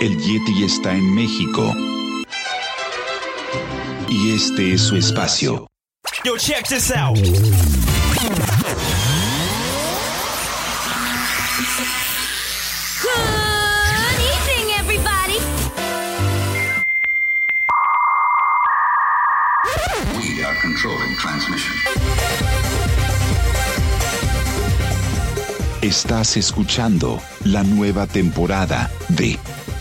El Yeti está en México. Y este es su espacio. Yo, check this out. Good evening, everybody. We are controlling transmission. Estás escuchando la nueva temporada de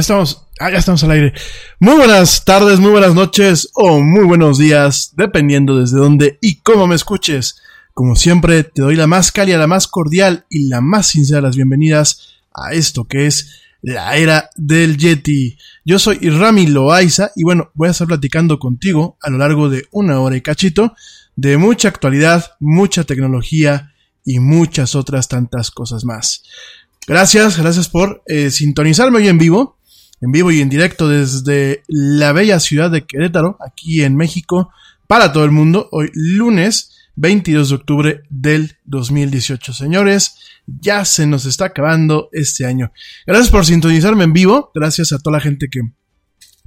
Estamos, ah, ya estamos al aire. Muy buenas tardes, muy buenas noches o muy buenos días, dependiendo desde dónde y cómo me escuches. Como siempre, te doy la más cálida, la más cordial y la más sincera de las bienvenidas a esto que es la era del Yeti. Yo soy Rami Loaiza y bueno, voy a estar platicando contigo a lo largo de una hora y cachito de mucha actualidad, mucha tecnología y muchas otras tantas cosas más. Gracias, gracias por eh, sintonizarme hoy en vivo en vivo y en directo desde la bella ciudad de Querétaro, aquí en México, para todo el mundo, hoy lunes 22 de octubre del 2018. Señores, ya se nos está acabando este año. Gracias por sintonizarme en vivo, gracias a toda la gente que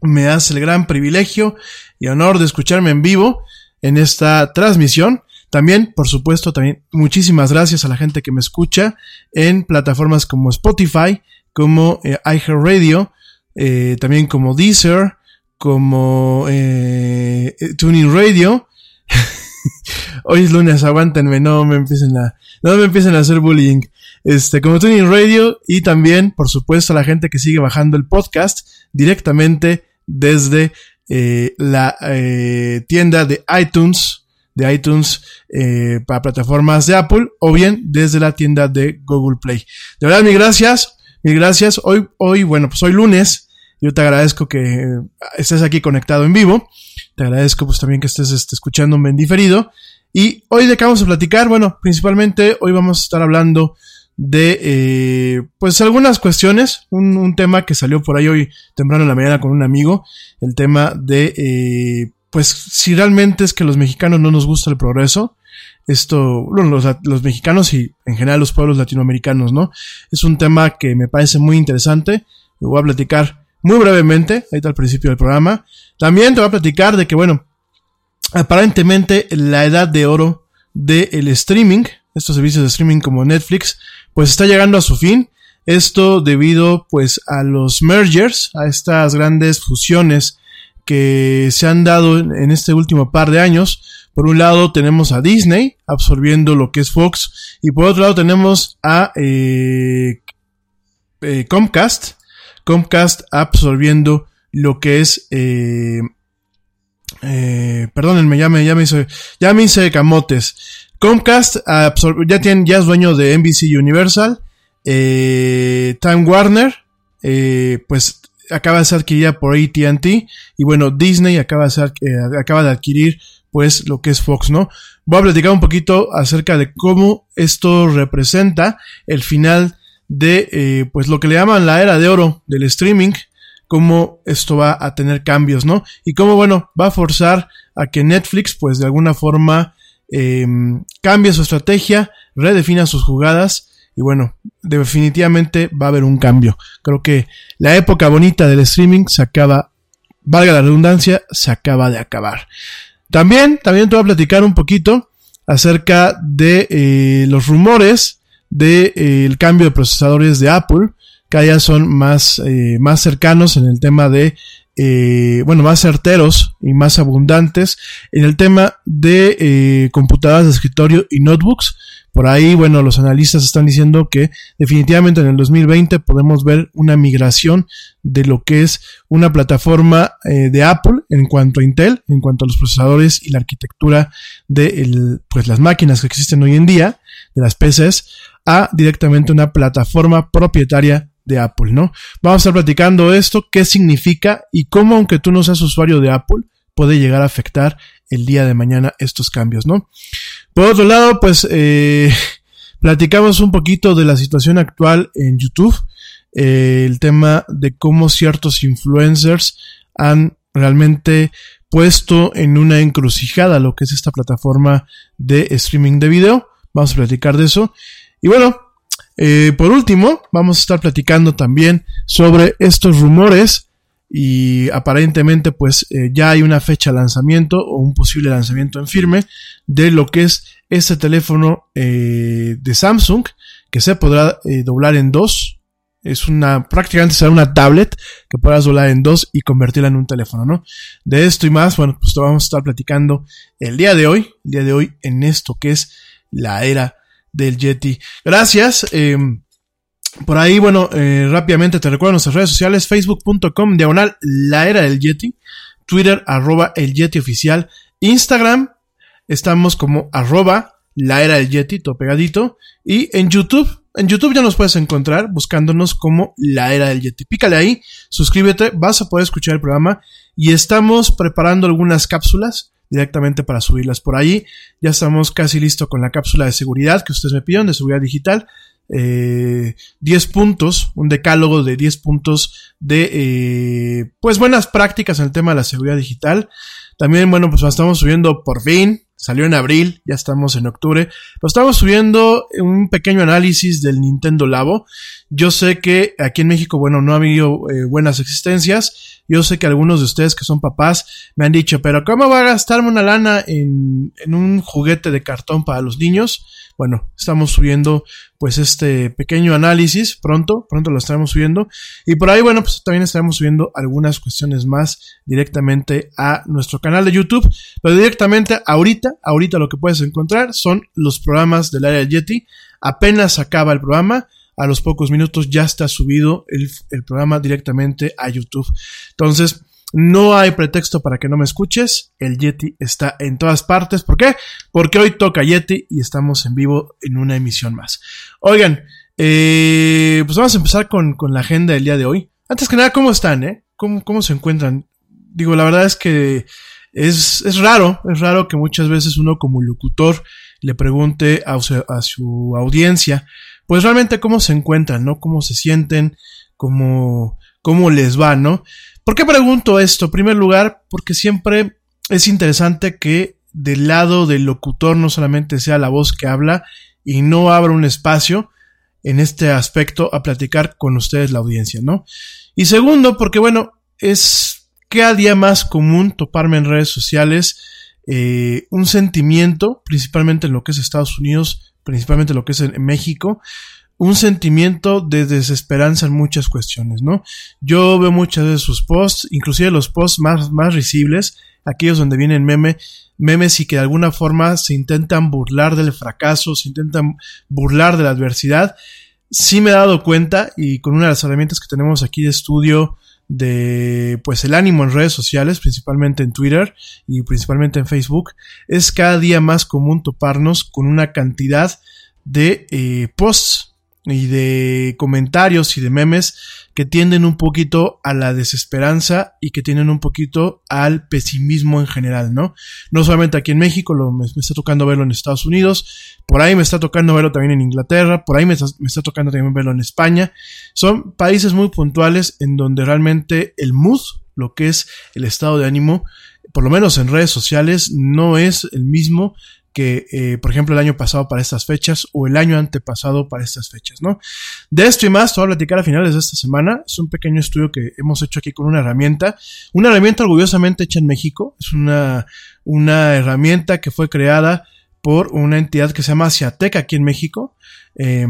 me hace el gran privilegio y honor de escucharme en vivo en esta transmisión. También, por supuesto, también muchísimas gracias a la gente que me escucha en plataformas como Spotify, como eh, iHeartRadio, eh, también como Deezer, como eh, Tuning Radio. Hoy es lunes, aguántenme, no me empiecen a, no me empiecen a hacer bullying. Este, como Tuning Radio y también, por supuesto, a la gente que sigue bajando el podcast directamente desde eh, la eh, tienda de iTunes, de iTunes eh, para plataformas de Apple o bien desde la tienda de Google Play. De verdad, mil gracias, mil gracias. Hoy, hoy, bueno, pues hoy lunes, yo te agradezco que estés aquí conectado en vivo. Te agradezco pues también que estés este, escuchándome en diferido. Y hoy de qué vamos a platicar, bueno, principalmente hoy vamos a estar hablando de eh, pues algunas cuestiones, un, tema que salió por ahí hoy temprano en la mañana con un amigo, el tema de eh, pues si realmente es que los mexicanos no nos gusta el progreso, esto, bueno, los, mexicanos y en general los pueblos latinoamericanos, ¿no? Es un tema que me parece muy interesante, lo voy a platicar muy brevemente, ahí está al principio del programa. También te voy a platicar de que, bueno, aparentemente la edad de oro del streaming, estos servicios de streaming como Netflix, pues está llegando a su fin. Esto debido pues a los mergers, a estas grandes fusiones que se han dado en este último par de años. Por un lado tenemos a Disney absorbiendo lo que es Fox y por otro lado tenemos a eh, eh, Comcast Comcast absorbiendo lo que es, eh, eh, perdónenme, ya me, ya me hice, ya me hice camotes. Comcast ya tiene, ya es dueño de NBC Universal, Time Warner, pues acaba de ser adquirida por AT&T y bueno, Disney acaba de ser, eh, acaba de adquirir pues lo que es Fox, ¿no? Voy a platicar un poquito acerca de cómo esto representa el final de eh, pues lo que le llaman la era de oro del streaming, cómo esto va a tener cambios, ¿no? Y cómo, bueno, va a forzar a que Netflix, pues de alguna forma, eh, cambie su estrategia, redefina sus jugadas y bueno, definitivamente va a haber un cambio. Creo que la época bonita del streaming se acaba, valga la redundancia, se acaba de acabar. También, también te voy a platicar un poquito acerca de eh, los rumores del de, eh, cambio de procesadores de Apple, que ya son más, eh, más cercanos en el tema de, eh, bueno, más certeros y más abundantes en el tema de computadoras de escritorio y notebooks. Por ahí, bueno, los analistas están diciendo que definitivamente en el 2020 podemos ver una migración de lo que es una plataforma de Apple en cuanto a Intel, en cuanto a los procesadores y la arquitectura de pues las máquinas que existen hoy en día, de las PCs, a directamente una plataforma propietaria de Apple, ¿no? Vamos a estar platicando esto, qué significa y cómo, aunque tú no seas usuario de Apple, puede llegar a afectar el día de mañana estos cambios, ¿no? Por otro lado, pues eh, platicamos un poquito de la situación actual en YouTube, eh, el tema de cómo ciertos influencers han realmente puesto en una encrucijada lo que es esta plataforma de streaming de video. Vamos a platicar de eso. Y bueno, eh, por último, vamos a estar platicando también sobre estos rumores y aparentemente pues eh, ya hay una fecha de lanzamiento o un posible lanzamiento en firme de lo que es este teléfono eh, de Samsung que se podrá doblar en dos. Es una, prácticamente será una tablet que podrás doblar en dos y convertirla en un teléfono, ¿no? De esto y más, bueno, pues vamos a estar platicando el día de hoy, el día de hoy en esto que es la era del Yeti. Gracias. Eh, por ahí, bueno, eh, rápidamente te recuerdo nuestras redes sociales, facebook.com, diagonal, la era del Yeti, Twitter, arroba el Yeti oficial, Instagram, estamos como arroba la era del Yeti, todo pegadito, y en YouTube, en YouTube ya nos puedes encontrar buscándonos como la era del Yeti. Pícale ahí, suscríbete, vas a poder escuchar el programa y estamos preparando algunas cápsulas directamente para subirlas por ahí. Ya estamos casi listos con la cápsula de seguridad que ustedes me pidieron, de seguridad digital. Eh, 10 puntos, un decálogo de 10 puntos de eh, pues buenas prácticas en el tema de la seguridad digital. También, bueno, pues estamos subiendo por fin, salió en abril, ya estamos en octubre, pero estamos subiendo un pequeño análisis del Nintendo Labo. Yo sé que aquí en México, bueno, no ha habido eh, buenas existencias. Yo sé que algunos de ustedes que son papás me han dicho, pero ¿cómo va a gastarme una lana en, en un juguete de cartón para los niños? Bueno, estamos subiendo pues este pequeño análisis pronto, pronto lo estaremos subiendo. Y por ahí, bueno, pues también estaremos subiendo algunas cuestiones más directamente a nuestro canal de YouTube. Pero directamente ahorita, ahorita lo que puedes encontrar son los programas del área Yeti. Apenas acaba el programa a los pocos minutos ya está subido el, el, programa directamente a YouTube. Entonces, no hay pretexto para que no me escuches. El Yeti está en todas partes. ¿Por qué? Porque hoy toca Yeti y estamos en vivo en una emisión más. Oigan, eh, pues vamos a empezar con, con, la agenda del día de hoy. Antes que nada, ¿cómo están? Eh? ¿Cómo, ¿Cómo se encuentran? Digo, la verdad es que es, es raro, es raro que muchas veces uno como locutor le pregunte a su, a su audiencia, pues realmente cómo se encuentran, ¿no? Cómo se sienten, cómo, cómo les va, ¿no? ¿Por qué pregunto esto? En primer lugar, porque siempre es interesante que del lado del locutor no solamente sea la voz que habla y no abra un espacio en este aspecto a platicar con ustedes la audiencia, ¿no? Y segundo, porque bueno, es cada día más común toparme en redes sociales eh, un sentimiento, principalmente en lo que es Estados Unidos, principalmente en lo que es en México, un sentimiento de desesperanza en muchas cuestiones, ¿no? Yo veo muchas de sus posts, inclusive los posts más, más risibles, aquellos donde vienen meme, memes y que de alguna forma se intentan burlar del fracaso, se intentan burlar de la adversidad. Sí me he dado cuenta y con una de las herramientas que tenemos aquí de estudio de pues el ánimo en redes sociales, principalmente en Twitter y principalmente en Facebook, es cada día más común toparnos con una cantidad de eh, posts y de comentarios y de memes que tienden un poquito a la desesperanza y que tienen un poquito al pesimismo en general, ¿no? No solamente aquí en México, lo, me, me, está tocando verlo en Estados Unidos, por ahí me está tocando verlo también en Inglaterra, por ahí me está, me está tocando también verlo en España. Son países muy puntuales en donde realmente el mood, lo que es el estado de ánimo, por lo menos en redes sociales, no es el mismo que, eh, por ejemplo, el año pasado para estas fechas o el año antepasado para estas fechas, ¿no? De esto y más, te voy a platicar a finales de esta semana. Es un pequeño estudio que hemos hecho aquí con una herramienta, una herramienta orgullosamente hecha en México. Es una, una herramienta que fue creada por una entidad que se llama Ciatec aquí en México. Eh,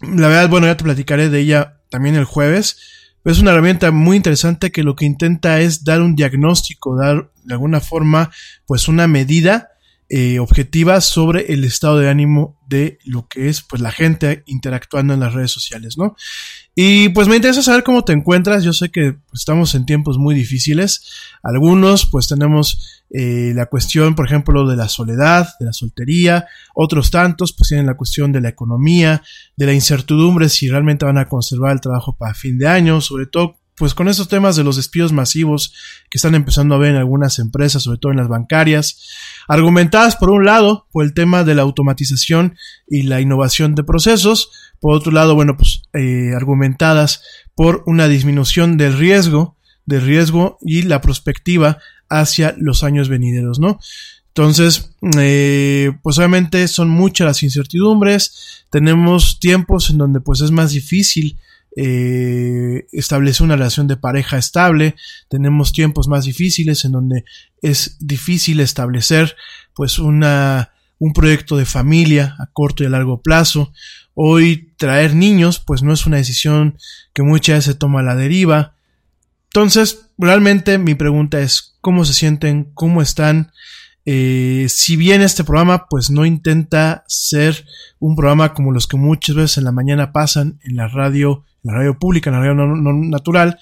la verdad, bueno, ya te platicaré de ella también el jueves. Es una herramienta muy interesante que lo que intenta es dar un diagnóstico, dar de alguna forma, pues una medida eh, objetivas sobre el estado de ánimo de lo que es pues la gente interactuando en las redes sociales, ¿no? Y pues me interesa saber cómo te encuentras. Yo sé que pues, estamos en tiempos muy difíciles. Algunos pues tenemos eh, la cuestión, por ejemplo, de la soledad, de la soltería. Otros tantos pues tienen la cuestión de la economía, de la incertidumbre si realmente van a conservar el trabajo para fin de año, sobre todo pues con estos temas de los despidos masivos que están empezando a ver en algunas empresas, sobre todo en las bancarias, argumentadas por un lado por el tema de la automatización y la innovación de procesos, por otro lado, bueno, pues eh, argumentadas por una disminución del riesgo, del riesgo y la perspectiva hacia los años venideros, ¿no? Entonces, eh, pues obviamente son muchas las incertidumbres, tenemos tiempos en donde pues es más difícil eh, establece una relación de pareja estable, tenemos tiempos más difíciles en donde es difícil establecer pues una, un proyecto de familia a corto y a largo plazo. Hoy traer niños pues no es una decisión que muchas veces se toma a la deriva. Entonces, realmente mi pregunta es cómo se sienten, cómo están Eh, si bien este programa pues no intenta ser un programa como los que muchas veces en la mañana pasan en la radio, la radio pública, la radio no, natural,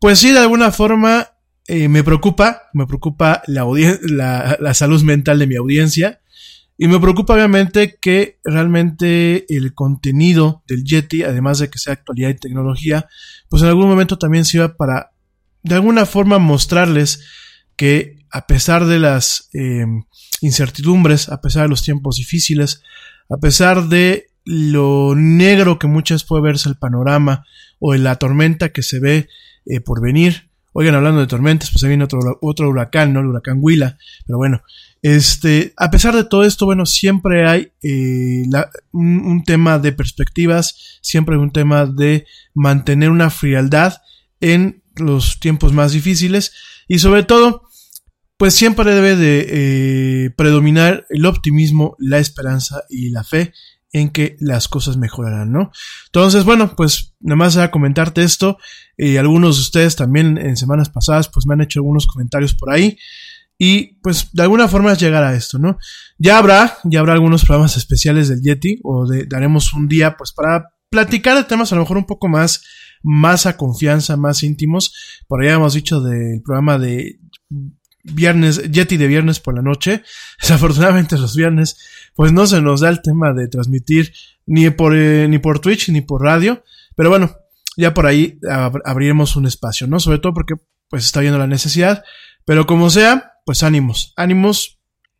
pues sí de alguna forma eh, me preocupa, me preocupa la, la, la salud mental de mi audiencia. Y me preocupa obviamente que realmente el contenido del Yeti, además de que sea actualidad y tecnología, pues en algún momento también sirva para de alguna forma mostrarles que a pesar de las eh, incertidumbres, a pesar de los tiempos difíciles, a pesar de lo negro que muchas puede verse el panorama o en la tormenta que se ve eh, por venir, Oigan, hablando de tormentas, pues se viene otro, otro huracán, ¿no? El huracán Huila. Pero bueno, este, a pesar de todo esto, bueno, siempre hay eh, un, tema de perspectivas, siempre hay un tema de mantener una frialdad en los tiempos más difíciles y sobre todo, pues siempre debe de eh, predominar el optimismo, la esperanza y la fe en que las cosas mejorarán, ¿no? Entonces, bueno, pues nada más a comentarte esto. y algunos de ustedes también en semanas pasadas, pues me han hecho algunos comentarios por ahí. Y pues de alguna forma llegar a esto, ¿no? Ya habrá, ya habrá algunos programas especiales del Yeti o de, daremos un día pues para platicar de temas a lo mejor un poco más, más a confianza, más íntimos. Por ahí hemos dicho del programa de viernes, Yeti de viernes por la noche. Desafortunadamente los viernes, pues no se nos da el tema de transmitir ni por, eh, ni por Twitch ni por radio. Pero bueno, ya por ahí abriremos un espacio, ¿no? Sobre todo porque pues está viendo la necesidad. Pero como sea, pues ánimos, ánimos.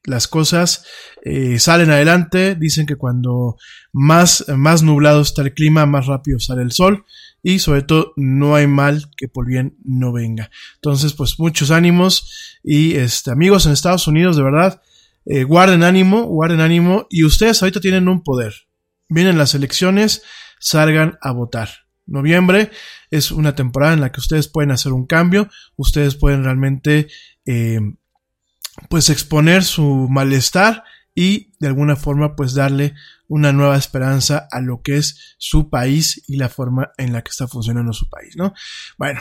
Las cosas eh, salen adelante. Dicen que cuando más, más nublado está el clima, más rápido sale el sol y sobre todo no hay mal que por bien no venga. Entonces, pues muchos ánimos y este, amigos en Estados Unidos, de verdad, eh, guarden ánimo, guarden ánimo y ustedes ahorita tienen un poder. Vienen las elecciones, salgan a votar. Noviembre es una temporada en la que ustedes pueden hacer un cambio, ustedes pueden realmente eh, pues exponer su malestar y de alguna forma pues darle una nueva esperanza a lo que es su país y la forma en la que está funcionando su país, ¿no? Bueno,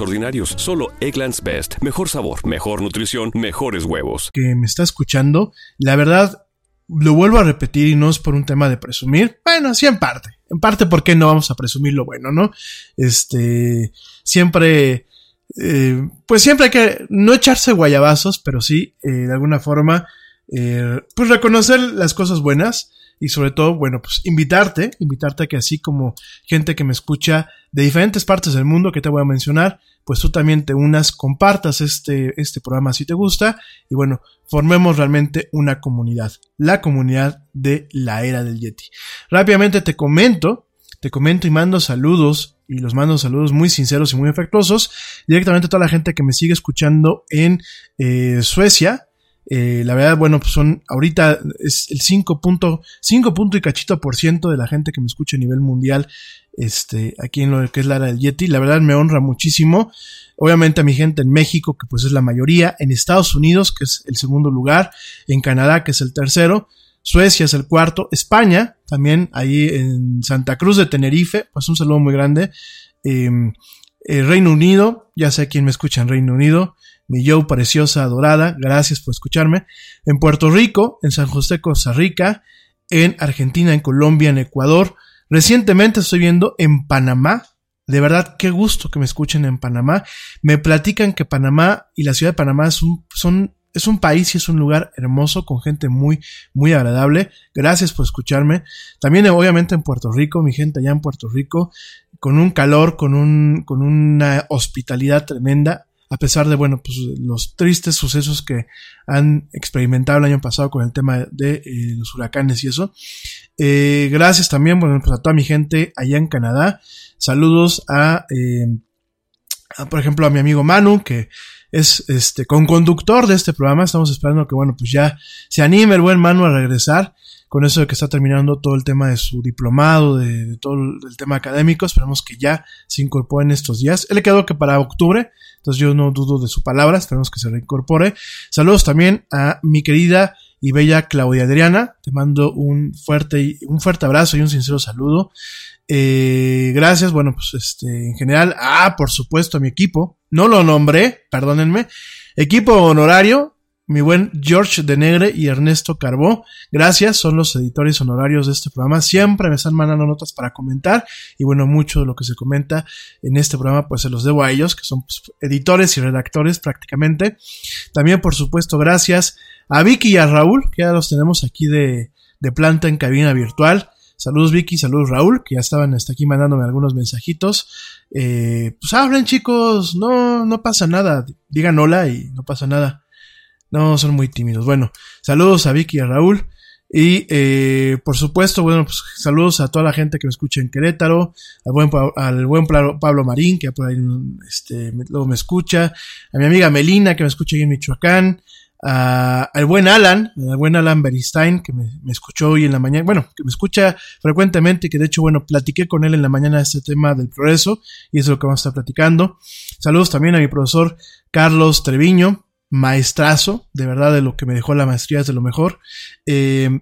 ordinarios. Solo Egglands Best. Mejor sabor, mejor nutrición, mejores huevos. Que me está escuchando, la verdad, lo vuelvo a repetir y no es por un tema de presumir. Bueno, sí en parte. En parte porque no vamos a presumir lo bueno, ¿no? Este, siempre, eh, pues siempre hay que no echarse guayabazos, pero sí, eh, de alguna forma, eh, pues reconocer las cosas buenas y sobre todo, bueno, pues invitarte, invitarte a que así como gente que me escucha de diferentes partes del mundo que te voy a mencionar, pues tú también te unas, compartas este, este programa si te gusta y bueno, formemos realmente una comunidad, la comunidad de la era del Yeti. Rápidamente te comento, te comento y mando saludos y los mando saludos muy sinceros y muy afectuosos directamente a toda la gente que me sigue escuchando en eh, Suecia, eh, la verdad, bueno, pues son, ahorita es el 5 punto, 5 punto y cachito por ciento de la gente que me escucha a nivel mundial, este, aquí en lo que es la era del Yeti. La verdad me honra muchísimo. Obviamente a mi gente en México, que pues es la mayoría, en Estados Unidos, que es el segundo lugar, en Canadá, que es el tercero, Suecia es el cuarto, España, también ahí en Santa Cruz de Tenerife, pues un saludo muy grande. Em, eh, Reino Unido, ya sé quién me escucha en Reino Unido, mi yo preciosa, adorada, gracias por escucharme. En Puerto Rico, en San José, Costa Rica, en Argentina, en Colombia, en Ecuador. Recientemente estoy viendo en Panamá. De verdad, qué gusto que me escuchen en Panamá. Me platican que Panamá y la ciudad de Panamá son, son es un país y es un lugar hermoso con gente muy, muy agradable. Gracias por escucharme. También obviamente en Puerto Rico, mi gente allá en Puerto Rico, con un calor, con un, con una hospitalidad tremenda a pesar de, bueno, pues los tristes sucesos que han experimentado el año pasado con el tema de eh, los huracanes y eso. Eh, gracias también, bueno, pues a toda mi gente allá en Canadá. Saludos a, eh, a, por ejemplo, a mi amigo Manu, que es este con conductor de este programa. Estamos esperando que, bueno, pues ya se anime el buen Manu a regresar con eso de que está terminando todo el tema de su diplomado, de, todo el, tema académico. Esperamos que ya se incorpore en estos días. Él le quedó que para octubre, entonces yo no dudo de su palabra, esperamos que se reincorpore. Saludos también a mi querida y bella Claudia Adriana. Te mando un fuerte, un fuerte abrazo y un sincero saludo. Eh, gracias, bueno, pues este, en general, ah, por supuesto, a mi equipo. No lo nombré, perdónenme. Equipo honorario, mi buen George de Negre y Ernesto Carbó. Gracias, son los editores honorarios de este programa. Siempre me están mandando notas para comentar y bueno, mucho de lo que se comenta en este programa pues se los debo a ellos, que son pues, editores y redactores prácticamente. También, por supuesto, gracias a Vicky y a Raúl, que ya los tenemos aquí de, de planta en cabina virtual. Saludos Vicky, saludos Raúl, que ya estaban hasta aquí mandándome algunos mensajitos. Eh, pues hablen chicos, no, no pasa nada. Digan hola y no pasa nada. No, son muy tímidos. Bueno, saludos a Vicky y a Raúl. Y eh, por supuesto, bueno, pues saludos a toda la gente que me escucha en Querétaro, al buen, al buen Pablo Marín, que por ahí este, luego me escucha, a mi amiga Melina, que me escucha ahí en Michoacán, a, al buen Alan, al buen Alan Beristain, que me, me, escuchó hoy en la mañana, bueno, que me escucha frecuentemente, que de hecho, bueno, platiqué con él en la mañana este tema del progreso, y eso es lo que vamos a estar platicando. Saludos también a mi profesor Carlos Treviño, maestrazo, de verdad, de lo que me dejó la maestría es de lo mejor. Eh,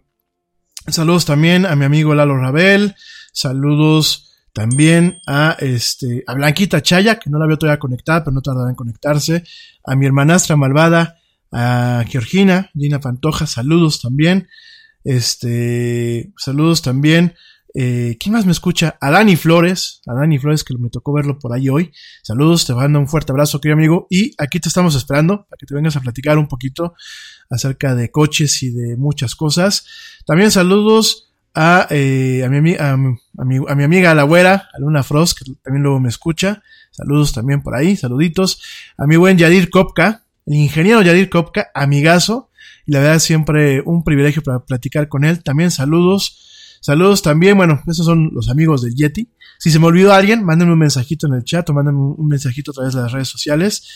saludos también a mi amigo Lalo Rabel, saludos también a este a Blanquita Chaya, que no la veo todavía conectada, pero no tardará en conectarse, a mi hermanastra malvada, a Georgina, Gina Pantoja, saludos también. Este, saludos también eh, ¿Quién más me escucha? A Dani Flores, a Dani Flores que me tocó verlo por ahí hoy. Saludos, te mando un fuerte abrazo, querido amigo. Y aquí te estamos esperando para que te vengas a platicar un poquito acerca de coches y de muchas cosas. También saludos a, eh, a, mi, a, mi, a, mi, amiga La Güera, a Luna Frost, que también luego me escucha. Saludos también por ahí, saluditos. A mi buen Yadir Kopka, el ingeniero Yadir Kopka, amigazo. Y la verdad siempre un privilegio para platicar con él. También saludos Saludos también, bueno, esos son los amigos del Yeti. Si se me olvidó alguien, mándenme un mensajito en el chat o mándenme un mensajito a través de las redes sociales.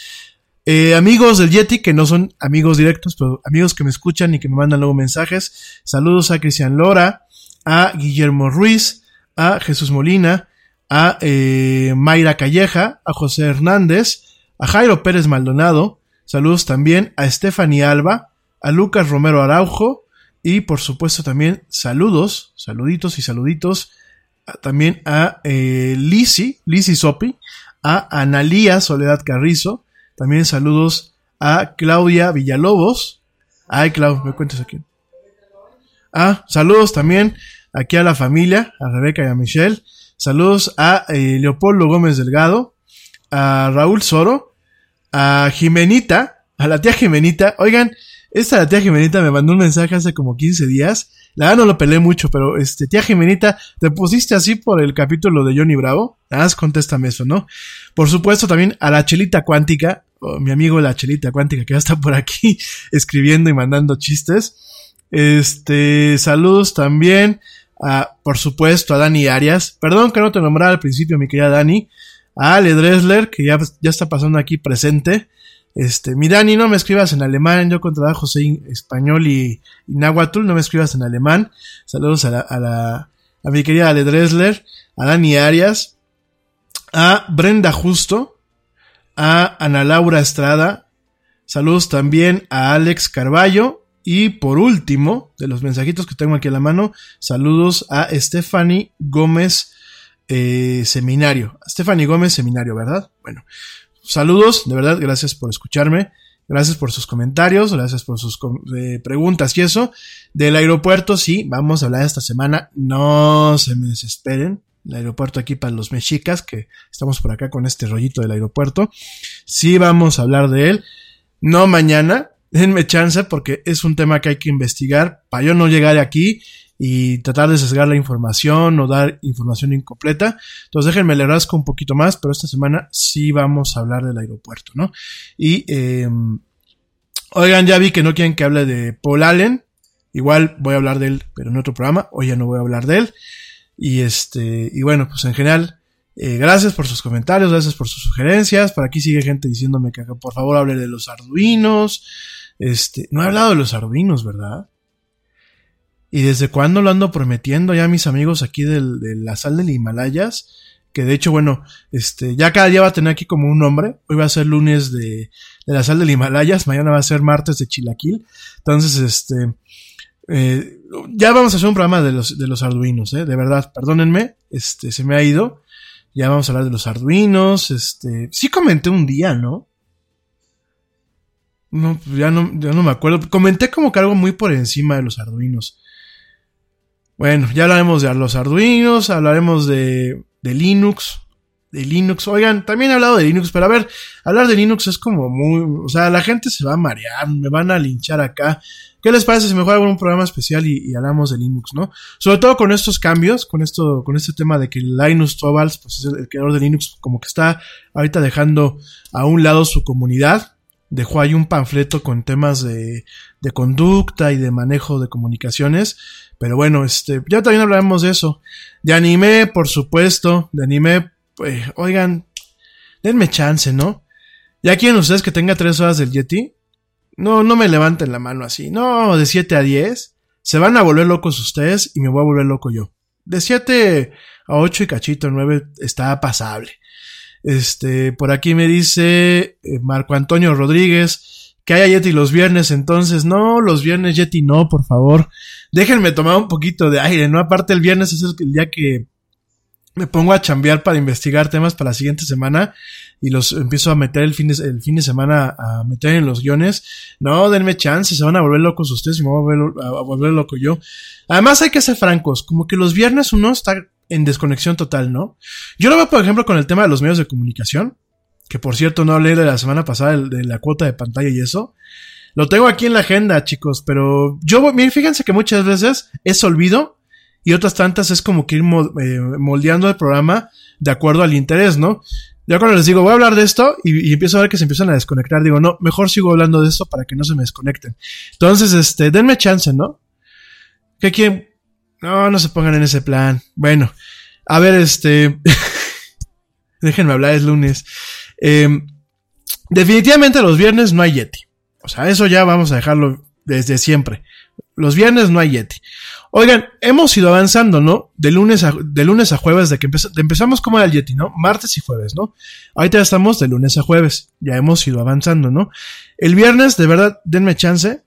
Eh, amigos del Yeti, que no son amigos directos, pero amigos que me escuchan y que me mandan luego mensajes. Saludos a Cristian Lora, a Guillermo Ruiz, a Jesús Molina, a eh, Mayra Calleja, a José Hernández, a Jairo Pérez Maldonado. Saludos también a Stephanie Alba, a Lucas Romero Araujo, y por supuesto también saludos, saluditos y saluditos también a eh, Lisi, Lisi Sopi, a Analía Soledad Carrizo, también saludos a Claudia Villalobos. Ay, Clau, me cuentas aquí. Ah, saludos también aquí a la familia, a Rebeca y a Michelle. Saludos a eh, Leopoldo Gómez Delgado, a Raúl Soro, a Jimenita, a la tía Jimenita. Oigan, esta tía Jimenita me mandó un mensaje hace como 15 días. La verdad no lo peleé mucho, pero este, tía Jimenita, ¿te pusiste así por el capítulo de Johnny Bravo? Nada más contéstame eso, ¿no? Por supuesto también a la Chelita Cuántica, mi amigo la Chelita Cuántica, que ya está por aquí escribiendo y mandando chistes. Este, saludos también a, por supuesto, a Dani Arias. Perdón que no te nombrara al principio, mi querida Dani. A Ale Dresler, que ya, ya está pasando aquí presente. Este, mi Dani, no me escribas en alemán, yo con trabajo soy español y, y náhuatl, no me escribas en alemán. Saludos a la, mi querida Ale Dresler, a Dani Arias, a Brenda Justo, a Ana Laura Estrada, saludos también a Alex Carballo, y por último, de los mensajitos que tengo aquí a la mano, saludos a Stephanie Gómez eh, Seminario. Stephanie Gómez Seminario, ¿verdad? Bueno, saludos, de verdad, gracias por escucharme. Gracias por sus comentarios, gracias por sus eh, preguntas y eso. Del aeropuerto, sí, vamos a hablar esta semana. No se me desesperen. El aeropuerto aquí para los mexicas, que estamos por acá con este rollito del aeropuerto. Sí vamos a hablar de él. No mañana, denme chance porque es un tema que hay que investigar para yo no llegar aquí y tratar de sesgar la información o dar información incompleta. Entonces déjenme le rasco un poquito más, pero esta semana sí vamos a hablar del aeropuerto, ¿no? Y, eh, oigan, ya vi que no quieren que hable de Paul Allen. Igual voy a hablar de él, pero en otro programa. Hoy ya no voy a hablar de él. Y este, y bueno, pues en general, eh, gracias por sus comentarios, gracias por sus sugerencias. Por aquí sigue gente diciéndome que por favor hable de los arduinos. Este, no he hablado de los arduinos, ¿verdad? Y desde cuándo lo ando prometiendo ya a mis amigos aquí del, de la sal del Himalayas. Que de hecho, bueno, este, ya cada día va a tener aquí como un nombre. Hoy va a ser lunes de, de la sal del Himalayas. Mañana va a ser martes de Chilaquil. Entonces, este, eh, ya vamos a hacer un programa de los, de los arduinos, eh, de verdad, perdónenme, este, se me ha ido. Ya vamos a hablar de los arduinos, este, sí comenté un día, ¿no? No, ya no, ya no me acuerdo. Comenté como que algo muy por encima de los arduinos. Bueno, ya hablaremos de los arduinos, hablaremos de, de Linux, de Linux. Oigan, también he hablado de Linux, pero a ver, hablar de Linux es como muy, o sea, la gente se va a marear, me van a linchar acá. ¿Qué les parece si mejor hago un programa especial y, hablamos de Linux, no? Sobre todo con estos cambios, con esto, con este tema de que Linus Torvalds, pues es el, el creador de Linux, como que está ahorita dejando a un lado su comunidad. Dejó ahí un panfleto con temas de, de conducta y de manejo de comunicaciones. Pero bueno, este, ya también hablaremos de eso. De anime, por supuesto. De anime, pues, oigan, denme chance, ¿no? Ya quieren ustedes que tenga tres horas del Yeti. No, no me levanten la mano así. No, de 7 a 10. Se van a volver locos ustedes y me voy a volver loco yo. De 7 a 8 y cachito 9 está pasable. Este, por aquí me dice eh, Marco Antonio Rodríguez que haya Yeti los viernes, entonces no, los viernes Yeti no, por favor. Déjenme tomar un poquito de aire, ¿no? Aparte el viernes es el día que me pongo a chambear para investigar temas para la siguiente semana y los empiezo a meter el fin de, el fin de semana a meter en los guiones. No, denme chance, se van a volver locos ustedes y me voy a volver, a volver loco yo. Además hay que ser francos, como que los viernes uno está en desconexión total, ¿no? Yo lo veo, por ejemplo, con el tema de los medios de comunicación, que por cierto no hablé de la semana pasada de la cuota de pantalla y eso. Lo tengo aquí en la agenda, chicos, pero yo, miren, fíjense que muchas veces es olvido y otras tantas es como que ir moldeando el programa de acuerdo al interés, ¿no? Ya cuando les digo, voy a hablar de esto y, y, empiezo a ver que se empiezan a desconectar, digo, no, mejor sigo hablando de esto para que no se me desconecten. Entonces, este, denme chance, ¿no? ¿Qué quieren? No, no se pongan en ese plan. Bueno, a ver, este, déjenme hablar, es lunes. Eh, definitivamente los viernes no hay Yeti. O sea, eso ya vamos a dejarlo desde siempre. Los viernes no hay Yeti. Oigan, hemos ido avanzando, ¿no? De lunes a, de lunes a jueves, de que empez, de empezamos como era el Yeti, ¿no? Martes y jueves, ¿no? Ahorita estamos de lunes a jueves. Ya hemos ido avanzando, ¿no? El viernes, de verdad, denme chance.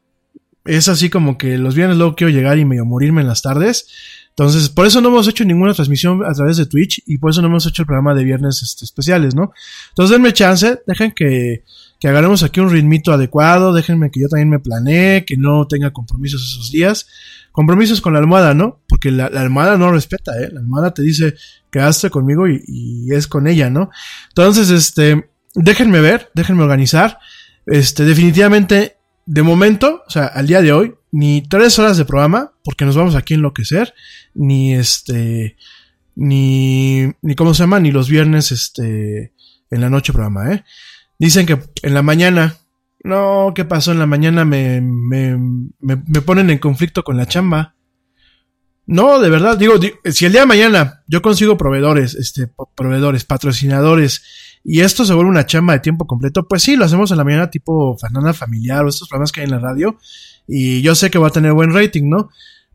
Es así como que los viernes luego quiero llegar y medio morirme en las tardes. Entonces, por eso no hemos hecho ninguna transmisión a través de Twitch y por eso no hemos hecho el programa de viernes este, especiales, ¿no? Entonces, denme chance, dejen que, que agarremos aquí un ritmito adecuado, déjenme que yo también me planee, que no tenga compromisos esos días. Compromisos con la almohada, ¿no? Porque la, la almohada no respeta, ¿eh? La almohada te dice, quedaste conmigo y, es con ella, ¿no? Entonces, este, déjenme ver, déjenme organizar. Este, definitivamente, de momento, o sea, al día de hoy, ni tres horas de programa, porque nos vamos aquí a enloquecer, ni este, ni, ni cómo se llama, ni los viernes, este, en la noche programa, ¿eh? Dicen que en la mañana, no, ¿qué pasó? En la mañana me, me, me, ponen en conflicto con la chamba. No, de verdad, digo, si el día de mañana yo consigo proveedores, este, proveedores, patrocinadores, y esto se vuelve una chamba de tiempo completo, pues sí, lo hacemos en la mañana tipo Fernanda Familiar o estos programas que hay en la radio, y yo sé que va a tener buen rating, ¿no?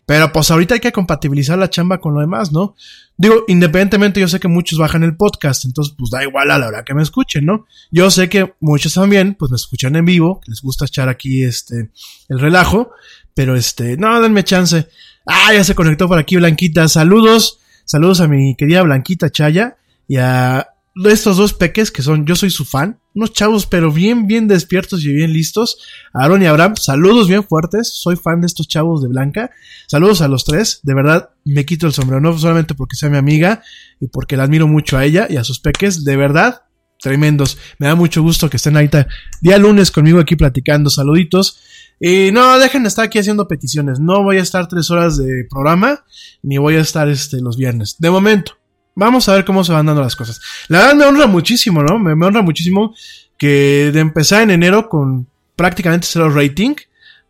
Pero pues ahorita hay que compatibilizar la chamba con lo demás, ¿no? Digo, independientemente yo sé que muchos bajan el podcast, entonces pues da igual a la hora que me escuchen, ¿no? Yo sé que muchos también pues me escuchan en vivo, que les gusta echar aquí este el relajo, pero este, no, denme chance. Ah, ya se conectó por aquí Blanquita. Saludos, saludos a mi querida Blanquita Chaya y a estos dos peques que son, yo soy su fan, unos chavos pero bien, bien despiertos y bien listos. Aaron y Abraham, saludos bien fuertes, soy fan de estos chavos de Blanca. Saludos a los tres, de verdad me quito el sombrero, no solamente porque sea mi amiga y porque la admiro mucho a ella y a sus peques, de verdad, tremendos. Me da mucho gusto que estén ahorita día lunes conmigo aquí platicando. Saluditos. Y no, dejen de estar aquí haciendo peticiones. No voy a estar tres horas de programa, ni voy a estar este, los viernes. De momento. Vamos a ver cómo se van dando las cosas. La verdad me honra muchísimo, ¿no? Me, honra muchísimo que de empezar en enero con prácticamente cero rating,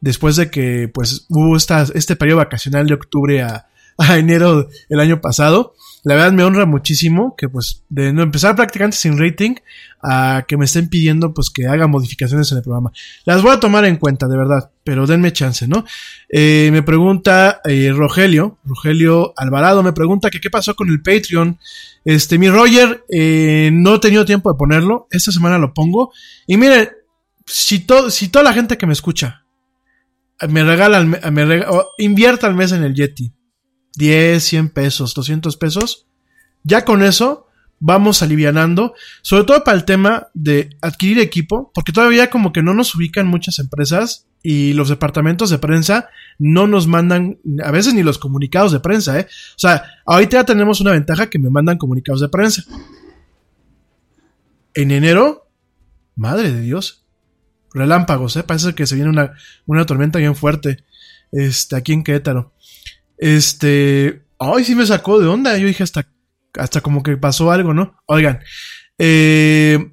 después de que pues hubo esta, este periodo vacacional de octubre a, a enero el año pasado. La verdad me honra muchísimo que pues de no empezar prácticamente sin rating a que me estén pidiendo pues que haga modificaciones en el programa. Las voy a tomar en cuenta, de verdad, pero denme chance, ¿no? Eh, me pregunta eh, Rogelio, Rogelio Alvarado, me pregunta que qué pasó con el Patreon. Este, mi Roger, eh, no he tenido tiempo de ponerlo, esta semana lo pongo. Y miren, si, to si toda la gente que me escucha me regala, me rega invierta al mes en el Yeti, 10, 100 pesos, 200 pesos, ya con eso vamos alivianando, sobre todo para el tema de adquirir equipo, porque todavía como que no nos ubican muchas empresas y los departamentos de prensa no nos mandan a veces ni los comunicados de prensa, ¿eh? O sea, ahorita ya tenemos una ventaja que me mandan comunicados de prensa. En enero, madre de Dios, relámpagos, ¿eh? Parece que se viene una, una tormenta bien fuerte, este, aquí en Querétaro. Este, ay, sí me sacó de onda. Yo dije hasta, hasta como que pasó algo, ¿no? Oigan, eh,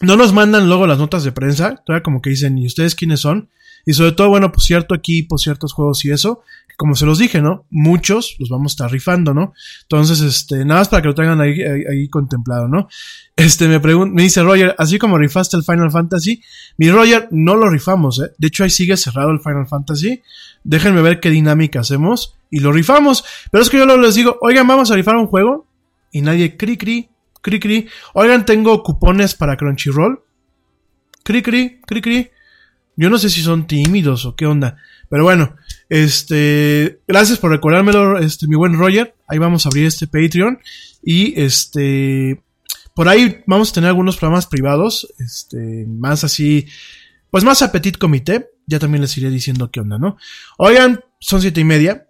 no nos mandan luego las notas de prensa, todavía como que dicen, ¿y ustedes quiénes son? Y sobre todo, bueno, pues cierto equipo, ciertos juegos y eso, como se los dije, ¿no? Muchos los vamos a estar rifando, ¿no? Entonces, este, nada más para que lo tengan ahí, ahí, contemplado, ¿no? Este, me pregunta, me dice Roger, así como rifaste el Final Fantasy, mi Roger, no lo rifamos, ¿eh? De hecho, ahí sigue cerrado el Final Fantasy. Déjenme ver qué dinámica hacemos y lo rifamos. Pero es que yo luego les digo, oigan, vamos a rifar un juego y nadie cri cri, cri cri. Oigan, tengo cupones para Crunchyroll. Cri cri, cri cri. Yo no sé si son tímidos o qué onda. Pero bueno, este, gracias por recordármelo, este, mi buen Roger. Ahí vamos a abrir este Patreon. Y este, por ahí vamos a tener algunos programas privados, este, más así, pues más a petit comité. Ya también les iré diciendo qué onda, ¿no? Oigan, son siete y media.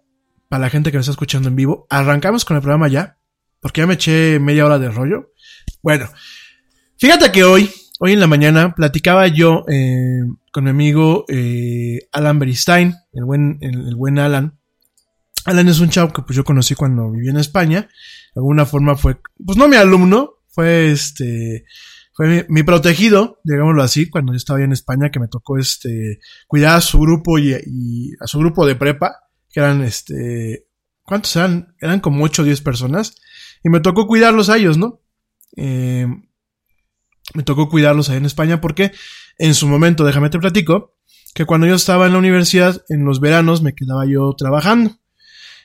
Para la gente que me está escuchando en vivo, arrancamos con el programa ya. Porque ya me eché media hora de rollo. Bueno, fíjate que hoy, hoy en la mañana, platicaba yo eh, con mi amigo eh, Alan Beristain, el buen, el, buen Alan. Alan es un chavo que pues yo conocí cuando viví en España. De alguna forma fue, pues no mi alumno, fue este, fue mi, mi, protegido, digámoslo así, cuando yo estaba en España, que me tocó este, cuidar a su grupo y, y, a su grupo de prepa, que eran este, ¿cuántos eran? Eran como 8 o 10 personas, y me tocó cuidarlos a ellos, ¿no? Eh, me tocó cuidarlos ahí en España porque en su momento, déjame te platico, que cuando yo estaba en la universidad, en los veranos me quedaba yo trabajando.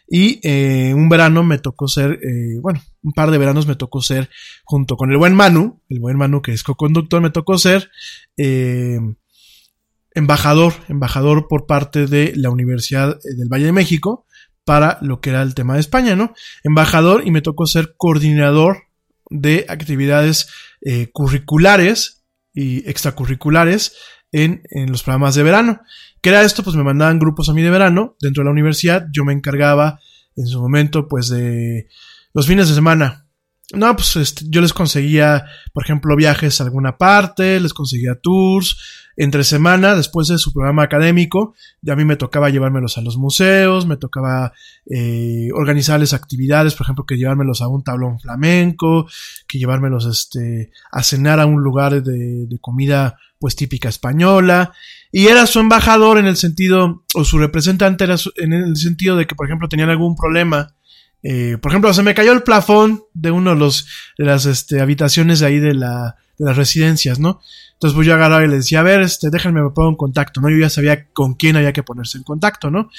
Y eh, un verano me tocó ser, eh, bueno, un par de veranos me tocó ser, junto con el buen Manu, el buen Manu que es co-conductor, me tocó ser eh, embajador, embajador por parte de la Universidad del Valle de México para lo que era el tema de España, ¿no? Embajador y me tocó ser coordinador de actividades eh, curriculares y extracurriculares en, en, los programas de verano. ¿Qué era esto? Pues me mandaban grupos a mí de verano dentro de la universidad. Yo me encargaba en su momento, pues, de los fines de semana. No, pues este, yo les conseguía, por ejemplo, viajes a alguna parte, les conseguía tours, entre semana, después de su programa académico, a mí me tocaba llevármelos a los museos, me tocaba eh, organizarles actividades, por ejemplo, que llevármelos a un tablón flamenco, que llevármelos este, a cenar a un lugar de, de comida pues típica española, y era su embajador en el sentido, o su representante era su, en el sentido de que, por ejemplo, tenían algún problema eh, por ejemplo, se me cayó el plafón de uno de los de las este, habitaciones de ahí de la de las residencias, ¿no? Entonces pues yo agarraba y le decía, a ver, este, déjenme me pongo en contacto, ¿no? Yo ya sabía con quién había que ponerse en contacto, ¿no?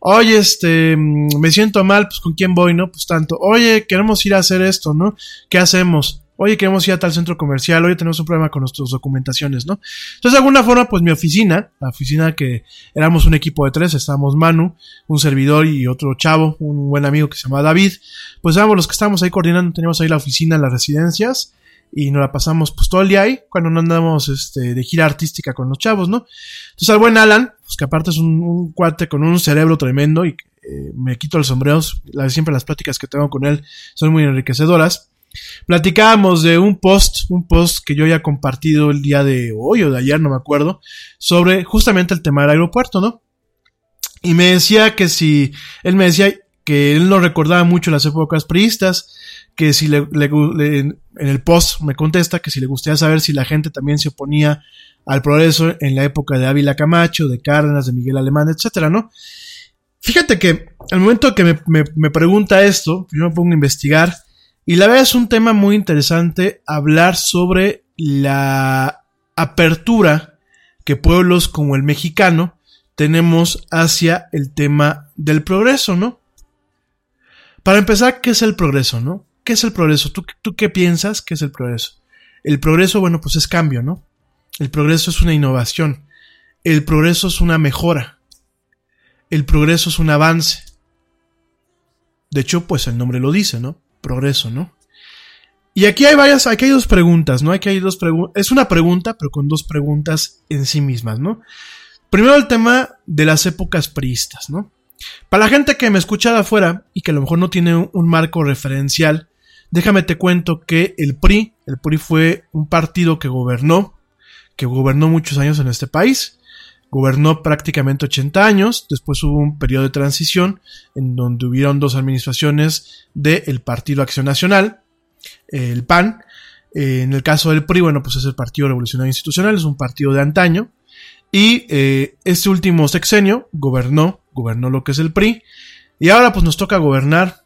Oye, este, me siento mal, pues con quién voy, ¿no? Pues tanto, oye, queremos ir a hacer esto, ¿no? ¿Qué hacemos? Oye, queremos ir a tal centro comercial, oye, tenemos un problema con nuestras documentaciones, ¿no? Entonces, de alguna forma, pues mi oficina, la oficina que éramos un equipo de tres, estábamos Manu, un servidor y otro chavo, un buen amigo que se llama David, pues éramos los que estábamos ahí coordinando, teníamos ahí la oficina las residencias y nos la pasamos pues todo el día ahí cuando no andamos este, de gira artística con los chavos, ¿no? Entonces al buen Alan, pues que aparte es un, un cuate con un cerebro tremendo y eh, me quito los sombreros, la, siempre las pláticas que tengo con él son muy enriquecedoras Platicábamos de un post, un post que yo había compartido el día de hoy o de ayer, no me acuerdo, sobre justamente el tema del aeropuerto, ¿no? Y me decía que si, él me decía que él no recordaba mucho las épocas priistas, que si le, en el post me contesta que si le gustaría saber si la gente también se oponía al progreso en la época de Ávila Camacho, de Cárdenas, de Miguel Alemán, etcétera, ¿no? Fíjate que al momento que me, me, pregunta esto, yo me pongo a investigar y la verdad es un tema muy interesante hablar sobre la apertura que pueblos como el mexicano tenemos hacia el tema del progreso, ¿no? Para empezar, ¿qué es el progreso, no? ¿Qué es el progreso? ¿Tú, ¿Tú qué piensas que es el progreso? El progreso, bueno, pues es cambio, ¿no? El progreso es una innovación. El progreso es una mejora. El progreso es un avance. De hecho, pues el nombre lo dice, ¿no? Progreso, ¿no? Y aquí hay varias, aquí hay dos preguntas, ¿no? Aquí hay dos preguntas. Es una pregunta, pero con dos preguntas en sí mismas, ¿no? Primero el tema de las épocas priistas, ¿no? Para la gente que me escucha de afuera y que a lo mejor no tiene un marco referencial, Déjame te cuento que el PRI, el PRI fue un partido que gobernó, que gobernó muchos años en este país, gobernó prácticamente 80 años, después hubo un periodo de transición en donde hubieron dos administraciones del Partido Acción Nacional, el PAN, en el caso del PRI, bueno, pues es el Partido Revolucionario Institucional, es un partido de antaño, y eh, este último sexenio gobernó, gobernó lo que es el PRI, y ahora pues nos toca gobernar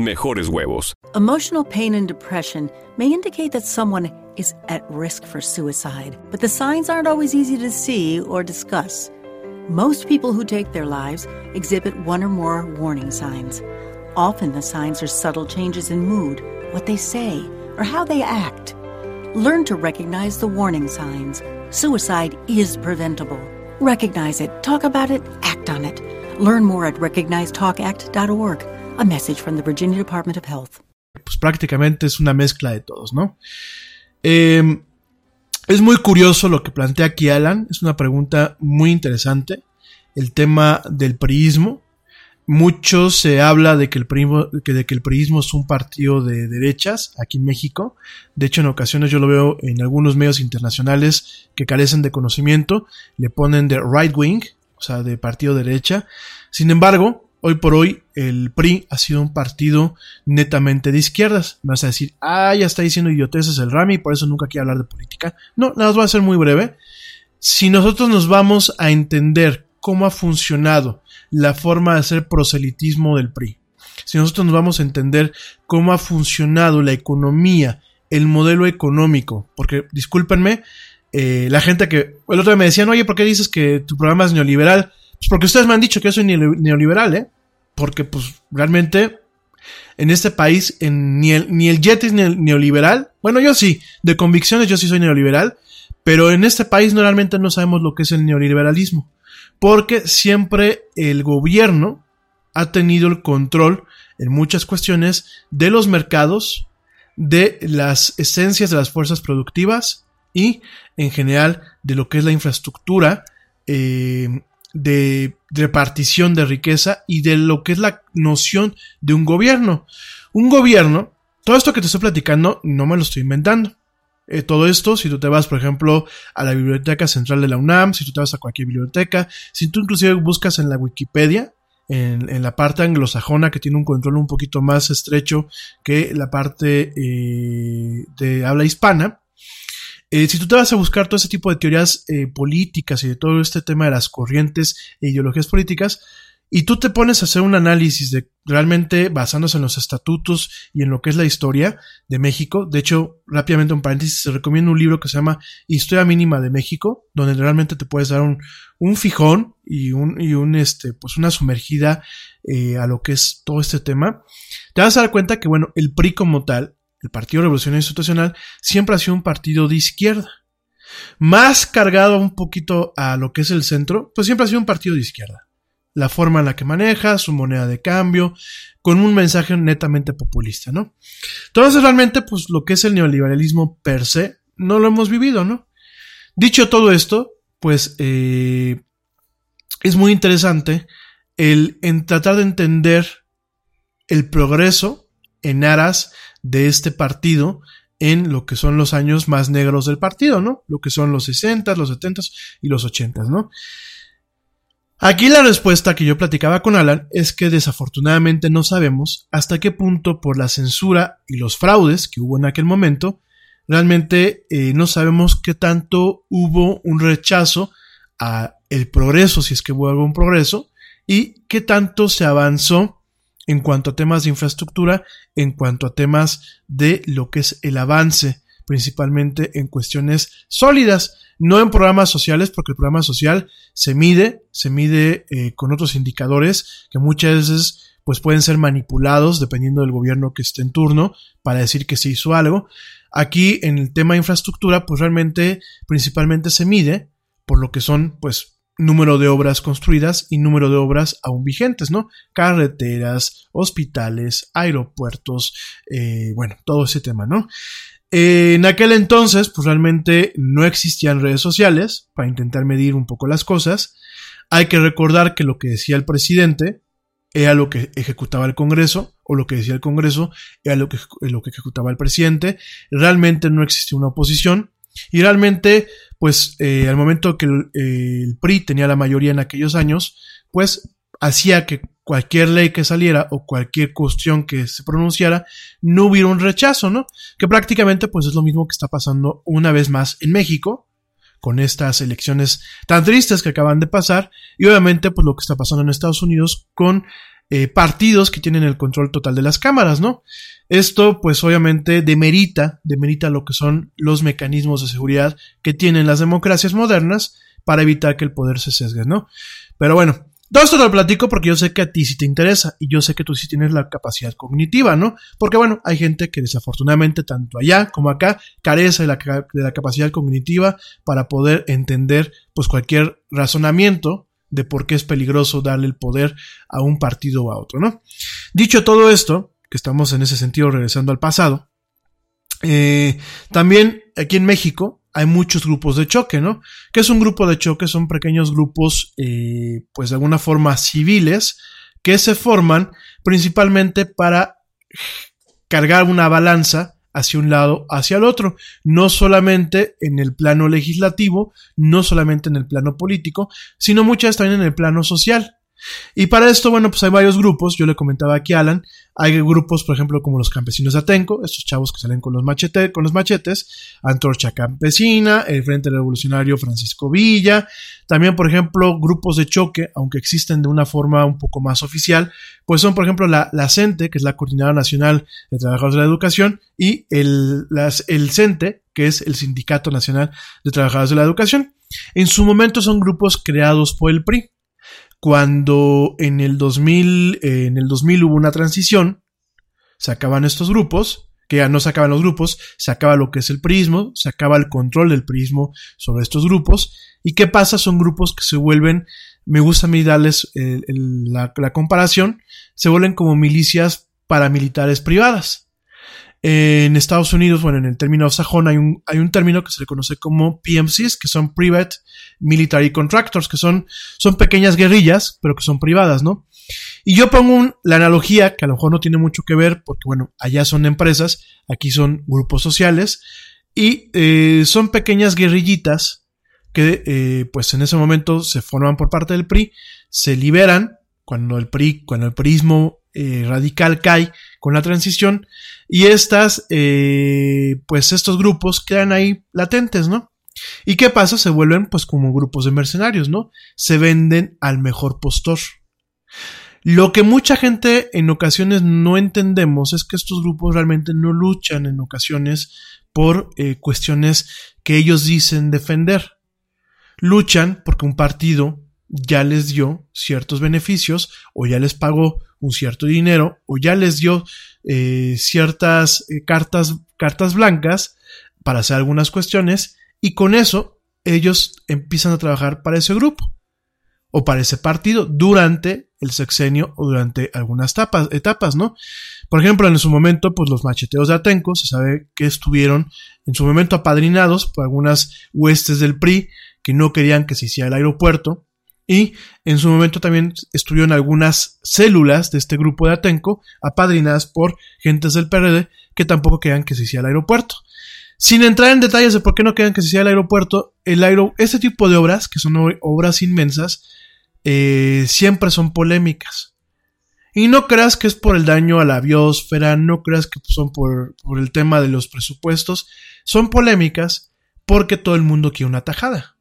mejores huevos. Emotional pain and depression may indicate that someone is at risk for suicide, but the signs aren't always easy to see or discuss. Most people who take their lives exhibit one or more warning signs. Often the signs are subtle changes in mood, what they say, or how they act. Learn to recognize the warning signs. Suicide is preventable. Recognize it, talk about it, act on it. Learn more at recognizetalkact.org. A message from the Virginia Department of Health. Pues prácticamente es una mezcla de todos, ¿no? Eh, es muy curioso lo que plantea aquí Alan, es una pregunta muy interesante. El tema del priismo. Mucho se habla de que el priismo es un partido de derechas aquí en México. De hecho, en ocasiones yo lo veo en algunos medios internacionales que carecen de conocimiento. Le ponen de right wing, o sea, de partido derecha. Sin embargo, Hoy por hoy el PRI ha sido un partido netamente de izquierdas. Me vas a decir, ah, ya está diciendo idioteces el Rami, por eso nunca quiere hablar de política. No, nada más voy a ser muy breve. Si nosotros nos vamos a entender cómo ha funcionado la forma de hacer proselitismo del PRI, si nosotros nos vamos a entender cómo ha funcionado la economía, el modelo económico, porque discúlpenme, eh, la gente que el otro día me decían, oye, ¿por qué dices que tu programa es neoliberal? Pues porque ustedes me han dicho que yo soy neoliberal, ¿eh? Porque pues realmente en este país ni, el, ni el es neoliberal. Bueno, yo sí, de convicciones yo sí soy neoliberal, pero en este país normalmente no sabemos lo que es el neoliberalismo. Porque siempre el gobierno ha tenido el control en muchas cuestiones de los mercados, de las esencias de las fuerzas productivas y en general de lo que es la infraestructura eh, de repartición de riqueza y de lo que es la noción de un gobierno. Un gobierno, todo esto que te estoy platicando, no me lo estoy inventando. Eh, todo esto, si tú te vas, por ejemplo, a la biblioteca central de la UNAM, si tú te vas a cualquier biblioteca, si tú inclusive buscas en la Wikipedia, en, la parte anglosajona que tiene un control un poquito más estrecho que la parte eh, de habla hispana, eh, si tú te vas a buscar todo ese tipo de teorías eh, políticas y de todo este tema de las corrientes e ideologías políticas, y tú te pones a hacer un análisis de realmente basándose en los estatutos y en lo que es la historia de México. De hecho, rápidamente un paréntesis, se recomienda un libro que se llama Historia Mínima de México, donde realmente te puedes dar un, un fijón y un, y un este, pues una sumergida eh, a lo que es todo este tema. Te vas a dar cuenta que, bueno, el PRI como tal el Partido Revolucionario Institucional, siempre ha sido un partido de izquierda. Más cargado un poquito a lo que es el centro, pues siempre ha sido un partido de izquierda. La forma en la que maneja, su moneda de cambio, con un mensaje netamente populista, ¿no? Entonces realmente, pues lo que es el neoliberalismo per se, no lo hemos vivido, ¿no? Dicho todo esto, pues eh, es muy interesante el en tratar de entender el progreso en aras de este partido en lo que son los años más negros del partido, ¿no? Lo que son los 60, los 70 y los 80, ¿no? Aquí la respuesta que yo platicaba con Alan es que desafortunadamente no sabemos hasta qué punto por la censura y los fraudes que hubo en aquel momento, realmente eh, no sabemos qué tanto hubo un rechazo a el progreso, si es que hubo algún progreso, y qué tanto se avanzó en cuanto a temas de infraestructura, en cuanto a temas de lo que es el avance, principalmente en cuestiones sólidas, no en programas sociales, porque el programa social se mide, se mide eh, con otros indicadores que muchas veces pues pueden ser manipulados dependiendo del gobierno que esté en turno para decir que se hizo algo. Aquí en el tema de infraestructura, pues realmente principalmente se mide por lo que son pues número de obras construidas y número de obras aún vigentes, ¿no? Carreteras, hospitales, aeropuertos, eh, bueno, todo ese tema, ¿no? Eh, en aquel entonces, pues realmente no existían redes sociales para intentar medir un poco las cosas. Hay que recordar que lo que decía el presidente era lo que ejecutaba el Congreso, o lo que decía el Congreso era lo que, lo que ejecutaba el presidente. Realmente no existía una oposición. Y realmente, pues eh, al momento que eh, el, PRI tenía la mayoría en aquellos años, pues hacía que cualquier ley que saliera o cualquier cuestión que se pronunciara no hubiera un rechazo, ¿no? Que prácticamente pues es lo mismo que está pasando una vez más en México con estas elecciones tan tristes que acaban de pasar y obviamente pues lo que está pasando en Estados Unidos con eh, partidos que tienen el control total de las cámaras, ¿no? Esto, pues obviamente, demerita, demerita lo que son los mecanismos de seguridad que tienen las democracias modernas para evitar que el poder se sesgue, ¿no? Pero bueno, todo esto te lo platico porque yo sé que a ti sí te interesa y yo sé que tú sí tienes la capacidad cognitiva, ¿no? Porque bueno, hay gente que desafortunadamente tanto allá como acá carece de la, de la capacidad cognitiva para poder entender pues cualquier razonamiento de por qué es peligroso darle el poder a un partido o a otro, ¿no? Dicho todo esto, que estamos en ese sentido regresando al pasado, eh, también aquí en México hay muchos grupos de choque, ¿no? ¿Qué es un grupo de choque? Son pequeños grupos, eh, pues de alguna forma civiles, que se forman principalmente para cargar una balanza hacia un lado, hacia el otro, no solamente en el plano legislativo, no solamente en el plano político, sino muchas también en el plano social. Y para esto, bueno, pues hay varios grupos, yo le comentaba aquí a Alan, hay grupos, por ejemplo, como los campesinos de Atenco, estos chavos que salen con los, machetes, con los machetes, Antorcha Campesina, el Frente Revolucionario Francisco Villa, también, por ejemplo, grupos de choque, aunque existen de una forma un poco más oficial, pues son, por ejemplo, la, la CENTE, que es la Coordinadora Nacional de Trabajadores de la Educación, y el, el CENTE, que es el Sindicato Nacional de Trabajadores de la Educación. En su momento son grupos creados por el PRI cuando en el 2000, eh, en el 2000 hubo una transición, se acaban estos grupos, que ya no se acaban los grupos, se acaba lo que es el prismo, se acaba el control del prismo sobre estos grupos. ¿Y qué pasa? Son grupos que se vuelven, me gusta a mí darles la, la comparación, se vuelven como milicias paramilitares privadas. En Estados Unidos, bueno, en el término sajón hay un, hay un término que se le conoce como PMCs, que son Private Military Contractors, que son, son pequeñas guerrillas, pero que son privadas, ¿no? Y yo pongo la analogía, que a lo mejor no tiene mucho que ver, porque bueno, allá son empresas, aquí son grupos sociales, y eh, son pequeñas guerrillitas que eh, pues en ese momento se forman por parte del PRI, se liberan cuando el PRI, cuando el prismo eh, radical cae con la transición y estas, eh, pues estos grupos quedan ahí latentes, ¿no? ¿Y qué pasa? Se vuelven pues como grupos de mercenarios, ¿no? Se venden al mejor postor. Lo que mucha gente en ocasiones no entendemos es que estos grupos realmente no luchan en ocasiones por eh, cuestiones que ellos dicen defender. Luchan porque un partido ya les dio ciertos beneficios o ya les pagó un cierto dinero o ya les dio eh, ciertas eh, cartas, cartas blancas para hacer algunas cuestiones y con eso ellos empiezan a trabajar para ese grupo o para ese partido durante el sexenio o durante algunas etapas, ¿no? Por ejemplo, en su momento, pues los macheteos de Atenco, se sabe que estuvieron en su momento apadrinados por algunas huestes del PRI que no querían que se hiciera el aeropuerto y en su momento también estuvieron algunas células de este grupo de Atenco apadrinadas por gentes del PRD que tampoco querían que se hiciera el aeropuerto. Sin entrar en detalles de por qué no querían que se hiciera el aeropuerto, el este tipo de obras, que son obras inmensas, eh, siempre son polémicas. Y no creas que es por el daño a la biosfera, no creas que son por, por el tema de los presupuestos, son polémicas porque todo el mundo quiere una tajada.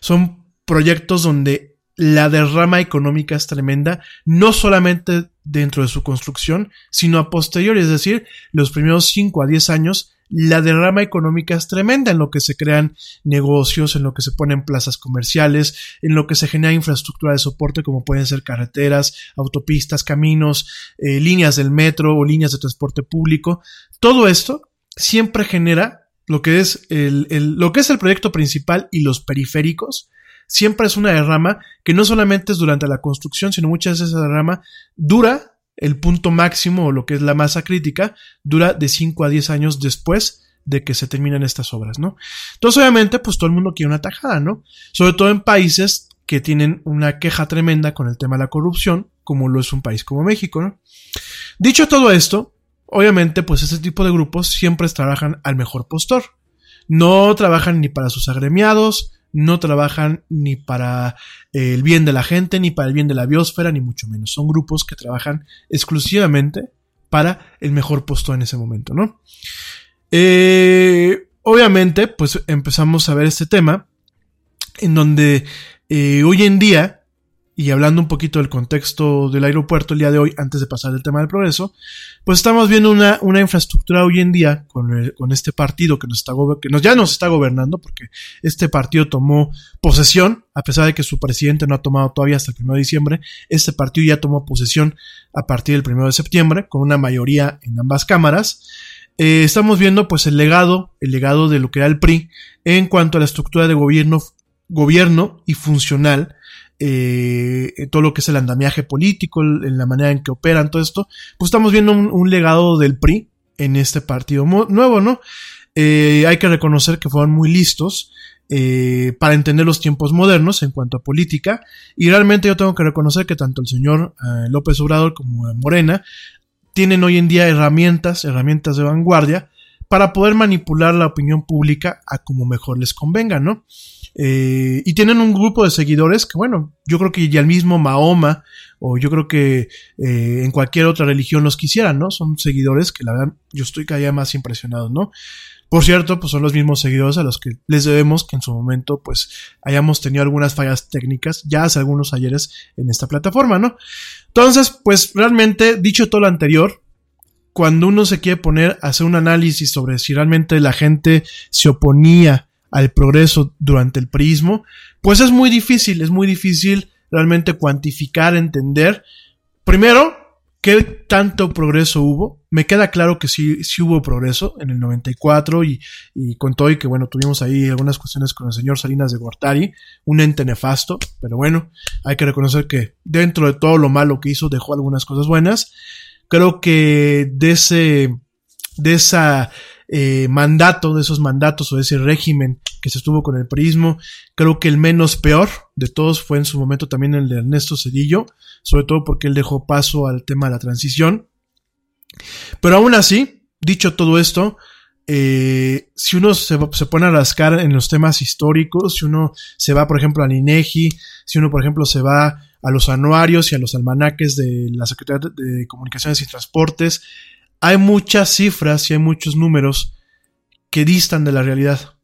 Son proyectos donde la derrama económica es tremenda, no solamente dentro de su construcción, sino a posteriori, es decir, los primeros 5 a 10 años la derrama económica es tremenda en lo que se crean negocios, en lo que se ponen plazas comerciales, en lo que se genera infraestructura de soporte como pueden ser carreteras, autopistas, caminos, eh, líneas del metro o líneas de transporte público. Todo esto siempre genera lo que es el, lo que es el proyecto principal y los periféricos. Siempre es una derrama que no solamente es durante la construcción, sino muchas veces esa derrama dura el punto máximo o lo que es la masa crítica dura de 5 a 10 años después de que se terminan estas obras, ¿no? Entonces, obviamente, pues todo el mundo quiere una tajada, ¿no? Sobre todo en países que tienen una queja tremenda con el tema de la corrupción, como lo es un país como México, ¿no? Dicho todo esto, obviamente, pues este tipo de grupos siempre trabajan al mejor postor. No trabajan ni para sus agremiados, no trabajan ni para eh, el bien de la gente, ni para el bien de la biosfera, ni mucho menos. Son grupos que trabajan exclusivamente para el mejor puesto en ese momento, ¿no? Eh, obviamente, pues empezamos a ver este tema en donde eh, hoy en día y hablando un poquito del contexto del aeropuerto el día de hoy, antes de pasar al tema del progreso, pues estamos viendo una, una infraestructura hoy en día con, con este partido que nos está que nos, ya nos está gobernando, porque este partido tomó posesión, a pesar de que su presidente no ha tomado todavía hasta el 1 de diciembre, este partido ya tomó posesión a partir del 1 de septiembre, con una mayoría en ambas cámaras. Eh, estamos viendo pues el legado, el legado de lo que era el PRI en cuanto a la estructura de gobierno, gobierno y funcional eh, todo lo que es el andamiaje político, en la manera en que operan, todo esto, pues estamos viendo un, legado del PRI en este partido nuevo, ¿no? Eh, hay que reconocer que fueron muy listos eh, para entender los tiempos modernos en cuanto a política y realmente yo tengo que reconocer que tanto el señor eh, López Obrador como Morena tienen hoy en día herramientas, herramientas de vanguardia para poder manipular la opinión pública a como mejor les convenga, ¿no? Eh, y tienen un grupo de seguidores que, bueno, yo creo que ya el mismo Mahoma, o yo creo que eh, en cualquier otra religión los quisieran, ¿no? Son seguidores que la verdad yo estoy cada día más impresionado, ¿no? Por cierto, pues son los mismos seguidores a los que les debemos que en su momento pues hayamos tenido algunas fallas técnicas ya hace algunos ayeres en esta plataforma, ¿no? Entonces, pues realmente, dicho todo lo anterior, cuando uno se quiere poner a hacer un análisis sobre si realmente la gente se oponía al progreso durante el prismo, pues es muy difícil, es muy difícil realmente cuantificar, entender. Primero, ¿qué tanto progreso hubo? Me queda claro que sí, sí hubo progreso en el 94 y, y con todo y que bueno, tuvimos ahí algunas cuestiones con el señor Salinas de Gortari, un ente nefasto, pero bueno, hay que reconocer que dentro de todo lo malo que hizo dejó algunas cosas buenas. Creo que de ese, de esa eh, mandato, de esos mandatos o de ese régimen que se estuvo con el prismo. Creo que el menos peor de todos fue en su momento también el de Ernesto Cedillo, sobre todo porque él dejó paso al tema de la transición. Pero aún así, dicho todo esto, eh, si uno se, se, pone a rascar en los temas históricos, si uno se va, por ejemplo, al INEGI, si uno, por ejemplo, se va a los anuarios y a los almanaques de la Secretaría de Comunicaciones y Transportes, hay muchas cifras y hay muchos números que distan de la realidad.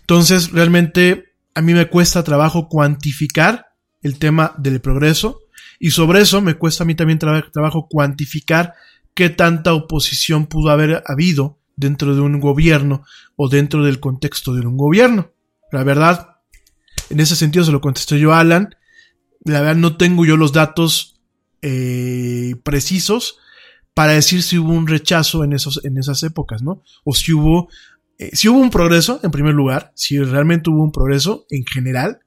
Entonces, realmente a mí me cuesta trabajo cuantificar el tema del progreso y sobre eso me cuesta a mí también trabajo cuantificar qué tanta oposición pudo haber habido dentro de un gobierno o dentro del contexto de un gobierno. La verdad, en ese sentido se lo contesté yo a Alan. La verdad no tengo yo los datos eh, precisos para decir si hubo un rechazo en, esos, en esas épocas, ¿no? O si hubo, eh, si hubo un progreso, en primer lugar, si realmente hubo un progreso en general,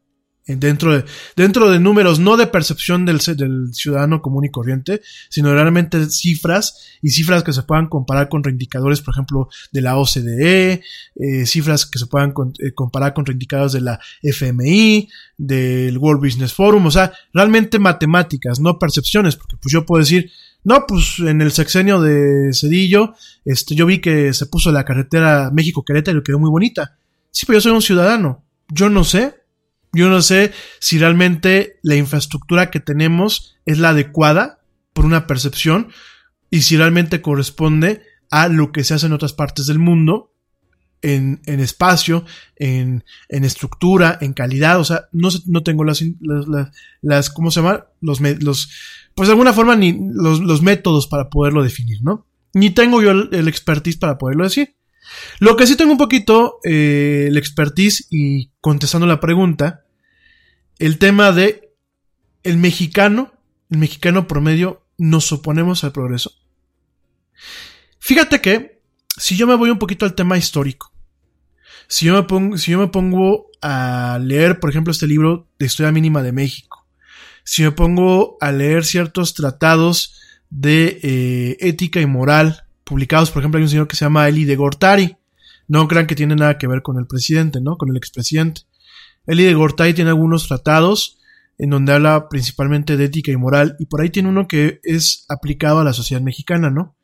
dentro de, dentro de números, no de percepción del, ciudadano común y corriente, sino realmente cifras y cifras que se puedan comparar con reindicadores, por ejemplo, de la OCDE, eh, cifras que se puedan eh, comparar con reindicadores de la FMI, del World Business Forum, o sea, realmente matemáticas, no percepciones, porque pues yo puedo decir, no, pues en el sexenio de Cedillo, este, yo vi que se puso la carretera México-Querétaro y quedó muy bonita. Sí, pero yo soy un ciudadano. Yo no sé yo no sé si realmente la infraestructura que tenemos es la adecuada por una percepción y si realmente corresponde a lo que se hace en otras partes del mundo en, en espacio, en, en, estructura, en calidad, o sea, no, no tengo las, las, las, ¿cómo se llama? Los, los, pues de alguna forma ni los, los métodos para poderlo definir, ¿no? Ni tengo yo el, el expertise para poderlo decir. Lo que sí tengo un poquito eh, el expertise y contestando la pregunta, el tema de el mexicano, el mexicano promedio, nos oponemos al progreso. Fíjate que si yo me voy un poquito al tema histórico, si yo me pongo, si yo me pongo a leer, por ejemplo, este libro de Historia Mínima de México, si me pongo a leer ciertos tratados de eh, ética y moral publicados, por ejemplo, hay un señor que se llama Eli de Gortari. No crean que tiene nada que ver con el presidente, ¿no? Con el expresidente. Eli de Gortari tiene algunos tratados en donde habla principalmente de ética y moral, y por ahí tiene uno que es aplicado a la sociedad mexicana, ¿no?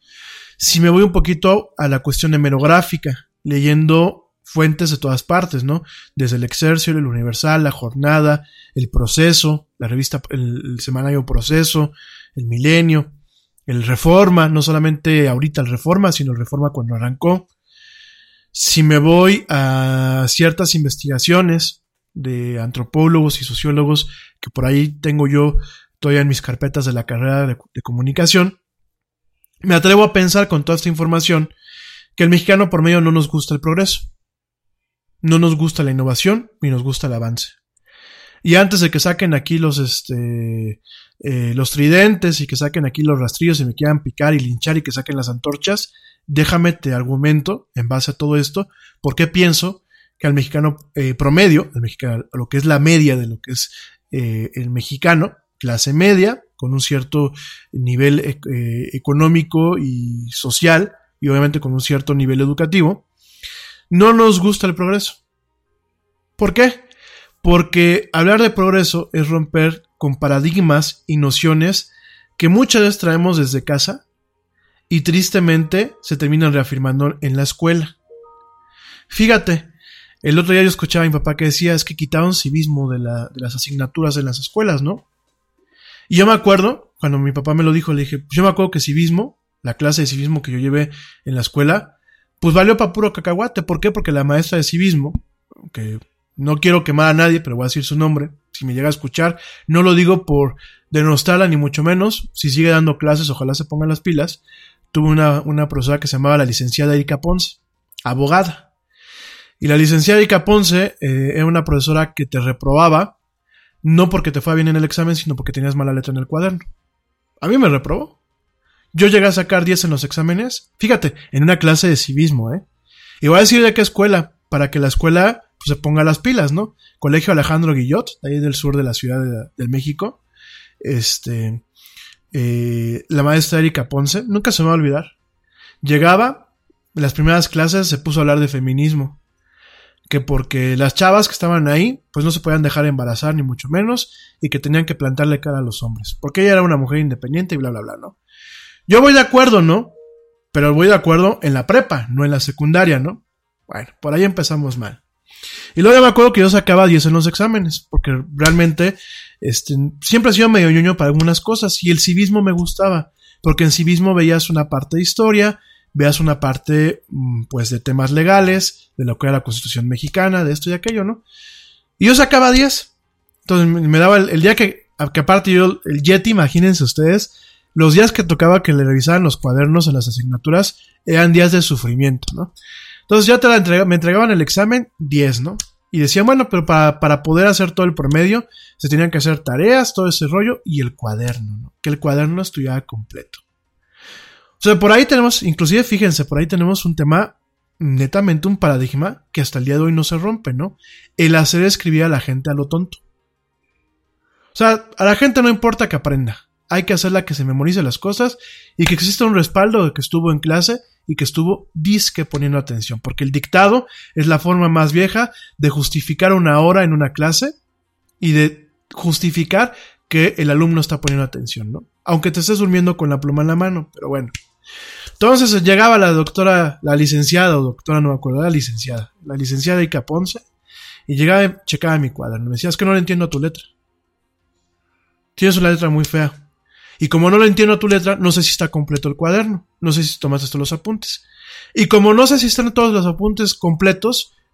Si me voy un poquito a la cuestión hemerográfica, leyendo fuentes de todas partes, ¿no? Desde el Excelsior, el Universal, la Jornada, el Proceso, la revista, el, semanario Proceso, el Milenio, el Reforma, no solamente ahorita el Reforma, sino el Reforma cuando arrancó. Si me voy a ciertas investigaciones de antropólogos y sociólogos que por ahí tengo yo todavía en mis carpetas de la carrera de, de comunicación, me atrevo a pensar con toda esta información que el mexicano por medio no nos gusta el progreso. No nos gusta la innovación ni nos gusta el avance. Y antes de que saquen aquí los, este, eh, los tridentes y que saquen aquí los rastrillos y me quieran picar y linchar y que saquen las antorchas, déjame te argumento en base a todo esto, porque pienso que al mexicano eh, promedio, al mexicano, lo que es la media de lo que es eh, el mexicano, clase media, con un cierto nivel eh, económico y social, y obviamente con un cierto nivel educativo, no nos gusta el progreso. ¿Por qué? Porque hablar de progreso es romper con paradigmas y nociones que muchas veces traemos desde casa y tristemente se terminan reafirmando en la escuela. Fíjate, el otro día yo escuchaba a mi papá que decía es que quitaron civismo de, de las asignaturas en las escuelas, ¿no? Y yo me acuerdo, cuando mi papá me lo dijo, le dije, yo me acuerdo que civismo, la clase de civismo que yo llevé en la escuela, pues valió para puro cacahuate. ¿Por qué? Porque la maestra de civismo, que no quiero quemar a nadie, pero voy a decir su nombre, si me llega a escuchar, no lo digo por denostarla ni mucho menos, si sigue dando clases, ojalá se pongan las pilas, tuve una, una profesora que se llamaba la licenciada Erika Ponce, abogada. Y la licenciada Erika Ponce eh, era una profesora que te reprobaba, no porque te fue bien en el examen, sino porque tenías mala letra en el cuaderno. A mí me reprobó. Yo llegué a sacar 10 en los exámenes, fíjate, en una clase de civismo, ¿eh? Y voy a decir de qué escuela, para que la escuela pues, se ponga las pilas, ¿no? Colegio Alejandro Guillot, ahí del sur de la Ciudad de, México. Este, eh, la maestra Erika Ponce, nunca se me va a olvidar. Llegaba, en las primeras clases se puso a hablar de feminismo que porque las chavas que estaban ahí, pues no se podían dejar embarazar ni mucho menos, y que tenían que plantarle cara a los hombres, porque ella era una mujer independiente y bla, bla, bla, ¿no? Yo voy de acuerdo, ¿no? Pero voy de acuerdo en la prepa, no en la secundaria, ¿no? Bueno, por ahí empezamos mal. Y luego ya me acuerdo que yo sacaba 10 en los exámenes, porque realmente este, siempre he sido medio ñoño para algunas cosas, y el civismo me gustaba, porque en civismo veías una parte de historia, veas una parte, mm, pues, de temas legales, de lo que era la Constitución mexicana, de esto y aquello, ¿no? Y yo sacaba 10. Entonces me daba el, día que, que aparte yo, el Yeti, imagínense ustedes, los días que tocaba que le revisaran los cuadernos en las asignaturas eran días de sufrimiento, ¿no? Entonces ya te la me entregaban el examen 10, ¿no? Y decían, bueno, pero para, para, poder hacer todo el promedio, se tenían que hacer tareas, todo ese rollo y el cuaderno, ¿no? Que el cuaderno estuviera completo. O sea, por ahí tenemos, inclusive fíjense, por ahí tenemos un tema, netamente un paradigma que hasta el día de hoy no se rompe, ¿no? El hacer escribir a la gente a lo tonto. O sea, a la gente no importa que aprenda. Hay que hacerla que se memorice las cosas y que exista un respaldo de que estuvo en clase y que estuvo disque poniendo atención. Porque el dictado es la forma más vieja de justificar una hora en una clase y de justificar que el alumno está poniendo atención, ¿no? Aunque te estés durmiendo con la pluma en la mano, pero bueno. Entonces llegaba la doctora, la licenciada, o doctora, no me acuerdo, la licenciada, la licenciada Ica Ponce, y llegaba checaba mi cuaderno. Me decía, es que no le entiendo tu letra. Tienes una letra muy fea. Y como no le entiendo tu letra, no sé si está completo el cuaderno. No sé si tomaste todos los apuntes. Y como no sé si están todos los apuntes completos,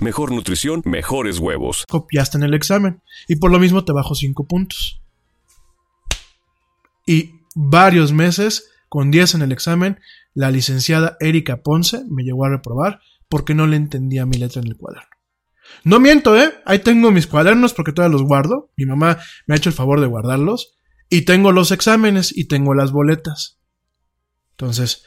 mejor nutrición, mejores huevos. Copiaste en el examen y por lo mismo te bajo 5 puntos. Y varios meses, con 10 en el examen, la licenciada Erika Ponce me llegó a reprobar porque no le entendía mi letra en el cuaderno. No miento, ¿eh? Ahí tengo mis cuadernos porque todavía los guardo. Mi mamá me ha hecho el favor de guardarlos. Y tengo los exámenes y tengo las boletas. Entonces,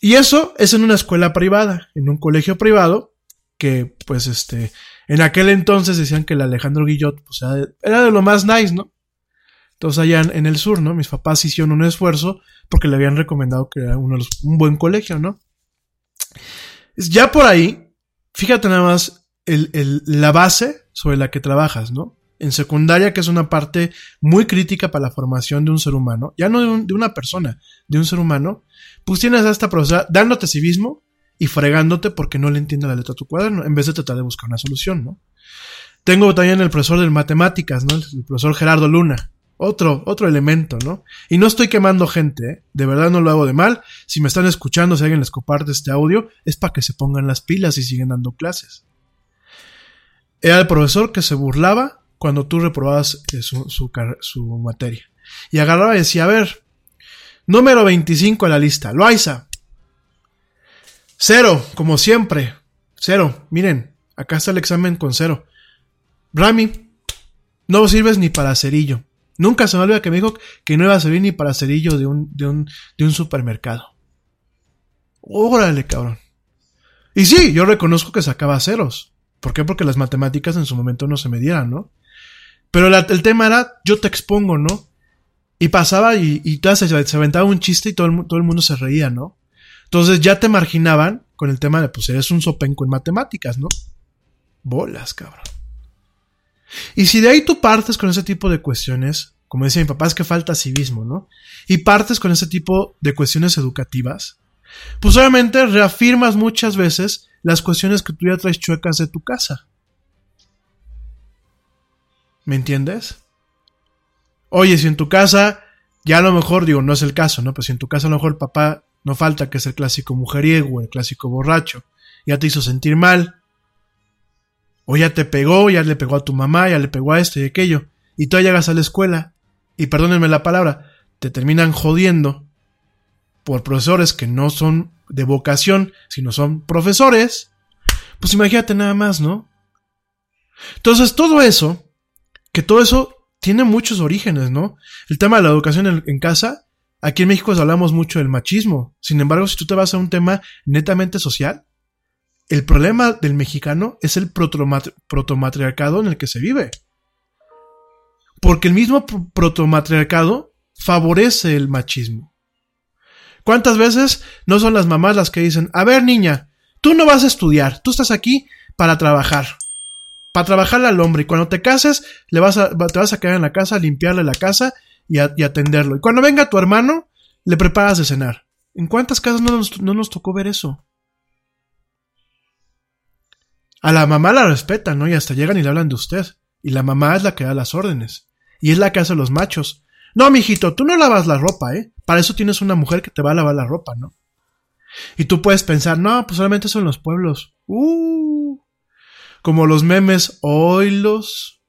y eso es en una escuela privada, en un colegio privado, que pues este, en aquel entonces decían que el Alejandro Guillot pues, era de lo más nice, ¿no? Entonces allá en, el sur, ¿no? Mis papás hicieron un esfuerzo porque le habían recomendado que era un buen colegio, ¿no? Ya por ahí, fíjate nada más el, el, la base sobre la que trabajas, ¿no? En secundaria, que es una parte muy crítica para la formación de un ser humano, ya no de, de una persona, de un ser humano, pues tienes a esta profesora dándote civismo y fregándote porque no le entiende la letra a tu cuaderno, en vez de tratar de buscar una solución, ¿no? Tengo también el profesor de matemáticas, ¿no? El profesor Gerardo Luna. Otro, otro elemento, ¿no? Y no estoy quemando gente, ¿eh? De verdad no lo hago de mal. Si me están escuchando, si alguien les comparte este audio, es para que se pongan las pilas y siguen dando clases. Era el profesor que se burlaba cuando tú reprobabas eh, su, su, su materia. Y agarraba y decía, a ver, número 25 en la lista, Loaiza, Cero, como siempre. Cero. Miren, acá está el examen con cero. Rami, no sirves ni para cerillo. Nunca se me olvida que me dijo que no iba a servir ni para cerillo de un, de un, de un supermercado. Órale, cabrón. Y sí, yo reconozco que sacaba ceros. ¿Por qué? Porque las matemáticas en su momento no se medían, ¿no? Pero el tema era, yo te expongo, ¿no? Y pasaba y, y se, se aventaba un chiste y todo el, todo el mundo se reía, ¿no? Entonces ya te marginaban con el tema de, pues eres un sopenco en matemáticas, ¿no? Bolas, cabrón. Y si de ahí tú partes con ese tipo de cuestiones, como decía mi papá, es que falta civismo, ¿no? Y partes con ese tipo de cuestiones educativas, pues obviamente reafirmas muchas veces las cuestiones que tú ya traes chuecas de tu casa. ¿Me entiendes? Oye, si en tu casa, ya a lo mejor, digo, no es el caso, ¿no? Pues si en tu casa a lo mejor el papá no falta que es el clásico mujeriego, el clásico borracho. Ya te hizo sentir mal. O ya te pegó, ya le pegó a tu mamá, ya le pegó a esto y aquello. Y tú llegas a la escuela, y perdónenme la palabra, te terminan jodiendo por profesores que no son de vocación, sino son profesores. Pues imagínate nada más, ¿no? Entonces todo eso, que todo eso tiene muchos orígenes, ¿no? El tema de la educación en, en casa Aquí en México hablamos mucho del machismo. Sin embargo, si tú te vas a un tema netamente social, el problema del mexicano es el protomatriarcado en el que se vive. Porque el mismo protomatriarcado favorece el machismo. ¿Cuántas veces no son las mamás las que dicen, a ver niña, tú no vas a estudiar, tú estás aquí para trabajar, para trabajarle al hombre y cuando te cases le vas a, te vas a quedar en la casa, limpiarle la casa y, atenderlo. Y cuando venga tu hermano, le preparas de cenar. ¿En cuántas casas no nos, no nos tocó ver eso? A la mamá la respetan, ¿no? Y hasta llegan y le hablan de usted. Y la mamá es la que da las órdenes. Y es la que hace los machos. No, mijito, tú no lavas la ropa, ¿eh? Para eso tienes una mujer que te va a lavar la ropa, ¿no? Y tú puedes pensar, no, pues solamente son los pueblos. Uh, como los memes, oilos.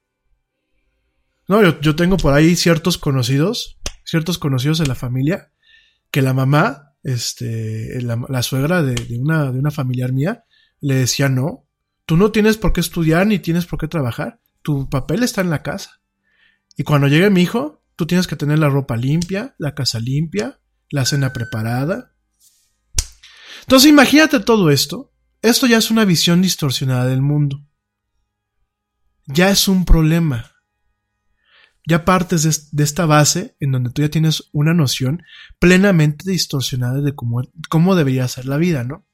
No, yo, tengo por ahí ciertos conocidos, ciertos conocidos de la familia, que la mamá, este, la, suegra de, de, una, de una familiar mía, le decía, no, tú no tienes por qué estudiar ni tienes por qué trabajar, tu papel está en la casa. Y cuando llegue mi hijo, Tú tienes que tener la ropa limpia, la casa limpia, la cena preparada. Entonces imagínate todo esto. Esto ya es una visión distorsionada del mundo. Ya es un problema. Ya partes de, esta base en donde tú ya tienes una noción plenamente distorsionada de cómo, cómo debería ser la vida, ¿no?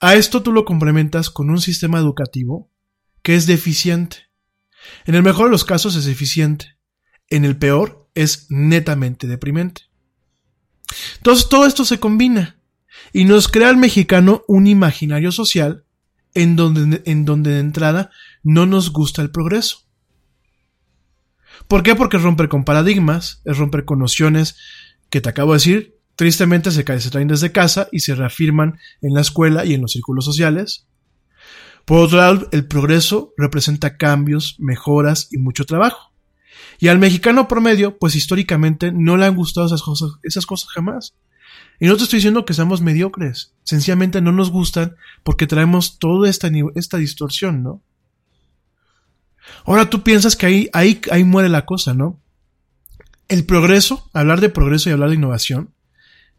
A esto tú lo complementas con un sistema educativo que es deficiente. En el mejor de los casos es eficiente en el peor es netamente deprimente. Entonces todo esto se combina y nos crea al mexicano un imaginario social en donde, en donde de entrada no nos gusta el progreso. ¿Por qué? Porque es romper con paradigmas, es romper con nociones que te acabo de decir, tristemente se, se traen desde casa y se reafirman en la escuela y en los círculos sociales. Por otro lado, el progreso representa cambios, mejoras y mucho trabajo. Y al mexicano promedio, pues históricamente no le han gustado esas cosas, esas cosas jamás. Y no te estoy diciendo que seamos mediocres, sencillamente no nos gustan porque traemos toda esta, esta distorsión, ¿no? Ahora tú piensas que ahí, ahí, ahí muere la cosa, ¿no? El progreso, hablar de progreso y hablar de innovación,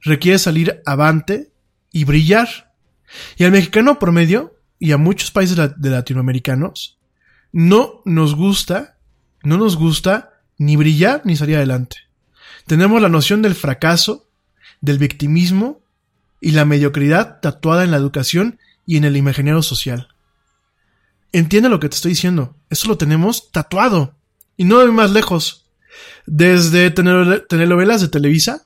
requiere salir avante y brillar. Y al mexicano promedio, y a muchos países de latinoamericanos, no nos gusta no nos gusta ni brillar ni salir adelante. Tenemos la noción del fracaso, del victimismo y la mediocridad tatuada en la educación y en el imaginario social. Entiende lo que te estoy diciendo. Eso lo tenemos tatuado. Y no de más lejos. Desde telenovelas de Televisa.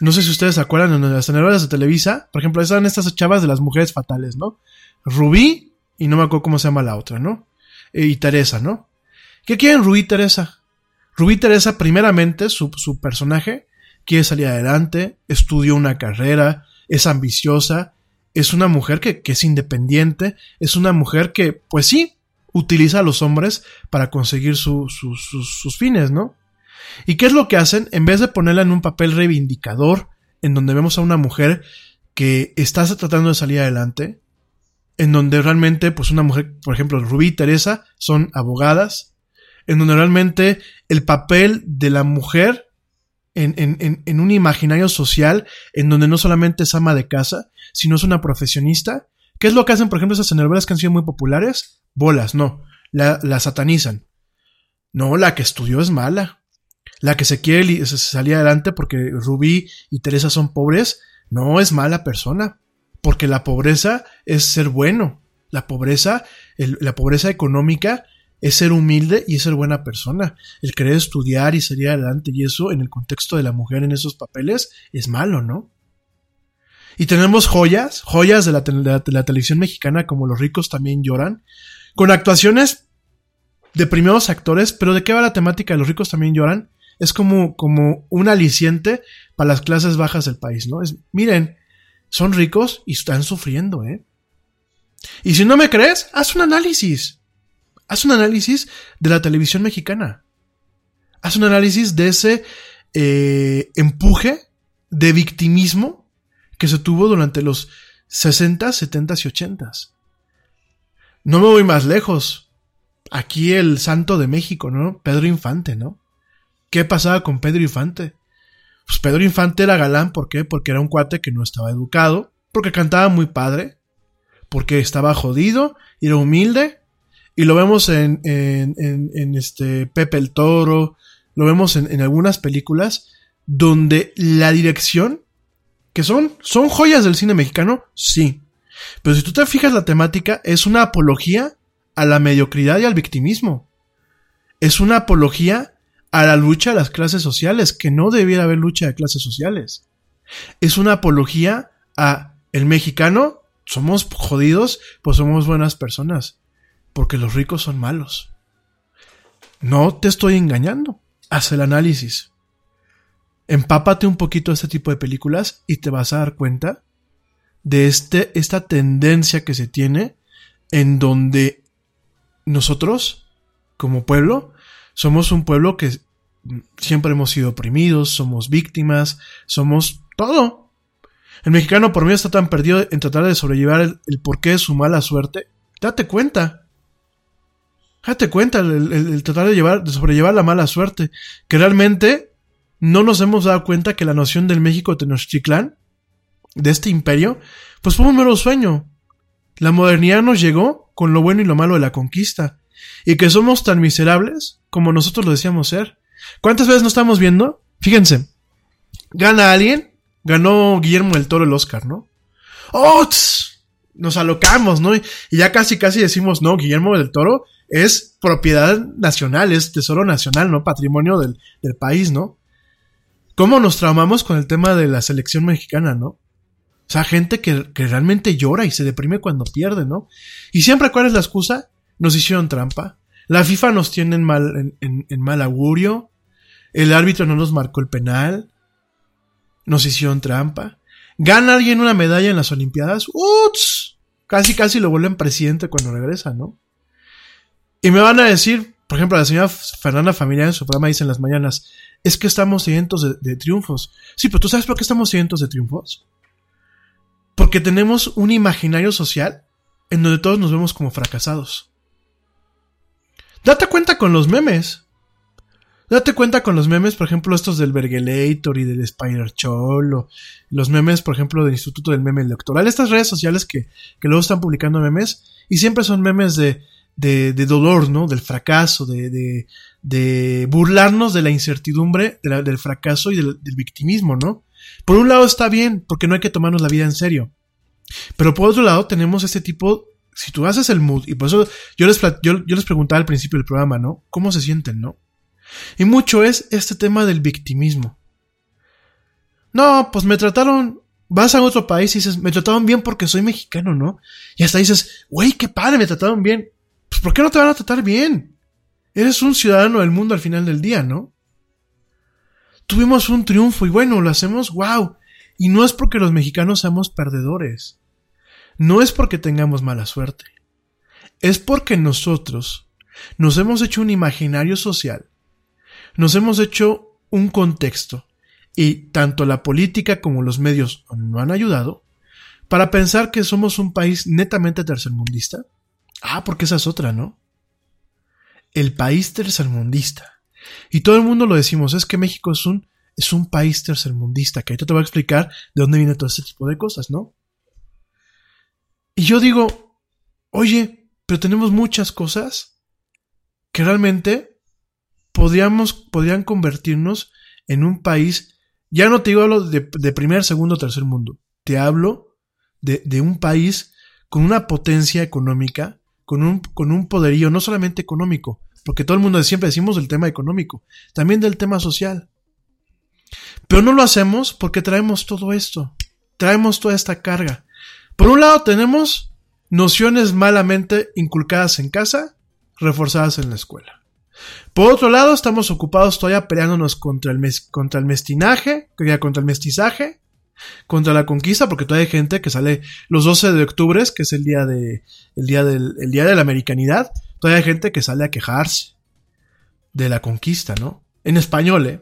No sé si ustedes se acuerdan de las telenovelas de Televisa. Por ejemplo, están estas chavas de las mujeres fatales, ¿no? Rubí y no me acuerdo cómo se llama la otra, ¿no? Eh, y Teresa, ¿no? ¿Qué quieren Rubí Teresa? Rubí Teresa, primeramente, su, su personaje, quiere salir adelante, estudió una carrera, es ambiciosa, es una mujer que, que, es independiente, es una mujer que, pues sí, utiliza a los hombres para conseguir sus, sus fines, ¿no? ¿Y qué es lo que hacen? En vez de ponerla en un papel reivindicador, en donde vemos a una mujer que está tratando de salir adelante, en donde realmente, pues una mujer, por ejemplo, Rubí y Teresa son abogadas, en donde realmente el papel de la mujer en, un imaginario social, en donde no solamente es ama de casa, sino es una profesionista. ¿Qué es lo que hacen, por ejemplo, esas telenovelas que han sido muy populares? Bolas, no. La, satanizan. No, la que estudió es mala. La que se quiere salir adelante porque Rubí y Teresa son pobres, no es mala persona. Porque la pobreza es ser bueno. La pobreza, la pobreza económica es ser humilde y es ser buena persona. El querer estudiar y salir adelante y eso en el contexto de la mujer en esos papeles es malo, ¿no? Y tenemos joyas, joyas de la, televisión mexicana como Los ricos también lloran, con actuaciones de primeros actores, pero ¿de qué va la temática de Los ricos también lloran? Es como, como un aliciente para las clases bajas del país, ¿no? Miren, son ricos y están sufriendo, ¿eh? Y si no me crees, haz un análisis. Haz un análisis de la televisión mexicana. Haz un análisis de ese eh, empuje de victimismo que se tuvo durante los 60, 70 y 80. No me voy más lejos. Aquí el santo de México, ¿no? Pedro Infante, ¿no? ¿Qué pasaba con Pedro Infante? Pues Pedro Infante era galán, ¿por qué? Porque era un cuate que no estaba educado, porque cantaba muy padre, porque estaba jodido, era humilde, y lo vemos en, en, este Pepe el Toro, lo vemos en, en, algunas películas donde la dirección, que son, son joyas del cine mexicano, sí. Pero si tú te fijas la temática, es una apología a la mediocridad y al victimismo. Es una apología a la lucha de las clases sociales, que no debiera haber lucha de clases sociales. Es una apología a el mexicano, somos jodidos, pues somos buenas personas, porque los ricos son malos. No te estoy engañando. Haz el análisis. Empápate un poquito de este tipo de películas y te vas a dar cuenta de este, esta tendencia que se tiene en donde nosotros, como pueblo, somos un pueblo que siempre hemos sido oprimidos, somos víctimas, somos todo. El mexicano por mí está tan perdido en tratar de sobrellevar el, porqué de su mala suerte. Date cuenta. Date cuenta el, tratar de, llevar, de sobrellevar la mala suerte. Que realmente no nos hemos dado cuenta que la noción del México Tenochtitlán, de este imperio, pues fue un mero sueño. La modernidad nos llegó con lo bueno y lo malo de la conquista y que somos tan miserables como nosotros lo decíamos ser. ¿Cuántas veces nos estamos viendo? Fíjense, gana alguien, ganó Guillermo del Toro el Oscar, ¿no? ¡Oh! nos alocamos, ¿no? Y ya casi, casi decimos, no, Guillermo del Toro es propiedad nacional, es tesoro nacional, ¿no? Patrimonio del, del país, ¿no? ¿Cómo nos traumamos con el tema de la selección mexicana, ¿no? O sea, gente que, que realmente llora y se deprime cuando pierde, ¿no? Y siempre, ¿cuál es la excusa? nos hicieron trampa. La FIFA nos tiene en mal, en, mal augurio. El árbitro no nos marcó el penal. Nos hicieron trampa. Gana alguien una medalla en las Olimpiadas. ¡Uts! Casi, casi lo vuelven presidente cuando regresa, ¿no? Y me van a decir, por ejemplo, la señora Fernanda Familiar en su programa dice en las mañanas, es que estamos cientos de, triunfos. Sí, pero ¿tú sabes por qué estamos cientos de triunfos? Porque tenemos un imaginario social en donde todos nos vemos como fracasados. Date cuenta con los memes. Date cuenta con los memes, por ejemplo, estos del Bergelator y del Spider Cholo. Los memes, por ejemplo, del Instituto del Meme Electoral. Estas redes sociales que, que luego están publicando memes. Y siempre son memes de, de, dolor, ¿no? Del fracaso, de, de, burlarnos de la incertidumbre, del fracaso y del, victimismo, ¿no? Por un lado está bien, porque no hay que tomarnos la vida en serio. Pero por otro lado tenemos este tipo si tú haces el mood, y por eso yo les, yo, les preguntaba al principio del programa, ¿no? ¿Cómo se sienten, no? Y mucho es este tema del victimismo. No, pues me trataron, vas a otro país y dices, me trataron bien porque soy mexicano, ¿no? Y hasta dices, güey, qué padre, me trataron bien. Pues ¿por qué no te van a tratar bien? Eres un ciudadano del mundo al final del día, ¿no? Tuvimos un triunfo y bueno, lo hacemos, wow. Y no es porque los mexicanos seamos perdedores no es porque tengamos mala suerte, es porque nosotros nos hemos hecho un imaginario social, nos hemos hecho un contexto, y tanto la política como los medios no han ayudado, para pensar que somos un país netamente tercermundista. Ah, porque esa es otra, ¿no? El país tercermundista. Y todo el mundo lo decimos, es que México es un, es un país tercermundista, que ahorita te voy a explicar de dónde viene todo este tipo de cosas, ¿no? Y yo digo, oye, pero tenemos muchas cosas que realmente podríamos, podrían convertirnos en un país, ya no te digo de, de primer, segundo, tercer mundo, te hablo de, de, un país con una potencia económica, con un, con un poderío no solamente económico, porque todo el mundo siempre decimos del tema económico, también del tema social. Pero no lo hacemos porque traemos todo esto, traemos toda esta carga. Por un lado tenemos nociones malamente inculcadas en casa, reforzadas en la escuela. Por otro lado, estamos ocupados todavía peleándonos contra el, contra el mestinaje, contra el mestizaje, contra la conquista, porque todavía hay gente que sale los 12 de octubre, que es el día de, el día del, el día de la americanidad, todavía hay gente que sale a quejarse de la conquista, ¿no? En español, ¿eh?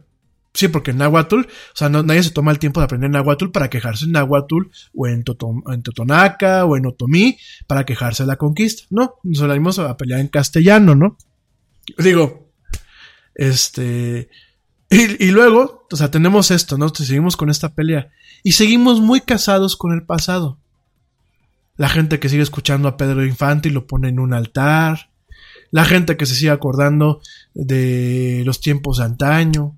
Sí, porque en Nahuatl, o sea, nadie se toma el tiempo de aprender Nahuatl para quejarse en Nahuatl o en, en Totonaca o en Otomí para quejarse de la conquista. No, nos salimos a pelear en castellano, ¿no? Digo, este... Y, luego, o sea, tenemos esto, ¿no? Seguimos con esta pelea. Y seguimos muy casados con el pasado. la gente que sigue escuchando a Pedro Infante y lo pone en un altar, la gente que se sigue acordando de los tiempos de antaño.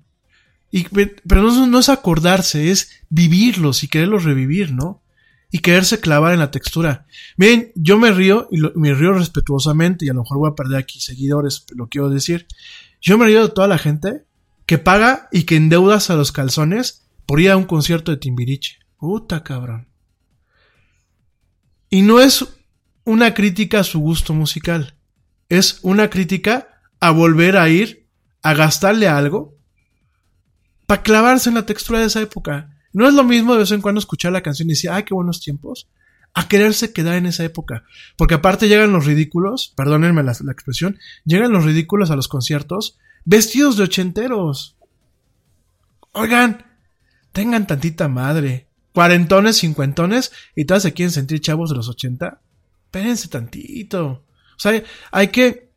Y, pero no, no es acordarse, es vivirlos y quererlos revivir, ¿no? Y quererse clavar en la textura. Miren, yo me río, y me río respetuosamente, y a lo mejor voy a perder aquí seguidores, lo quiero decir. Yo me río de toda la gente que paga y que endeudas a los calzones por ir a un concierto de Timbiriche. Puta cabrón. Y no es una crítica a su gusto musical. Es una crítica a volver a ir a gastarle algo para clavarse en la textura de esa época. No es lo mismo de vez en cuando escuchar la canción y decir, ay, qué buenos tiempos, a quererse quedar en esa época. Porque aparte llegan los ridículos, perdónenme la, la expresión, llegan los ridículos a los conciertos vestidos de ochenteros. Oigan, tengan tantita madre cuarentones, cincuentones, y todas se quieren sentir chavos de los ochenta. Espérense tantito. O sea, hay que,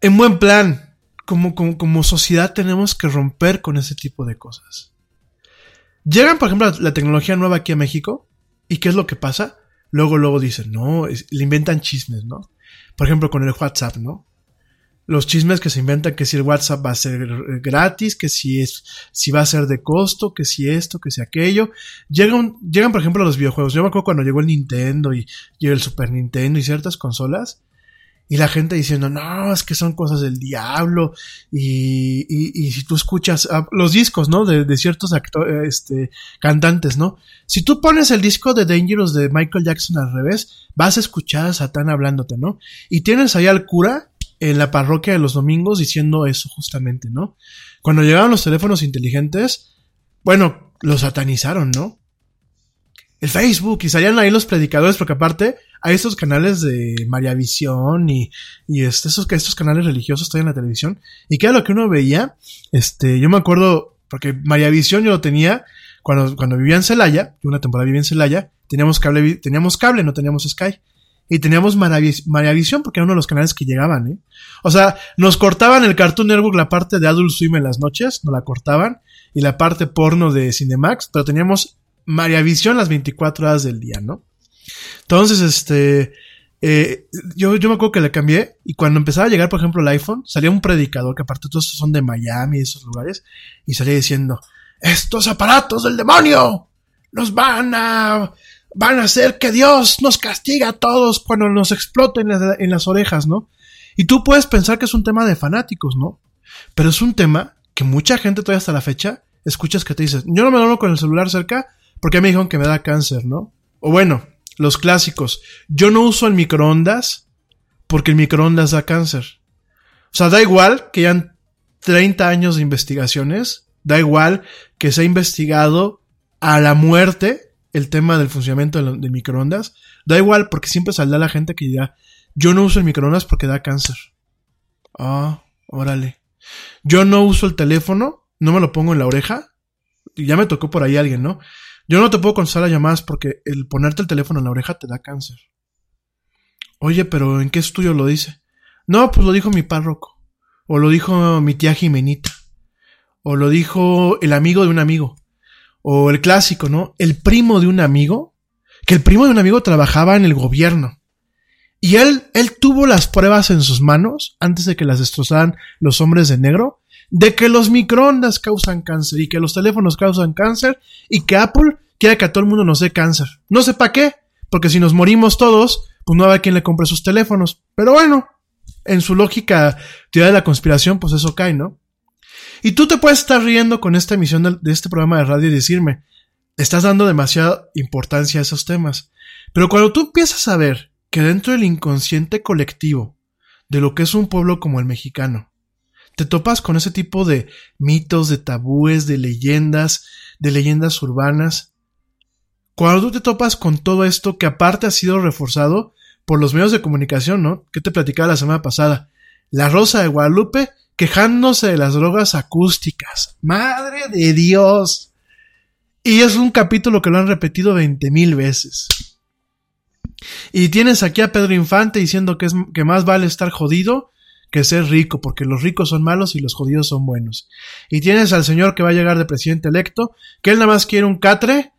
en buen plan, como, como, como sociedad tenemos que romper con ese tipo de cosas. Llegan, por ejemplo, la, tecnología nueva aquí a México, ¿y qué es lo que pasa? Luego, luego dicen, no, le inventan chismes, ¿no? Por ejemplo, con el WhatsApp, ¿no? Los chismes que se inventan que si el WhatsApp va a ser gratis, que si es, si va a ser de costo, que si esto, que si aquello. Llegan, llegan por ejemplo los videojuegos. Yo me acuerdo cuando llegó el Nintendo y llegó el Super Nintendo y ciertas consolas. Y la gente diciendo, no, es que son cosas del diablo. Y, y, y si tú escuchas ah, los discos, ¿no? De, de ciertos este, cantantes, ¿no? Si tú pones el disco de Dangerous de Michael Jackson al revés, vas a escuchar a Satán hablándote, ¿no? Y tienes ahí al cura en la parroquia de los domingos diciendo eso justamente, ¿no? Cuando llegaron los teléfonos inteligentes, bueno, los satanizaron, ¿no? El Facebook y salían ahí los predicadores, porque aparte hay estos canales de María Visión y, y este, esos, estos canales religiosos están en la televisión. Y que era lo que uno veía, este, yo me acuerdo, porque María Visión yo lo tenía cuando, cuando vivía en Celaya, yo una temporada vivía en Celaya, teníamos cable, teníamos cable, no teníamos Sky y teníamos Maravisión porque era uno de los canales que llegaban, ¿eh? O sea, nos cortaban el Cartoon Network la parte de Adult Swim en las noches, nos la cortaban, y la parte porno de Cinemax, pero teníamos Maravisión las 24 horas del día, ¿no? Entonces, este, eh, yo, yo me acuerdo que le cambié, y cuando empezaba a llegar, por ejemplo, el iPhone, salía un predicador, que aparte todos son de Miami, de esos lugares, y salía diciendo, estos aparatos del demonio nos van a van a hacer que Dios nos castiga a todos cuando nos exploten en, las orejas, ¿no? Y tú puedes pensar que es un tema de fanáticos, ¿no? Pero es un tema que mucha gente todavía hasta la fecha escuchas que te dices, yo no me duermo con el celular cerca porque me dijeron que me da cáncer, ¿no? O bueno, los clásicos, yo no uso el microondas porque el microondas da cáncer. O sea, da igual que hayan 30 años de investigaciones, da igual que se ha investigado a la muerte el tema del funcionamiento de, microondas, da igual porque siempre saldrá la gente que dirá, yo no uso el microondas porque da cáncer. Ah, órale. Yo no uso el teléfono, no me lo pongo en la oreja. Y ya me tocó por ahí alguien, ¿no? Yo no te puedo contestar las llamadas porque el ponerte el teléfono en la oreja te da cáncer. Oye, pero ¿en qué estudio lo dice? No, pues lo dijo mi párroco. O lo dijo mi tía Jimenita. O lo dijo el amigo de un amigo. O el clásico, ¿no? El primo de un amigo, que el primo de un amigo trabajaba en el gobierno. Y él, él tuvo las pruebas en sus manos, antes de que las destrozaran los hombres de negro, de que los microondas causan cáncer y que los teléfonos causan cáncer y que Apple quiere que a todo el mundo nos dé cáncer. No sé para qué, porque si nos morimos todos, pues no habrá quien le compre sus teléfonos. Pero bueno, en su lógica teoría de la conspiración, pues eso cae, ¿no? Y tú te puedes estar riendo con esta emisión de, este programa de radio y decirme, estás dando demasiada importancia a esos temas. Pero cuando tú empiezas a ver que dentro del inconsciente colectivo de lo que es un pueblo como el mexicano, te topas con ese tipo de mitos, de tabúes, de leyendas, de leyendas urbanas. Cuando tú te topas con todo esto que aparte ha sido reforzado por los medios de comunicación, ¿no? Que te platicaba la semana pasada. La Rosa de Guadalupe quejándose de las drogas acústicas. Madre de Dios. Y es un capítulo que lo han repetido veinte mil veces. Y tienes aquí a Pedro Infante diciendo que, es, que más vale estar jodido que ser rico, porque los ricos son malos y los jodidos son buenos. Y tienes al señor que va a llegar de presidente electo, que él nada más quiere un catre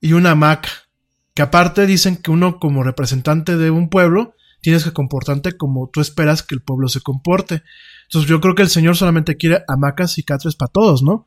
y una hamaca. Que aparte dicen que uno como representante de un pueblo tienes que comportarte como tú esperas que el pueblo se comporte. Entonces yo creo que el Señor solamente quiere hamacas y catres para todos, ¿no?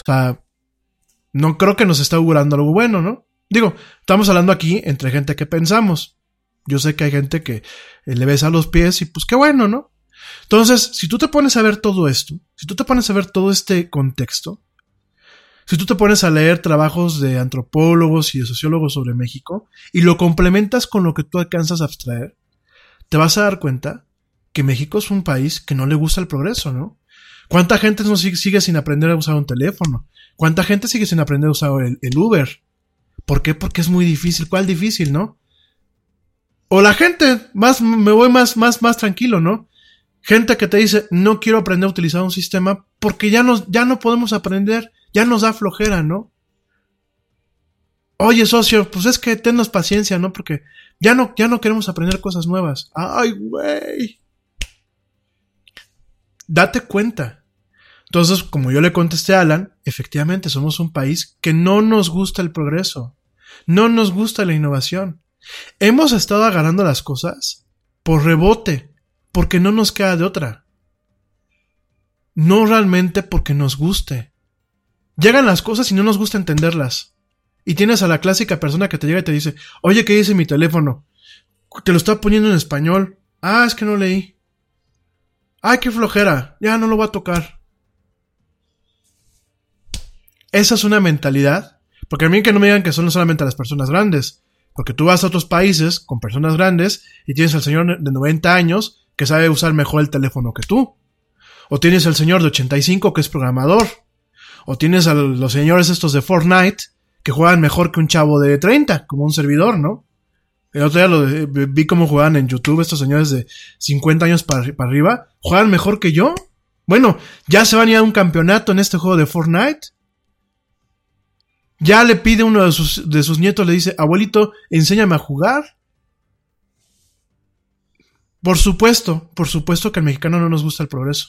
O sea, no creo que nos está augurando algo bueno, ¿no? Digo, estamos hablando aquí entre gente que pensamos. Yo sé que hay gente que eh, le besa los pies y pues qué bueno, ¿no? Entonces, si tú te pones a ver todo esto, si tú te pones a ver todo este contexto, si tú te pones a leer trabajos de antropólogos y de sociólogos sobre México y lo complementas con lo que tú alcanzas a abstraer, te vas a dar cuenta que México es un país que no le gusta el progreso, ¿no? ¿Cuánta gente sigue, sin aprender a usar un teléfono? ¿Cuánta gente sigue sin aprender a usar el, Uber? ¿Por qué? Porque es muy difícil. ¿Cuál difícil, no? O la gente, más, me voy más, más, más tranquilo, ¿no? Gente que te dice, no quiero aprender a utilizar un sistema porque ya, ya no podemos aprender, ya nos da flojera, ¿no? Oye, socio, pues es que tennos paciencia, ¿no? Porque ya no, ya no queremos aprender cosas nuevas. Ay, güey date cuenta. Entonces, como yo le contesté a Alan, efectivamente somos un país que no nos gusta el progreso, no nos gusta la innovación. Hemos estado agarrando las cosas por rebote, porque no nos queda de otra. No realmente porque nos guste. Llegan las cosas y no nos gusta entenderlas. Y tienes a la clásica persona que te llega y te dice, oye, ¿qué dice mi teléfono? Te lo está poniendo en español. Ah, es que no leí. ¡Ay, qué flojera! Ya no lo voy a tocar. Esa es una mentalidad. Porque a mí que no me digan que son solamente las personas grandes. Porque tú vas a otros países con personas grandes y tienes al señor de 90 años que sabe usar mejor el teléfono que tú. O tienes al señor de 85 que es programador. O tienes a los señores estos de Fortnite que juegan mejor que un chavo de 30, como un servidor, ¿no? El otro día lo vi cómo jugaban en YouTube estos señores de 50 años para, arriba. Juegan mejor que yo. Bueno, ya se van a ir a un campeonato en este juego de Fortnite. Ya le pide uno de sus, nietos, le dice, abuelito, enséñame a jugar. Por supuesto, por supuesto que al mexicano no nos gusta el progreso.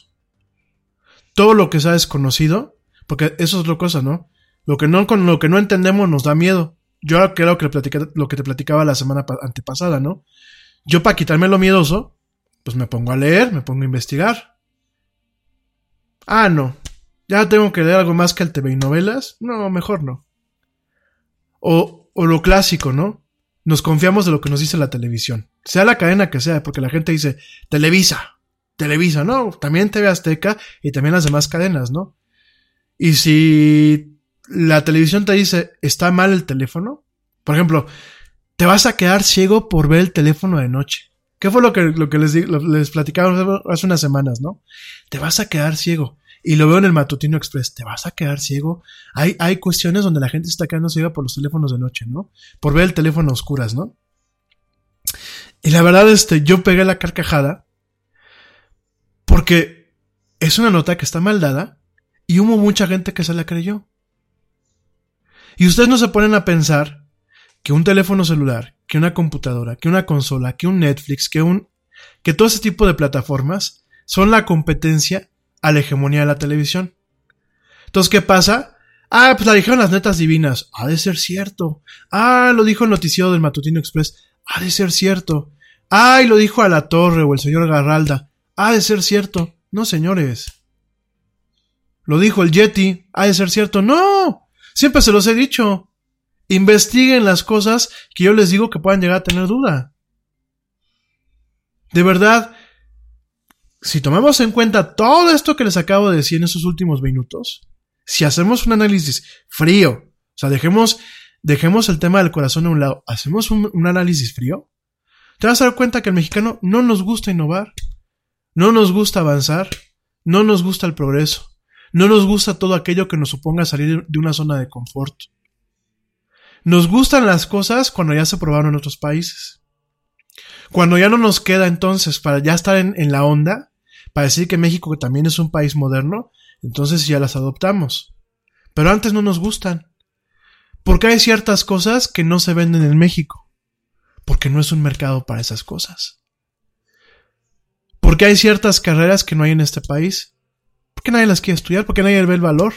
Todo lo que sea desconocido, porque eso es lo cosa, ¿no? Lo que no, con lo que no entendemos nos da miedo. Yo creo que lo que te platicaba la semana antepasada, ¿no? Yo para quitarme lo miedoso, pues me pongo a leer, me pongo a investigar. Ah, no. Ya tengo que leer algo más que el TV y novelas. No, mejor no. O, o lo clásico, ¿no? Nos confiamos de lo que nos dice la televisión. Sea la cadena que sea, porque la gente dice, Televisa, Televisa, no, también TV Azteca y también las demás cadenas, ¿no? Y si la televisión te dice, está mal el teléfono. Por ejemplo, te vas a quedar ciego por ver el teléfono de noche. ¿Qué fue lo que, lo que les, les platicaba hace unas semanas, no? Te vas a quedar ciego. Y lo veo en el Matutino Express. Te vas a quedar ciego. Hay, hay cuestiones donde la gente se está quedando ciega por los teléfonos de noche, ¿no? Por ver el teléfono a oscuras, ¿no? Y la verdad, este, yo pegué la carcajada. Porque es una nota que está mal dada. Y hubo mucha gente que se la creyó. Y ustedes no se ponen a pensar que un teléfono celular, que una computadora, que una consola, que un Netflix, que un que todo ese tipo de plataformas son la competencia a la hegemonía de la televisión. Entonces, ¿qué pasa? Ah, pues la dijeron las netas divinas. Ha de ser cierto. Ah, lo dijo el noticiero del Matutino Express. Ha de ser cierto. Ah, lo dijo a la torre o el señor Garralda. Ha de ser cierto. No, señores. Lo dijo el Yeti. Ha de ser cierto. No. Siempre se los he dicho. Investiguen las cosas que yo les digo que puedan llegar a tener duda. De verdad, si tomamos en cuenta todo esto que les acabo de decir en esos últimos minutos, si hacemos un análisis frío, o sea, dejemos, dejemos el tema del corazón a un lado, hacemos un, un análisis frío, te vas a dar cuenta que al mexicano no nos gusta innovar, no nos gusta avanzar, no nos gusta el progreso, no nos gusta todo aquello que nos suponga salir de una zona de confort. Nos gustan las cosas cuando ya se probaron en otros países. Cuando ya no nos queda entonces para ya estar en, la onda, para decir que México también es un país moderno, entonces ya las adoptamos. Pero antes no nos gustan. Porque hay ciertas cosas que no se venden en México. Porque no es un mercado para esas cosas. Porque hay ciertas carreras que no hay en este país. Porque nadie las quiere estudiar, porque nadie ve el valor.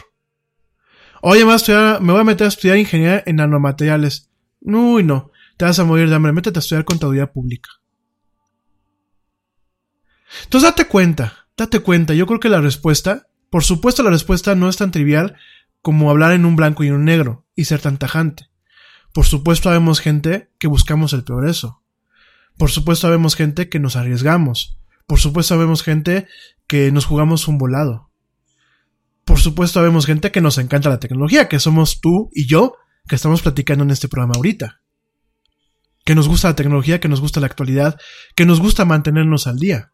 Oye, me voy a, estudiar, me voy a meter a estudiar ingeniería en nanomateriales. Uy, no. Te vas a morir de hambre. Métete a estudiar contaduría pública. Entonces date cuenta, date cuenta. Yo creo que la respuesta, por supuesto la respuesta no es tan trivial como hablar en un blanco y en un negro y ser tan tajante. Por supuesto habemos gente que buscamos el progreso. Por supuesto habemos gente que nos arriesgamos. Por supuesto habemos gente que nos jugamos un volado. Por supuesto habemos gente que nos encanta la tecnología, que somos tú y yo que estamos platicando en este programa ahorita. Que nos gusta la tecnología, que nos gusta la actualidad, que nos gusta mantenernos al día.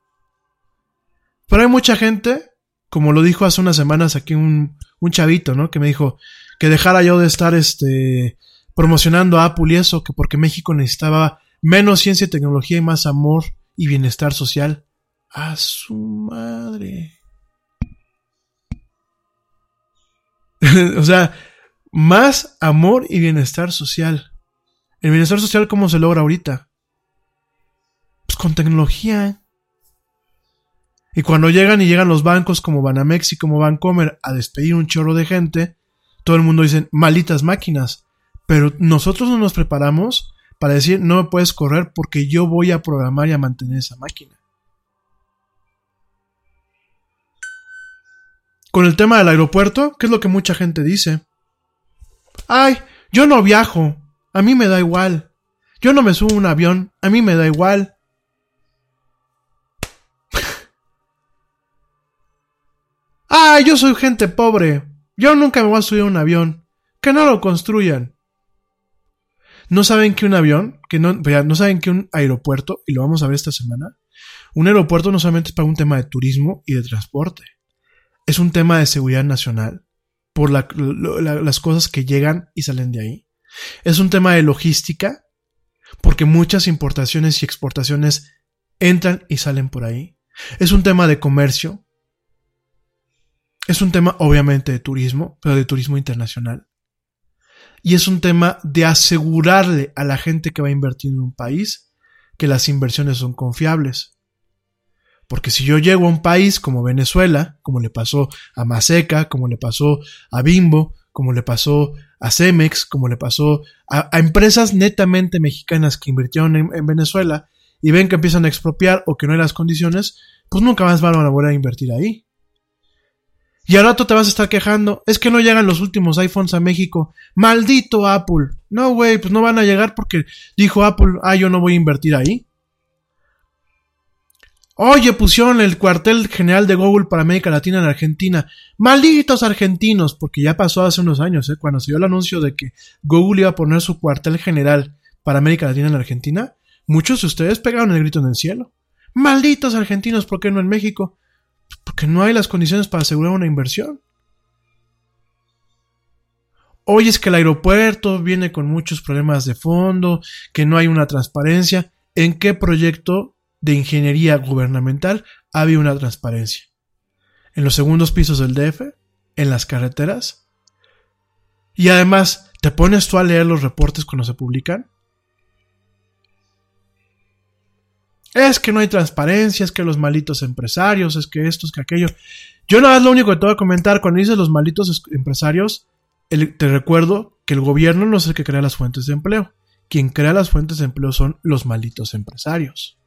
Pero hay mucha gente, como lo dijo hace unas semanas aquí un, un chavito, ¿no? Que me dijo que dejara yo de estar este promocionando a Apple y eso, que porque México necesitaba menos ciencia y tecnología y más amor y bienestar social. A su madre. o sea, más amor y bienestar social. El bienestar social, ¿cómo se logra ahorita? Pues con tecnología. Y cuando llegan y llegan los bancos como Banamex y como Bancomer a despedir un chorro de gente, todo el mundo dice, malitas máquinas. Pero nosotros no nos preparamos para decir, no me puedes correr porque yo voy a programar y a mantener esa máquina. Con el tema del aeropuerto, ¿qué es lo que mucha gente dice? Ay, yo no viajo, a mí me da igual. Yo no me subo a un avión, a mí me da igual. Ay, yo soy gente pobre. Yo nunca me voy a subir a un avión. Que no lo construyan. ¿No saben que un avión, que no, no saben que un aeropuerto, y lo vamos a ver esta semana, un aeropuerto no solamente es para un tema de turismo y de transporte, es un tema de seguridad nacional, por la, la, las cosas que llegan y salen de ahí. Es un tema de logística, porque muchas importaciones y exportaciones entran y salen por ahí. Es un tema de comercio. Es un tema obviamente de turismo, pero de turismo internacional. Y es un tema de asegurarle a la gente que va a invertir en un país que las inversiones son confiables. Porque si yo llego a un país como Venezuela, como le pasó a Maseca, como le pasó a Bimbo, como le pasó a Cemex, como le pasó a, empresas netamente mexicanas que invirtieron en, en, Venezuela y ven que empiezan a expropiar o que no hay las condiciones, pues nunca más van a volver a invertir ahí. Y al rato te vas a estar quejando, es que no llegan los últimos iPhones a México. Maldito Apple. No, güey, pues no van a llegar porque dijo Apple, ah, yo no voy a invertir ahí. Oye, pusieron el cuartel general de Google para América Latina en Argentina. Malditos argentinos, porque ya pasó hace unos años, ¿eh? cuando se dio el anuncio de que Google iba a poner su cuartel general para América Latina en Argentina. Muchos de ustedes pegaron el grito en el cielo. Malditos argentinos, ¿por qué no en México? Porque no hay las condiciones para asegurar una inversión. Hoy es que el aeropuerto viene con muchos problemas de fondo, que no hay una transparencia. ¿En qué proyecto de ingeniería gubernamental había una transparencia? ¿En los segundos pisos del DF? ¿En las carreteras? Y además, ¿te pones tú a leer los reportes cuando se publican? Es que no hay transparencia, es que los malitos empresarios, es que esto, es que aquello. Yo nada más lo único que te voy a comentar, cuando dices los malitos empresarios, te recuerdo que el gobierno no es el que crea las fuentes de empleo. Quien crea las fuentes de empleo son los malitos empresarios.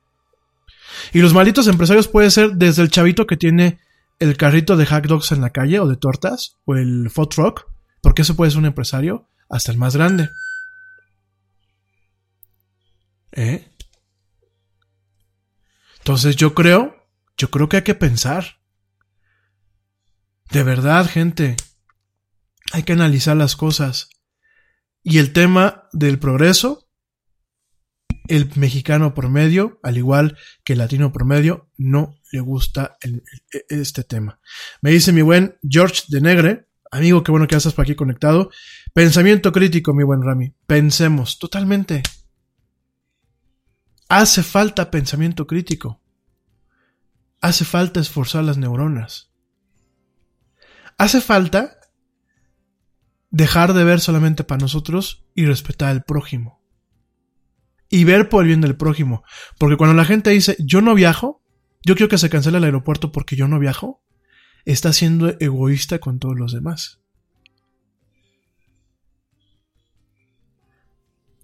Y los malditos empresarios puede ser desde el chavito que tiene el carrito de hack dogs en la calle o de tortas o el food truck, porque eso puede ser un empresario, hasta el más grande. ¿Eh? Entonces yo creo, yo creo que hay que pensar. De verdad, gente, hay que analizar las cosas. Y el tema del progreso el mexicano promedio, al igual que el latino promedio, no le gusta este tema. Me dice mi buen George de Negre, amigo, qué bueno que estás por aquí conectado. Pensamiento crítico, mi buen Rami. Pensemos, totalmente. Hace falta pensamiento crítico. Hace falta esforzar las neuronas. Hace falta dejar de ver solamente para nosotros y respetar al prójimo. Y ver por el bien del prójimo. Porque cuando la gente dice, yo no viajo, yo quiero que se cancele el aeropuerto porque yo no viajo, está siendo egoísta con todos los demás.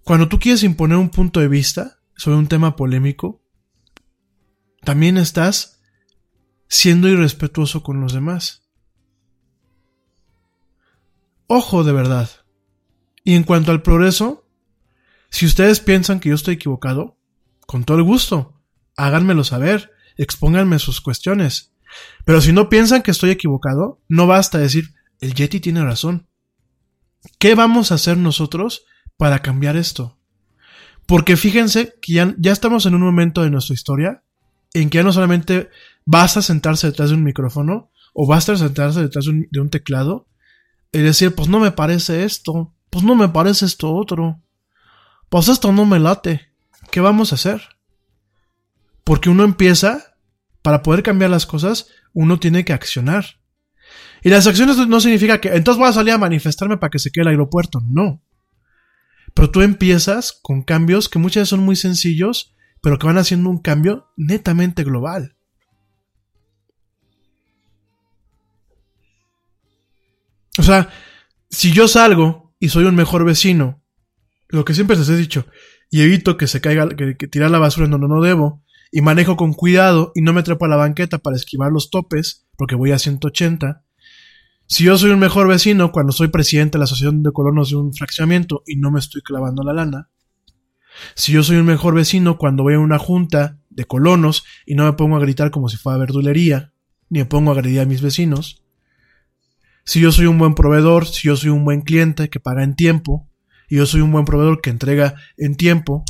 Cuando tú quieres imponer un punto de vista sobre un tema polémico, también estás siendo irrespetuoso con los demás. Ojo de verdad. Y en cuanto al progreso, si ustedes piensan que yo estoy equivocado, con todo el gusto, háganmelo saber, expónganme sus cuestiones. Pero si no piensan que estoy equivocado, no basta decir, el Yeti tiene razón. ¿Qué vamos a hacer nosotros para cambiar esto? Porque fíjense que ya, estamos en un momento de nuestra historia en que ya no solamente basta sentarse detrás de un micrófono o basta sentarse detrás de un, de un teclado y decir, pues no me parece esto, pues no me parece esto otro, pues esto no me late. ¿Qué vamos a hacer? Porque uno empieza, para poder cambiar las cosas, uno tiene que accionar. Y las acciones no significa que entonces voy a salir a manifestarme para que se quede el aeropuerto. No. Pero tú empiezas con cambios que muchas veces son muy sencillos, pero que van haciendo un cambio netamente global. O sea, si yo salgo y soy un mejor vecino, lo que siempre les he dicho, y evito que se caiga, que, tirar la basura en donde no debo, y manejo con cuidado y no me trepo a la banqueta para esquivar los topes, porque voy a 180, si yo soy un mejor vecino cuando soy presidente de la Asociación de Colonos de un fraccionamiento y no me estoy clavando la lana, si yo soy un mejor vecino cuando voy a una junta de colonos y no me pongo a gritar como si fuera verdulería, ni me pongo a agredir a mis vecinos, si yo soy un buen proveedor, si yo soy un buen cliente que paga en tiempo, y yo soy un buen proveedor que entrega en tiempo,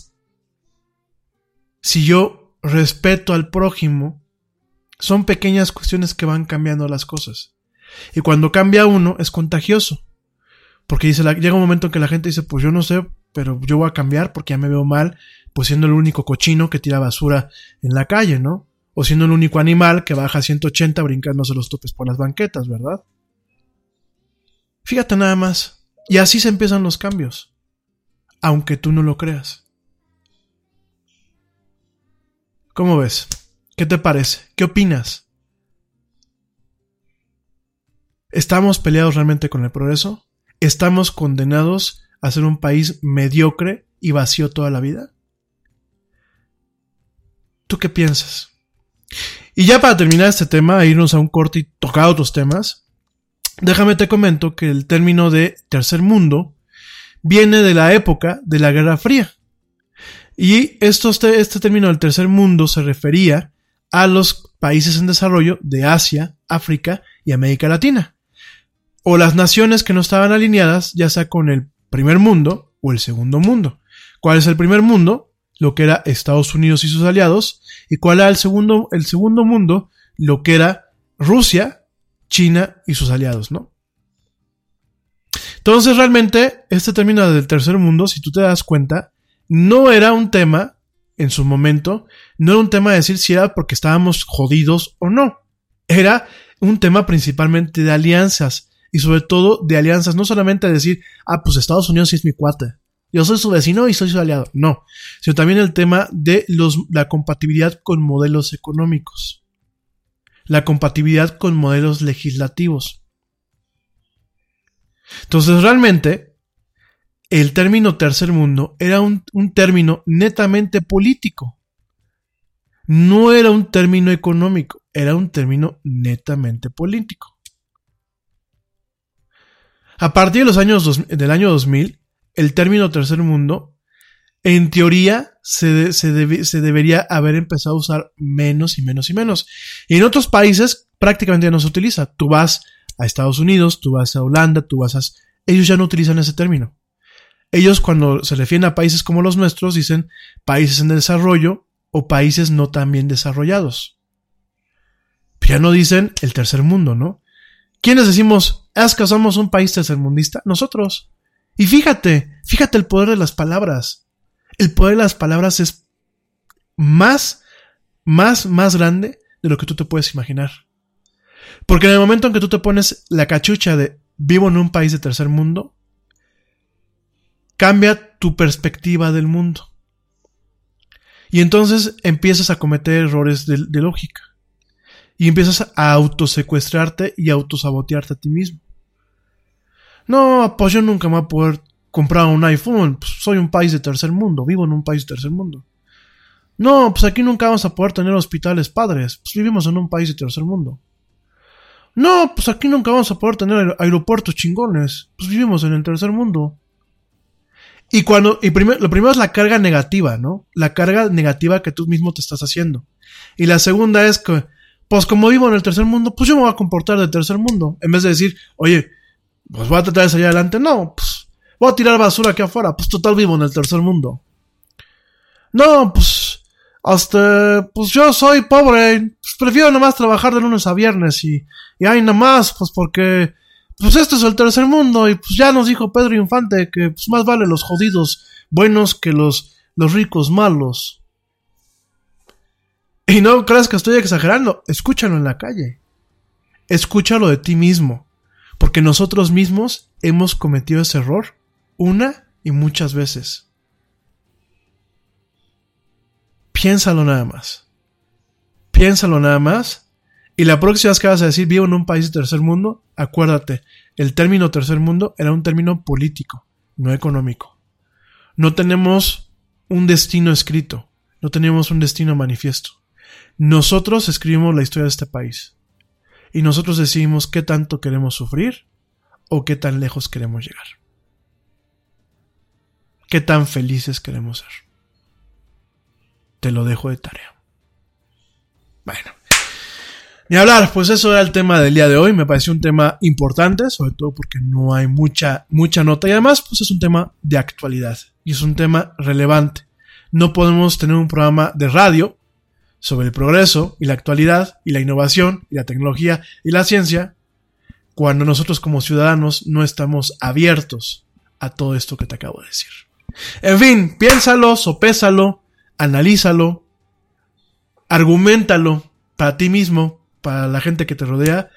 si yo respeto al prójimo, son pequeñas cuestiones que van cambiando las cosas. Y cuando cambia uno, es contagioso. Porque dice, llega un momento en que la gente dice, pues yo no sé, pero yo voy a cambiar porque ya me veo mal, pues siendo el único cochino que tira basura en la calle, ¿no? O siendo el único animal que baja a 180 brincándose los topes por las banquetas, ¿verdad? Fíjate nada más. Y así se empiezan los cambios. Aunque tú no lo creas. ¿Cómo ves? ¿Qué te parece? ¿Qué opinas? ¿Estamos peleados realmente con el progreso? ¿Estamos condenados a ser un país mediocre y vacío toda la vida? ¿Tú qué piensas? Y ya para terminar este tema, irnos a un corte y tocar otros temas, déjame te comento que el término de tercer mundo viene de la época de la Guerra Fría. Y este, este término del tercer mundo se refería a los países en desarrollo de Asia, África y América Latina o las naciones que no estaban alineadas, ya sea con el primer mundo o el segundo mundo. ¿Cuál es el primer mundo? Lo que era Estados Unidos y sus aliados. ¿Y cuál era el segundo, el segundo mundo? Lo que era Rusia, China y sus aliados, ¿no? Entonces realmente este término del tercer mundo, si tú te das cuenta, no era un tema en su momento, no era un tema de decir si era porque estábamos jodidos o no. Era un tema principalmente de alianzas, y sobre todo de alianzas, no solamente decir, ah, pues Estados Unidos sí es mi cuate, yo soy su vecino y soy su aliado, no, sino también el tema de la compatibilidad con modelos económicos, la compatibilidad con modelos legislativos. Entonces realmente el término tercer mundo era un, término netamente político. No era un término económico, era un término netamente político. A partir de los años del año 2000, el término tercer mundo, en teoría, se, se debería haber empezado a usar menos y menos y menos. Y en otros países prácticamente ya no se utiliza. Tú vas a Estados Unidos, tú vas a Holanda, tú vas a... Ellos ya no utilizan ese término. Ellos cuando se refieren a países como los nuestros dicen países en desarrollo o países no tan bien desarrollados. Pero ya no dicen el tercer mundo, ¿no? ¿Quiénes decimos, es que somos un país tercermundista? Nosotros. Y fíjate, fíjate el poder de las palabras. El poder de las palabras es más, más, más grande de lo que tú te puedes imaginar. Porque en el momento en que tú te pones la cachucha de vivo en un país de tercer mundo, cambia tu perspectiva del mundo. Y entonces empiezas a cometer errores de, lógica. Y empiezas a autosecuestrarte y autosabotearte a ti mismo. No, pues yo nunca me voy a poder comprar un iPhone. Pues soy un país de tercer mundo, vivo en un país de tercer mundo. No, pues aquí nunca vamos a poder tener hospitales padres. Pues vivimos en un país de tercer mundo. No, pues aquí nunca vamos a poder tener aer- aeropuertos chingones. Pues vivimos en el tercer mundo. Y cuando, y primer- lo primero es la carga negativa, ¿no? La carga negativa que tú mismo te estás haciendo. Y la segunda es que, pues como vivo en el tercer mundo, pues yo me voy a comportar del tercer mundo. En vez de decir, oye, pues voy a tratar de salir adelante. No, pues voy a tirar basura aquí afuera. Pues total vivo en el tercer mundo. No, pues, hasta, pues yo soy pobre. Pues prefiero nomás trabajar de lunes a viernes y, y ahí nomás, pues porque, pues esto es el tercer mundo y pues ya nos dijo Pedro Infante que pues más vale los jodidos buenos que los, los ricos malos. Y no creas que estoy exagerando, escúchalo en la calle. Escúchalo de ti mismo. Porque nosotros mismos hemos cometido ese error una y muchas veces. Piénsalo nada más. Piénsalo nada más. Y la próxima vez que vas a decir vivo en un país de tercer mundo, acuérdate, el término tercer mundo era un término político, no económico. No tenemos un destino escrito, no tenemos un destino manifiesto. Nosotros escribimos la historia de este país. Y nosotros decidimos qué tanto queremos sufrir o qué tan lejos queremos llegar. Qué tan felices queremos ser. Te lo dejo de tarea. Bueno. Ni hablar, pues eso era el tema del día de hoy. Me pareció un tema importante, sobre todo porque no hay mucha, mucha nota. Y además, pues es un tema de actualidad. Y es un tema relevante. No podemos tener un programa de radio sobre el progreso y la actualidad y la innovación y la tecnología y la ciencia cuando nosotros como ciudadanos no estamos abiertos a todo esto que te acabo de decir. En fin, piénsalo, sopésalo, analízalo, argumentalo para ti mismo, para la gente que te rodea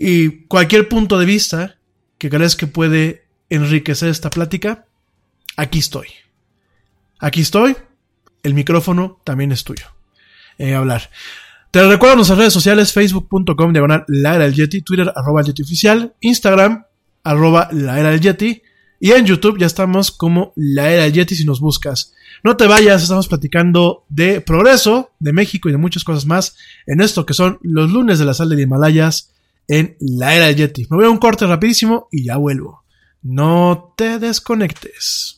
y cualquier punto de vista que crees que puede enriquecer esta plática, aquí estoy. Aquí estoy, el micrófono también es tuyo. Eh, hablar. Te recuerdo nuestras redes sociales, facebook.com, diagonal, la era del Yeti, Twitter, arroba el Yeti oficial, Instagram, arroba la del Yeti, y en YouTube ya estamos como la era Yeti si nos buscas. No te vayas, estamos platicando de progreso, de México y de muchas cosas más en esto que son los lunes de la sal de Himalayas en la era Yeti. Me voy a un corte rapidísimo y ya vuelvo. No te desconectes.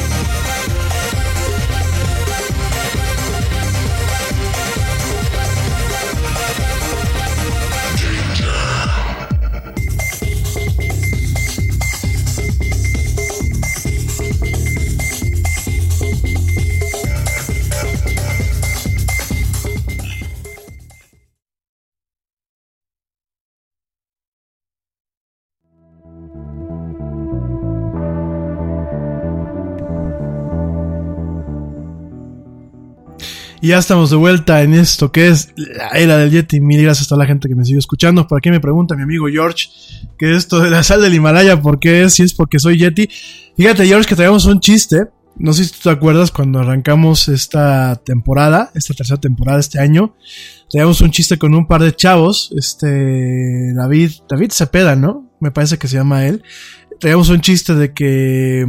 Y ya estamos de vuelta en esto que es la era del Yeti. Mil gracias a toda la gente que me sigue escuchando. Por aquí me pregunta mi amigo George que esto de la sal del Himalaya, ¿por qué es? Si es porque soy Yeti. Fíjate, George, que traemos un chiste. No sé si tú te acuerdas cuando arrancamos esta temporada, esta tercera temporada este año. Traíamos un chiste con un par de chavos. Este, David, David Cepeda, ¿no? Me parece que se llama él. Traíamos un chiste de que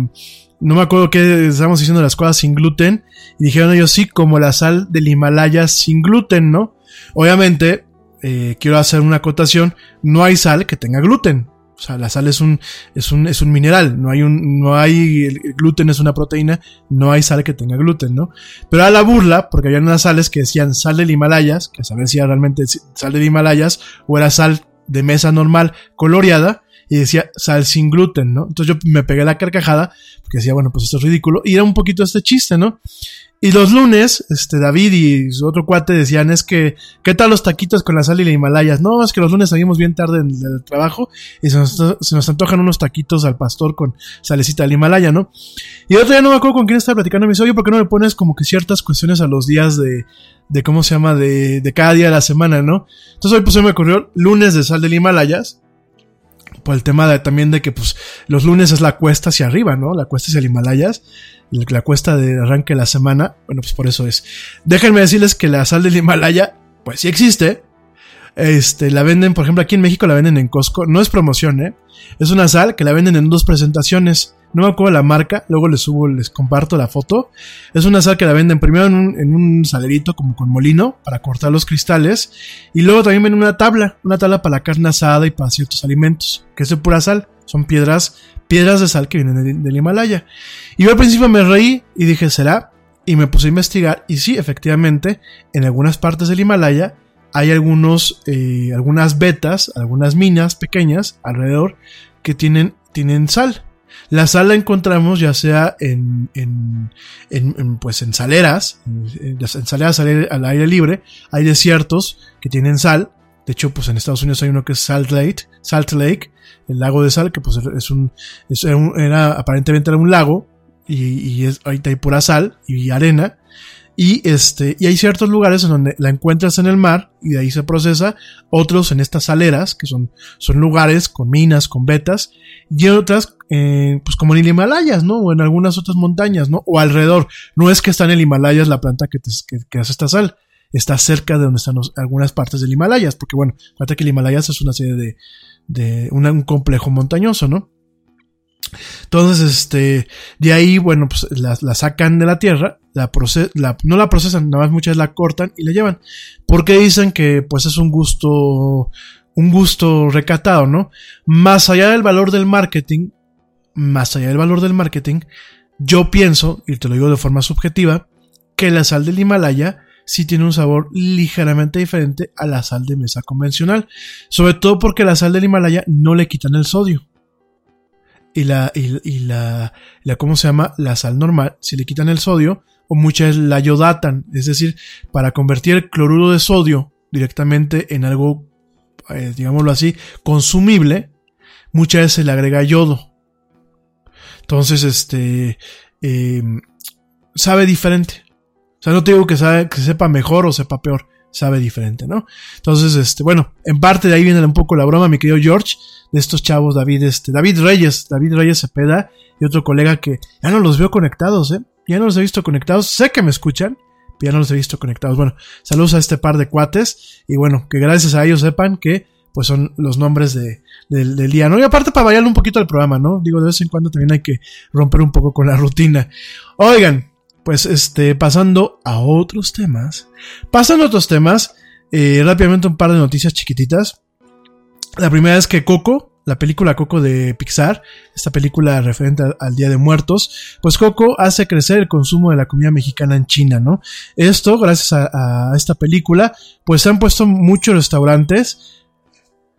no me acuerdo qué estábamos diciendo las cosas sin gluten. Y dijeron ellos sí, como la sal del Himalaya sin gluten, ¿no? Obviamente, eh, quiero hacer una acotación, no hay sal que tenga gluten. O sea, la sal es un, es un, es un mineral, no hay un, no hay, gluten es una proteína, no hay sal que tenga gluten, ¿no? Pero a la burla, porque había unas sales que decían sal del Himalayas, que saber si era realmente sal del Himalayas o era sal de mesa normal coloreada, y decía sal sin gluten, ¿no? Entonces yo me pegué la carcajada, porque decía, bueno, pues esto es ridículo, y era un poquito este chiste, ¿no? Y los lunes, este, David y su otro cuate decían, es que, ¿qué tal los taquitos con la sal y la Himalayas? No, es que los lunes salimos bien tarde del trabajo y se nos, antojan unos taquitos al pastor con salecita del Himalaya, ¿no? Y otro día no me acuerdo con quién estaba platicando, me dice, oye, ¿por qué no le pones como que ciertas cuestiones a los días de, de cómo se llama, de, de cada día de la semana, ¿no? Entonces hoy pues se me ocurrió lunes de sal del Himalayas, por el tema de, también de que pues los lunes es la cuesta hacia arriba, ¿no? La cuesta hacia el Himalayas, la cuesta de arranque de la semana, bueno, pues por eso es. Déjenme decirles que la sal del Himalaya, pues sí existe. Este, la venden, por ejemplo, aquí en México la venden en Costco, no es promoción, ¿eh? Es una sal que la venden en dos presentaciones. No me acuerdo la marca, luego les subo, les comparto la foto. Es una sal que la venden primero en un, salerito como con molino para cortar los cristales. Y luego también venden una tabla, una tabla para la carne asada y para ciertos alimentos, que es de pura sal. Son piedras, piedras de sal que vienen del, del Himalaya. Y yo al principio me reí y dije, ¿será? Y me puse a investigar y sí, efectivamente, en algunas partes del Himalaya hay algunos, eh, algunas vetas, algunas minas pequeñas alrededor que tienen, tienen sal. La sal la encontramos ya sea en, en, en, pues en saleras, en, saleras al, al aire libre, hay desiertos que tienen sal. De hecho, pues en Estados Unidos hay uno que es Salt Lake, Salt Lake, el lago de sal, que pues es un, es un era, aparentemente era un lago, y, y es, ahorita hay pura sal y arena. Y este, y hay ciertos lugares en donde la encuentras en el mar y de ahí se procesa, otros en estas saleras, que son, son lugares con minas, con vetas, y otras, eh, pues como en el Himalayas, ¿no? O en algunas otras montañas, ¿no? O alrededor. No es que está en el Himalayas la planta que, te, que, que hace esta sal, está cerca de donde están algunas partes del Himalayas, porque bueno, fíjate que el Himalayas es una serie de, de un complejo montañoso, ¿no? Entonces, este, de ahí, bueno, pues la, sacan de la tierra, la no la procesan, nada más muchas la cortan y la llevan. Porque dicen que, pues es un gusto, un gusto recatado, ¿no? Más allá del valor del marketing, más allá del valor del marketing, yo pienso, y te lo digo de forma subjetiva, que la sal del Himalaya sí tiene un sabor ligeramente diferente a la sal de mesa convencional. Sobre todo porque la sal del Himalaya no le quitan el sodio y la, y, y, la, la, ¿cómo se llama? La sal normal, si le quitan el sodio, o muchas la yodatan, es decir, para convertir el cloruro de sodio directamente en algo, eh, digámoslo así, consumible, muchas veces se le agrega yodo. Entonces, este, eh, sabe diferente. O sea, no te digo que, sabe, que sepa mejor o sepa peor, sabe diferente, ¿no? Entonces, este, bueno, en parte de ahí viene un poco la broma, mi querido George, de estos chavos, David, este, David Reyes, David Reyes Cepeda y otro colega que ya no los veo conectados, ¿eh? Ya no los he visto conectados, sé que me escuchan, pero ya no los he visto conectados. Bueno, saludos a este par de cuates y bueno, que gracias a ellos sepan que pues son los nombres de, de, del día, ¿no? Y aparte para variarle un poquito el programa, ¿no? Digo, de vez en cuando también hay que romper un poco con la rutina. Oigan, pues este, pasando a otros temas. Pasando a otros temas, eh, rápidamente un par de noticias chiquititas. La primera es que Coco, la película Coco de Pixar, esta película referente al, Día de Muertos, pues Coco hace crecer el consumo de la comida mexicana en China, ¿no? Esto, gracias a esta película, pues se han puesto muchos restaurantes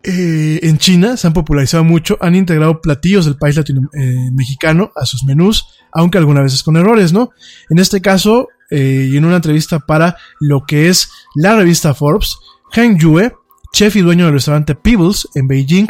eh, en China se han popularizado mucho, han integrado platillos del país latino, eh, mexicano a sus menús, aunque algunas veces con errores, ¿no? En este caso, eh, y en una entrevista para lo que es la revista Forbes, Heng Yue, chef y dueño del restaurante Peebles en Beijing,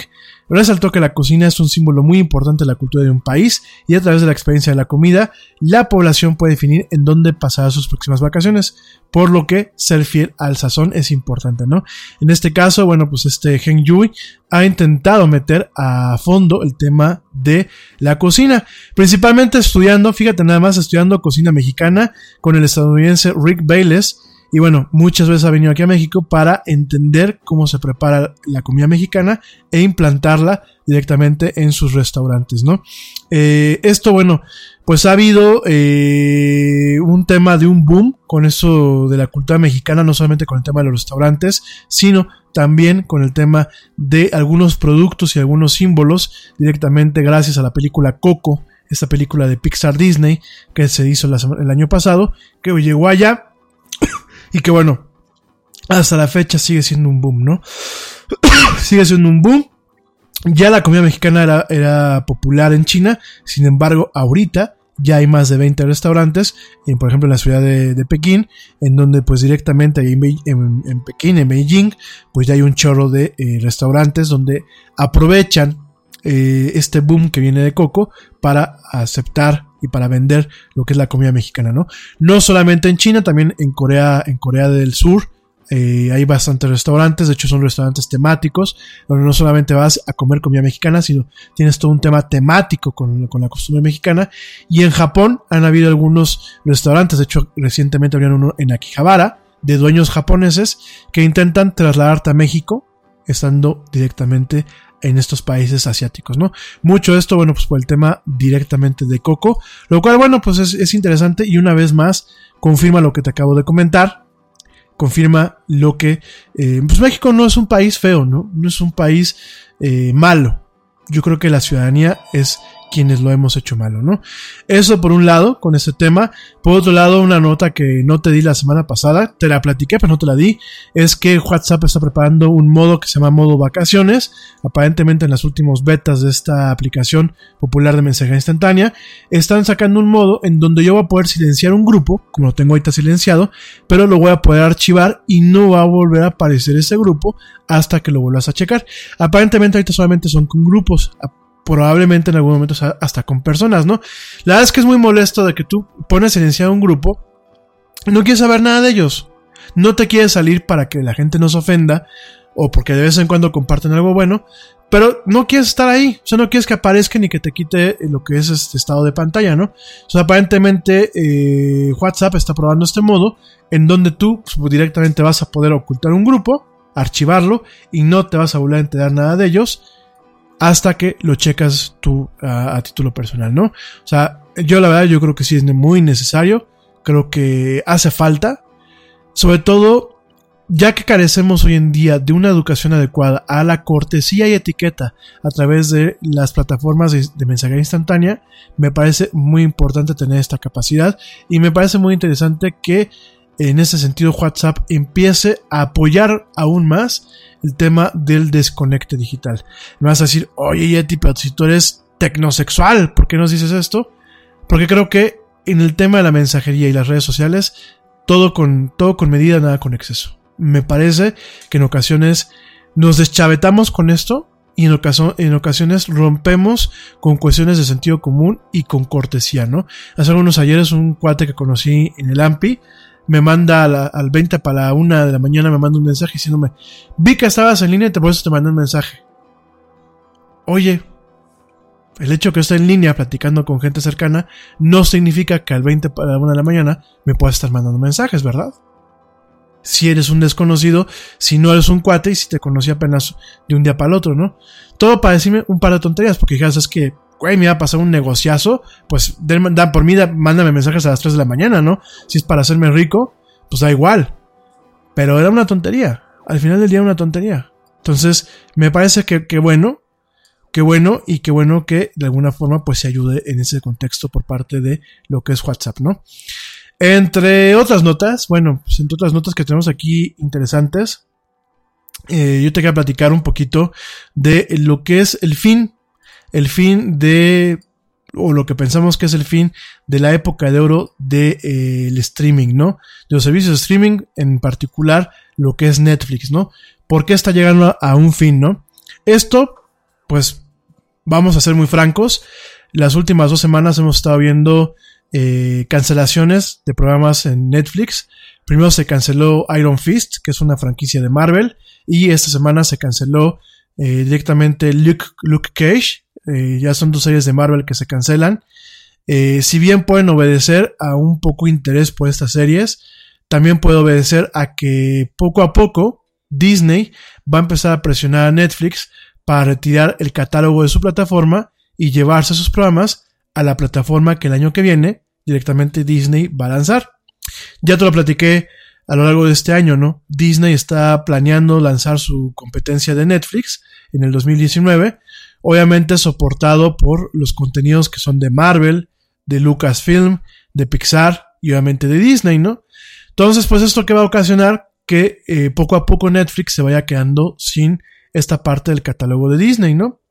resaltó que la cocina es un símbolo muy importante de la cultura de un país y a través de la experiencia de la comida, la población puede definir en dónde pasará sus próximas vacaciones, por lo que ser fiel al sazón es importante, ¿no? En este caso, bueno, pues este Heng Yui ha intentado meter a fondo el tema de la cocina, principalmente estudiando, fíjate nada más, estudiando cocina mexicana con el estadounidense Rick Bayless, y bueno, muchas veces ha venido aquí a México para entender cómo se prepara la comida mexicana e implantarla directamente en sus restaurantes, ¿no? Eh, esto, bueno, pues ha habido eh, un tema de un boom con eso de la cultura mexicana, no solamente con el tema de los restaurantes, sino también con el tema de algunos productos y algunos símbolos directamente gracias a la película Coco, esta película de Pixar Disney que se hizo el año pasado, que llegó allá y que bueno, hasta la fecha sigue siendo un boom, ¿no? sigue siendo un boom. Ya la comida mexicana era, popular en China, sin embargo, ahorita ya hay más de 20 restaurantes, por ejemplo en la ciudad de, Pekín, en donde pues directamente en, en, en, Pekín, en Beijing, pues ya hay un chorro de eh, restaurantes donde aprovechan eh, este boom que viene de Coco para aceptar y para vender lo que es la comida mexicana, ¿no? No solamente en China, también en Corea, en Corea del Sur, eh, hay bastantes restaurantes, de hecho son restaurantes temáticos, donde no solamente vas a comer comida mexicana, sino tienes todo un tema temático con, con, la costumbre mexicana. Y en Japón han habido algunos restaurantes, de hecho recientemente había uno en Akihabara, de dueños japoneses, que intentan trasladarte a México, estando directamente en estos países asiáticos, ¿no? Mucho de esto, bueno, pues por el tema directamente de Coco, lo cual, bueno, pues es, es interesante y una vez más confirma lo que te acabo de comentar, confirma lo que, eh, pues México no es un país feo, ¿no? No es un país eh, malo. Yo creo que la ciudadanía es quienes lo hemos hecho malo, ¿no? Eso por un lado, con ese tema. Por otro lado, una nota que no te di la semana pasada, te la platiqué, pero no te la di, es que WhatsApp está preparando un modo que se llama modo vacaciones. Aparentemente en las últimas betas de esta aplicación popular de mensajería instantánea, están sacando un modo en donde yo voy a poder silenciar un grupo, como lo tengo ahorita silenciado, pero lo voy a poder archivar y no va a volver a aparecer ese grupo hasta que lo vuelvas a checar. Aparentemente ahorita solamente son con grupos probablemente en algún momento hasta con personas, ¿no? La verdad es que es muy molesto de que tú pones silenciado un grupo y no quieres saber nada de ellos. No te quieres salir para que la gente no se ofenda o porque de vez en cuando comparten algo bueno, pero no quieres estar ahí, o sea, no quieres que aparezca ni que te quite lo que es este estado de pantalla, ¿no? O sea, aparentemente eh, WhatsApp está probando este modo en donde tú pues, directamente vas a poder ocultar un grupo, archivarlo y no te vas a volver a enterar nada de ellos hasta que lo checas tú a, título personal, ¿no? O sea, yo la verdad yo creo que sí es muy necesario, creo que hace falta, sobre todo ya que carecemos hoy en día de una educación adecuada a la cortesía y etiqueta a través de las plataformas de, de mensajería instantánea, me parece muy importante tener esta capacidad y me parece muy interesante que en ese sentido WhatsApp empiece a apoyar aún más el tema del desconecte digital. Me vas a decir, oye Yeti, pero si tú eres tecnosexual, ¿por qué nos dices esto? Porque creo que en el tema de la mensajería y las redes sociales, todo con, todo con medida, nada con exceso. Me parece que en ocasiones nos deschavetamos con esto y en, en, ocasiones rompemos con cuestiones de sentido común y con cortesía, ¿no? Hace algunos ayeres un cuate que conocí en el AMPI me manda al 20 para la 1 de la mañana, me manda un mensaje diciéndome, vi que estabas en línea y por eso te mandé un mensaje. Oye, el hecho que esté en línea platicando con gente cercana no significa que al 20 para la 1 de la mañana me puedas estar mandando mensajes, ¿verdad? Si eres un desconocido, si no eres un cuate y si te conocí apenas de un día para el otro, ¿no? Todo para decirme un par de tonterías, porque ya es que güey, me va a pasar un negociazo, pues por mí, mándame mensajes a las 3 de la mañana, ¿no? Si es para hacerme rico, pues da igual. Pero era una tontería. Al final del día una tontería. Entonces, me parece que, que bueno, qué bueno y qué bueno que de alguna forma pues se ayude en ese contexto por parte de lo que es WhatsApp, ¿no? Entre otras notas, bueno, pues entre otras notas que tenemos aquí interesantes, eh, yo te quería platicar un poquito de lo que es el fin, el fin de, o lo que pensamos que es el fin de la época de oro del de, eh, streaming, ¿no? De los servicios de streaming, en particular lo que es Netflix, ¿no? ¿Por qué está llegando a, un fin, ¿no? Esto, pues, vamos a ser muy francos, las últimas dos semanas hemos estado viendo eh, cancelaciones de programas en Netflix. Primero se canceló Iron Fist, que es una franquicia de Marvel, y esta semana se canceló eh, directamente Luke, Luke Cage. Eh, ya son dos series de Marvel que se cancelan. Eh, si bien pueden obedecer a un poco interés por estas series, también puede obedecer a que poco a poco Disney va a empezar a presionar a Netflix para retirar el catálogo de su plataforma y llevarse sus programas a la plataforma que el año que viene directamente Disney va a lanzar. Ya te lo platiqué a lo largo de este año, ¿no? Disney está planeando lanzar su competencia de Netflix en el 2019, obviamente soportado por los contenidos que son de Marvel, de Lucasfilm, de Pixar y obviamente de Disney, ¿no? Entonces, pues esto que va a ocasionar que eh, poco a poco Netflix se vaya quedando sin esta parte del catálogo de Disney, ¿no?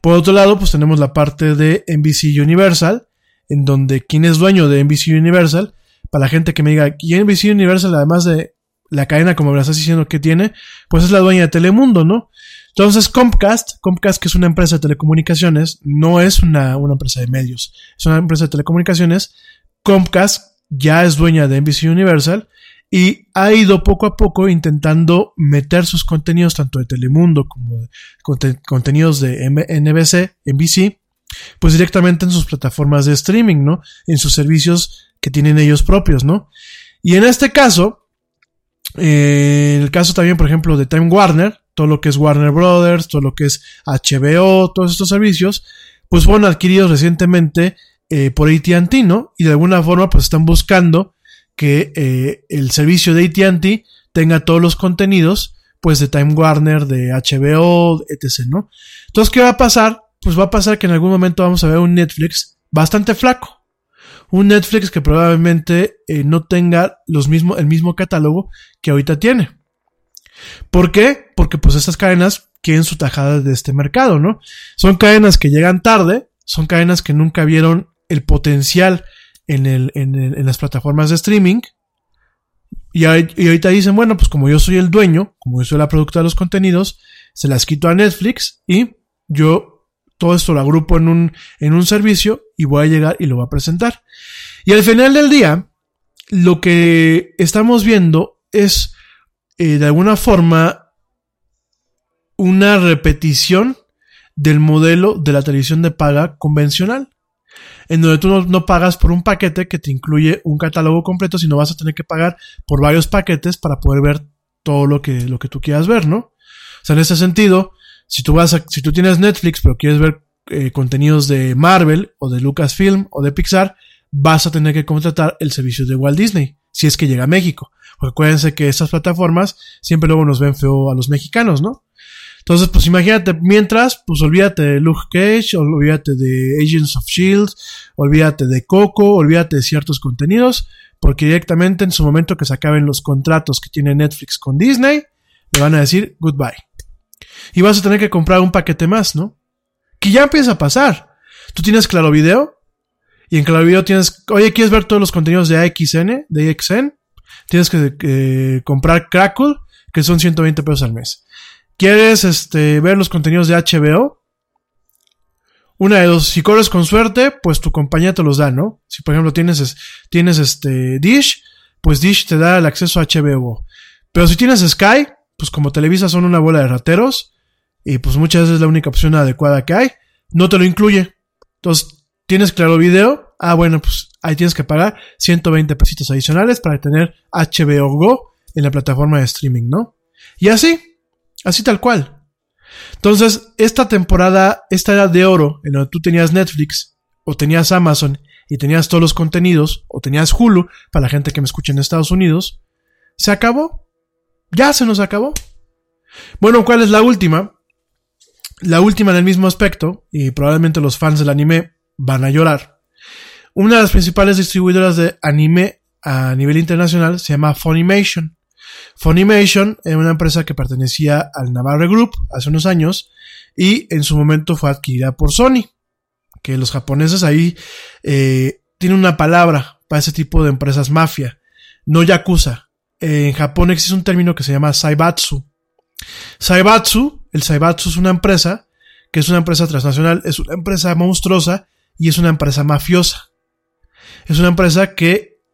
Por otro lado, pues tenemos la parte de NBC Universal, en donde quien es dueño de NBC Universal, para la gente que me diga, ¿y NBC Universal, además de la cadena, como me lo estás diciendo que tiene, pues es la dueña de Telemundo, ¿no? Entonces Comcast, Comcast que es una empresa de telecomunicaciones, no es una, una empresa de medios, es una empresa de telecomunicaciones. Comcast ya es dueña de NBC Universal y ha ido poco a poco intentando meter sus contenidos tanto de Telemundo como de contenidos de NBC, NBC, pues directamente en sus plataformas de streaming, ¿no? En sus servicios que tienen ellos propios, ¿no? Y en este caso, eh, en el caso también, por ejemplo, de Time Warner, todo lo que es Warner Brothers, todo lo que es HBO, todos estos servicios, pues fueron adquiridos recientemente eh, por ATT, ¿no? Y de alguna forma, pues están buscando que eh, el servicio de ATT tenga todos los contenidos, pues de Time Warner, de HBO, etc., ¿no? Entonces, ¿qué va a pasar? Pues va a pasar que en algún momento vamos a ver un Netflix bastante flaco. Un Netflix que probablemente eh, no tenga los el mismo catálogo que ahorita tiene. ¿Por qué? Porque pues estas cadenas quieren su tajada de este mercado, ¿no? Son cadenas que llegan tarde, son cadenas que nunca vieron el potencial en, el, en, las plataformas de streaming. Y, y, ahorita dicen, bueno, pues como yo soy el dueño, como yo soy la productora de los contenidos, se las quito a Netflix y yo todo esto lo agrupo en un, en un servicio y voy a llegar y lo voy a presentar. Y al final del día, lo que estamos viendo es eh, de alguna forma una repetición del modelo de la televisión de paga convencional en donde tú no, pagas por un paquete que te incluye un catálogo completo, sino vas a tener que pagar por varios paquetes para poder ver todo lo que, lo que tú quieras ver, ¿no? O sea, en ese sentido, si tú vas a, si tú tienes Netflix, pero quieres ver eh, contenidos de Marvel o de Lucasfilm o de Pixar, vas a tener que contratar el servicio de Walt Disney, si es que llega a México. Porque acuérdense que estas plataformas siempre luego nos ven feo a los mexicanos, ¿no? Entonces, pues imagínate, mientras, pues olvídate de Luke Cage, olvídate de Agents of Shield, olvídate de Coco, olvídate de ciertos contenidos, porque directamente en su momento que se acaben los contratos que tiene Netflix con Disney, le van a decir goodbye. Y vas a tener que comprar un paquete más, ¿no? Que ya empieza a pasar. Tú tienes Claro Video, y en Claro Video tienes, oye, ¿quieres ver todos los contenidos de AXN, de AXN? Tienes que eh, comprar Crackle, que son 120 pesos al mes. ¿Quieres este, ver los contenidos de HBO? Una de dos, si corres con suerte, pues tu compañía te los da, ¿no? Si por ejemplo tienes, tienes este Dish, pues Dish te da el acceso a HBO. Pero si tienes Sky, pues como Televisa son una bola de rateros, y pues muchas veces es la única opción adecuada que hay, no te lo incluye. Entonces, ¿tienes claro video? Ah, bueno, pues ahí tienes que pagar 120 pesitos adicionales para tener HBO Go en la plataforma de streaming, ¿no? Y así, Así tal cual. Entonces, esta temporada, esta era de oro, en donde tú tenías Netflix, o tenías Amazon, y tenías todos los contenidos, o tenías Hulu, para la gente que me escucha en Estados Unidos, se acabó. Ya se nos acabó. Bueno, ¿cuál es la última? La última en el mismo aspecto, y probablemente los fans del anime van a llorar. Una de las principales distribuidoras de anime a nivel internacional se llama Funimation. Funimation era una empresa que pertenecía al Navarre Group hace unos años y en su momento fue adquirida por Sony. Que los japoneses ahí eh, tienen una palabra para ese tipo de empresas mafia, no yakuza. en Japón existe un término que se llama Saibatsu. Saibatsu, el Saibatsu es una empresa que es una empresa transnacional, es una empresa monstruosa y es una empresa mafiosa. Es una empresa que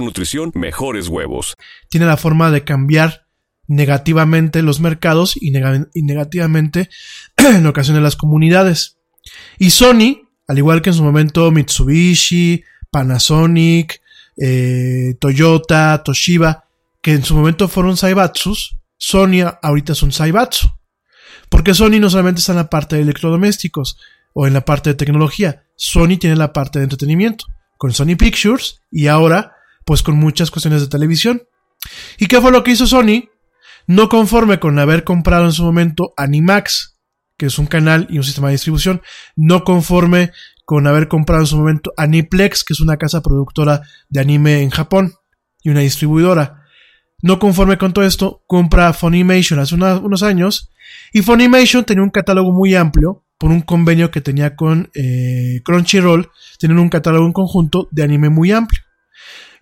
nutrición, mejores huevos. Tiene la forma de cambiar negativamente los mercados y negativamente en ocasiones las comunidades. Y Sony, al igual que en su momento Mitsubishi, Panasonic, eh, Toyota, Toshiba, que en su momento fueron Saibatsus, Sony ahorita es un Saibatsu. Porque Sony no solamente está en la parte de electrodomésticos o en la parte de tecnología, Sony tiene la parte de entretenimiento, con Sony Pictures y ahora pues con muchas cuestiones de televisión. ¿Y qué fue lo que hizo Sony? No conforme con haber comprado en su momento Animax, que es un canal y un sistema de distribución, no conforme con haber comprado en su momento Aniplex, que es una casa productora de anime en Japón y una distribuidora. No conforme con todo esto, compra Funimation hace unos años y Funimation tenía un catálogo muy amplio por un convenio que tenía con eh, Crunchyroll, tienen un catálogo en conjunto de anime muy amplio.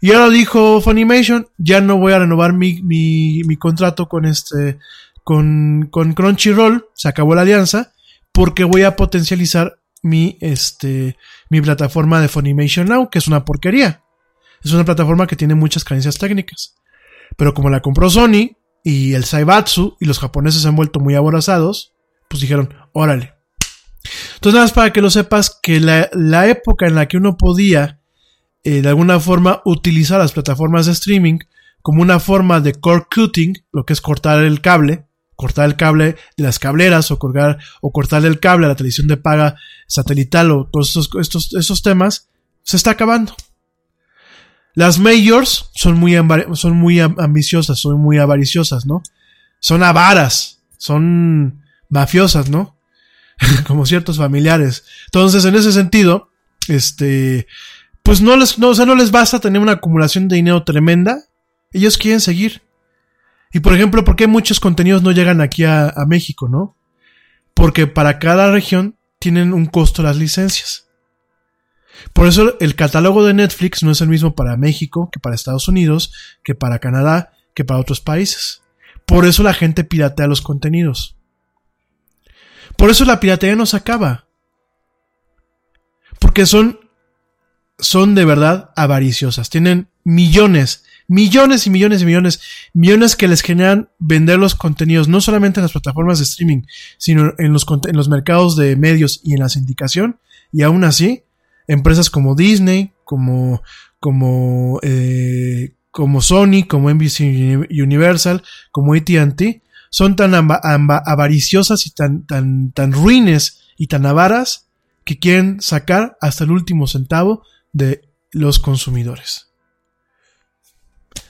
Y ahora dijo Funimation, ya no voy a renovar mi, mi, mi contrato con este, con, con Crunchyroll, se acabó la alianza, porque voy a potencializar mi, este, mi plataforma de Funimation Now, que es una porquería. Es una plataforma que tiene muchas carencias técnicas. Pero como la compró Sony y el Saibatsu y los japoneses se han vuelto muy aborazados, pues dijeron, órale. Entonces nada más para que lo sepas que la, la época en la que uno podía eh, de alguna forma utilizar las plataformas de streaming como una forma de core cutting, lo que es cortar el cable, cortar el cable de las cableras o, colgar, o cortar el cable a la televisión de paga satelital o todos estos, estos, estos temas, se está acabando. Las majors son muy, son muy ambiciosas, son muy avariciosas, ¿no? Son avaras, son mafiosas, ¿no? Como ciertos familiares. Entonces, en ese sentido, este, pues no les, no, o sea, no les basta tener una acumulación de dinero tremenda. Ellos quieren seguir. Y por ejemplo, ¿por qué muchos contenidos no llegan aquí a, a México, no? Porque para cada región tienen un costo las licencias. Por eso el catálogo de Netflix no es el mismo para México que para Estados Unidos, que para Canadá, que para otros países. Por eso la gente piratea los contenidos. Por eso la piratería no se acaba. Porque son son de verdad avariciosas. Tienen millones, millones y millones y millones, millones que les generan vender los contenidos, no solamente en las plataformas de streaming, sino en los, en los mercados de medios y en la sindicación. Y aún así, empresas como Disney, como, como, eh, como Sony, como NBC Universal, como AT&T, son tan avariciosas y tan, tan, tan ruines y tan avaras que quieren sacar hasta el último centavo de los consumidores.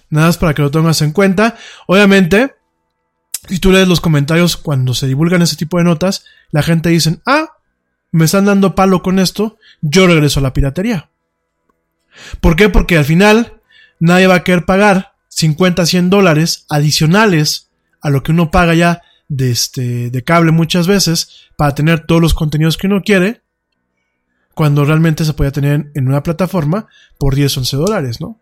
Nada más para que lo tengas en cuenta. Obviamente, si tú lees los comentarios cuando se divulgan ese tipo de notas, la gente dice, ah, me están dando palo con esto, yo regreso a la piratería. ¿Por qué? Porque al final nadie va a querer pagar 50, 100 dólares adicionales a lo que uno paga ya de, este, de cable muchas veces para tener todos los contenidos que uno quiere, cuando realmente se podía tener en una plataforma por 10, 11 dólares, ¿no?